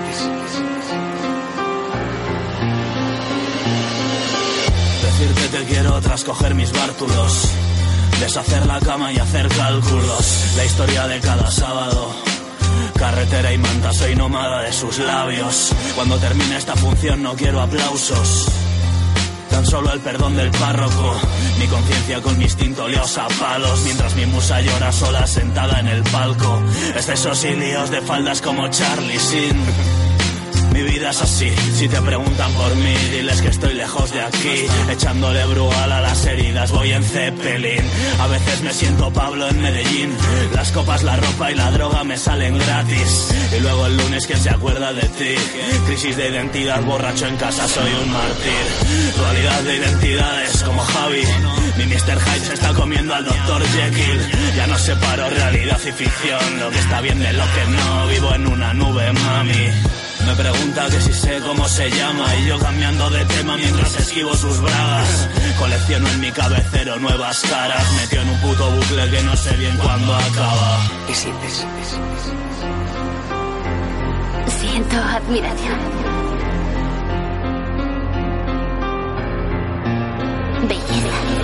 Decirte te quiero tras coger mis bártulos. Deshacer la cama y hacer cálculos. La historia de cada sábado. Carretera y manta, soy nómada de sus labios. Cuando termine esta función no quiero aplausos. Tan solo el perdón del párroco. Mi conciencia con mi instinto leos a palos. Mientras mi musa llora sola sentada en el palco. Excesos y líos de faldas como Charlie Sin. Mi vida es así, si te preguntan por mí, diles que estoy lejos de aquí, echándole brugal a las heridas, voy en Zeppelin. A veces me siento Pablo en Medellín, las copas, la ropa y la droga me salen gratis. Y luego el lunes que se acuerda de ti, crisis de identidad, borracho en casa, soy un mártir. Dualidad de identidades como Javi, mi Mr. Hyde se está comiendo al Dr. Jekyll. Ya no separo realidad y ficción, lo que está bien de lo que no, vivo en una nube, mami. Me pregunta que si sé cómo se llama y yo cambiando de tema mientras esquivo sus bragas. Colecciono en mi cabecero nuevas caras, metió en un puto bucle que no sé bien cuándo acaba. ¿Qué sientes? Siento admiración. Belleza.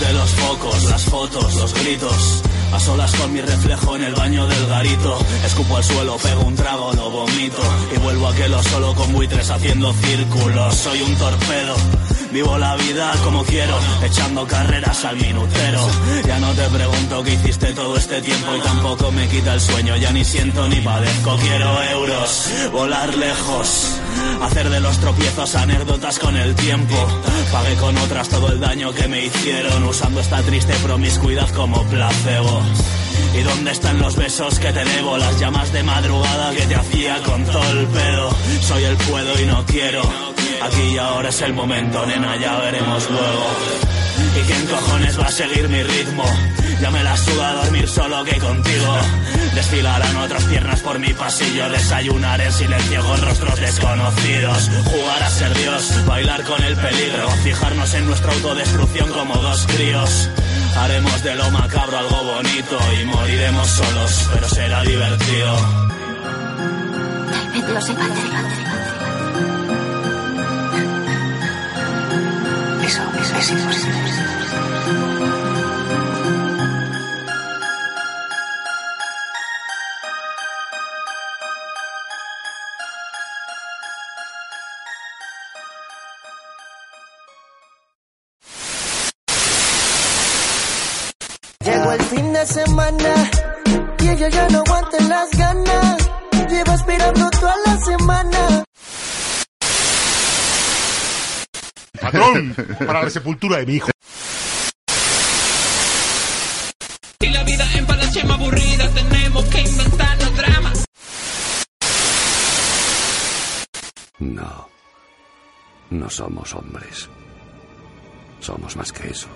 De los focos, las fotos, los gritos. A solas con mi reflejo en el baño del garito. Escupo al suelo, pego un trago, lo vomito. Y vuelvo a aquello solo con buitres haciendo círculos. Soy un torpedo. Vivo la vida como quiero, echando carreras al minutero. Ya no te pregunto qué hiciste todo este tiempo y tampoco me quita el sueño. Ya ni siento ni padezco, quiero euros, volar lejos, hacer de los tropiezos anécdotas con el tiempo. Pagué con otras todo el daño que me hicieron, usando esta triste promiscuidad como placebo. ¿Y dónde están los besos que te debo? Las llamas de madrugada que te hacía con todo el pedo. Soy el puedo y no quiero. Aquí y ahora es el momento, nena, ya veremos luego. ¿Y quién cojones va a seguir mi ritmo? Ya me la suda dormir solo que contigo. Desfilarán otras piernas por mi pasillo Desayunar en silencio con rostros desconocidos Jugar a ser Dios, bailar con el peligro Fijarnos en nuestra autodestrucción como dos críos Haremos de lo macabro algo bonito Y moriremos solos, pero será divertido Tal vez lo sepa. Eso, eso. Llegó el fin de semana y ella ya no aguanta las ganas. Lleva esperando toda la semana. Patrón, para la sepultura de mi hijo. Si la vida en Palacio aburrida, tenemos que inventarnos drama. No. No somos hombres. Somos más que eso.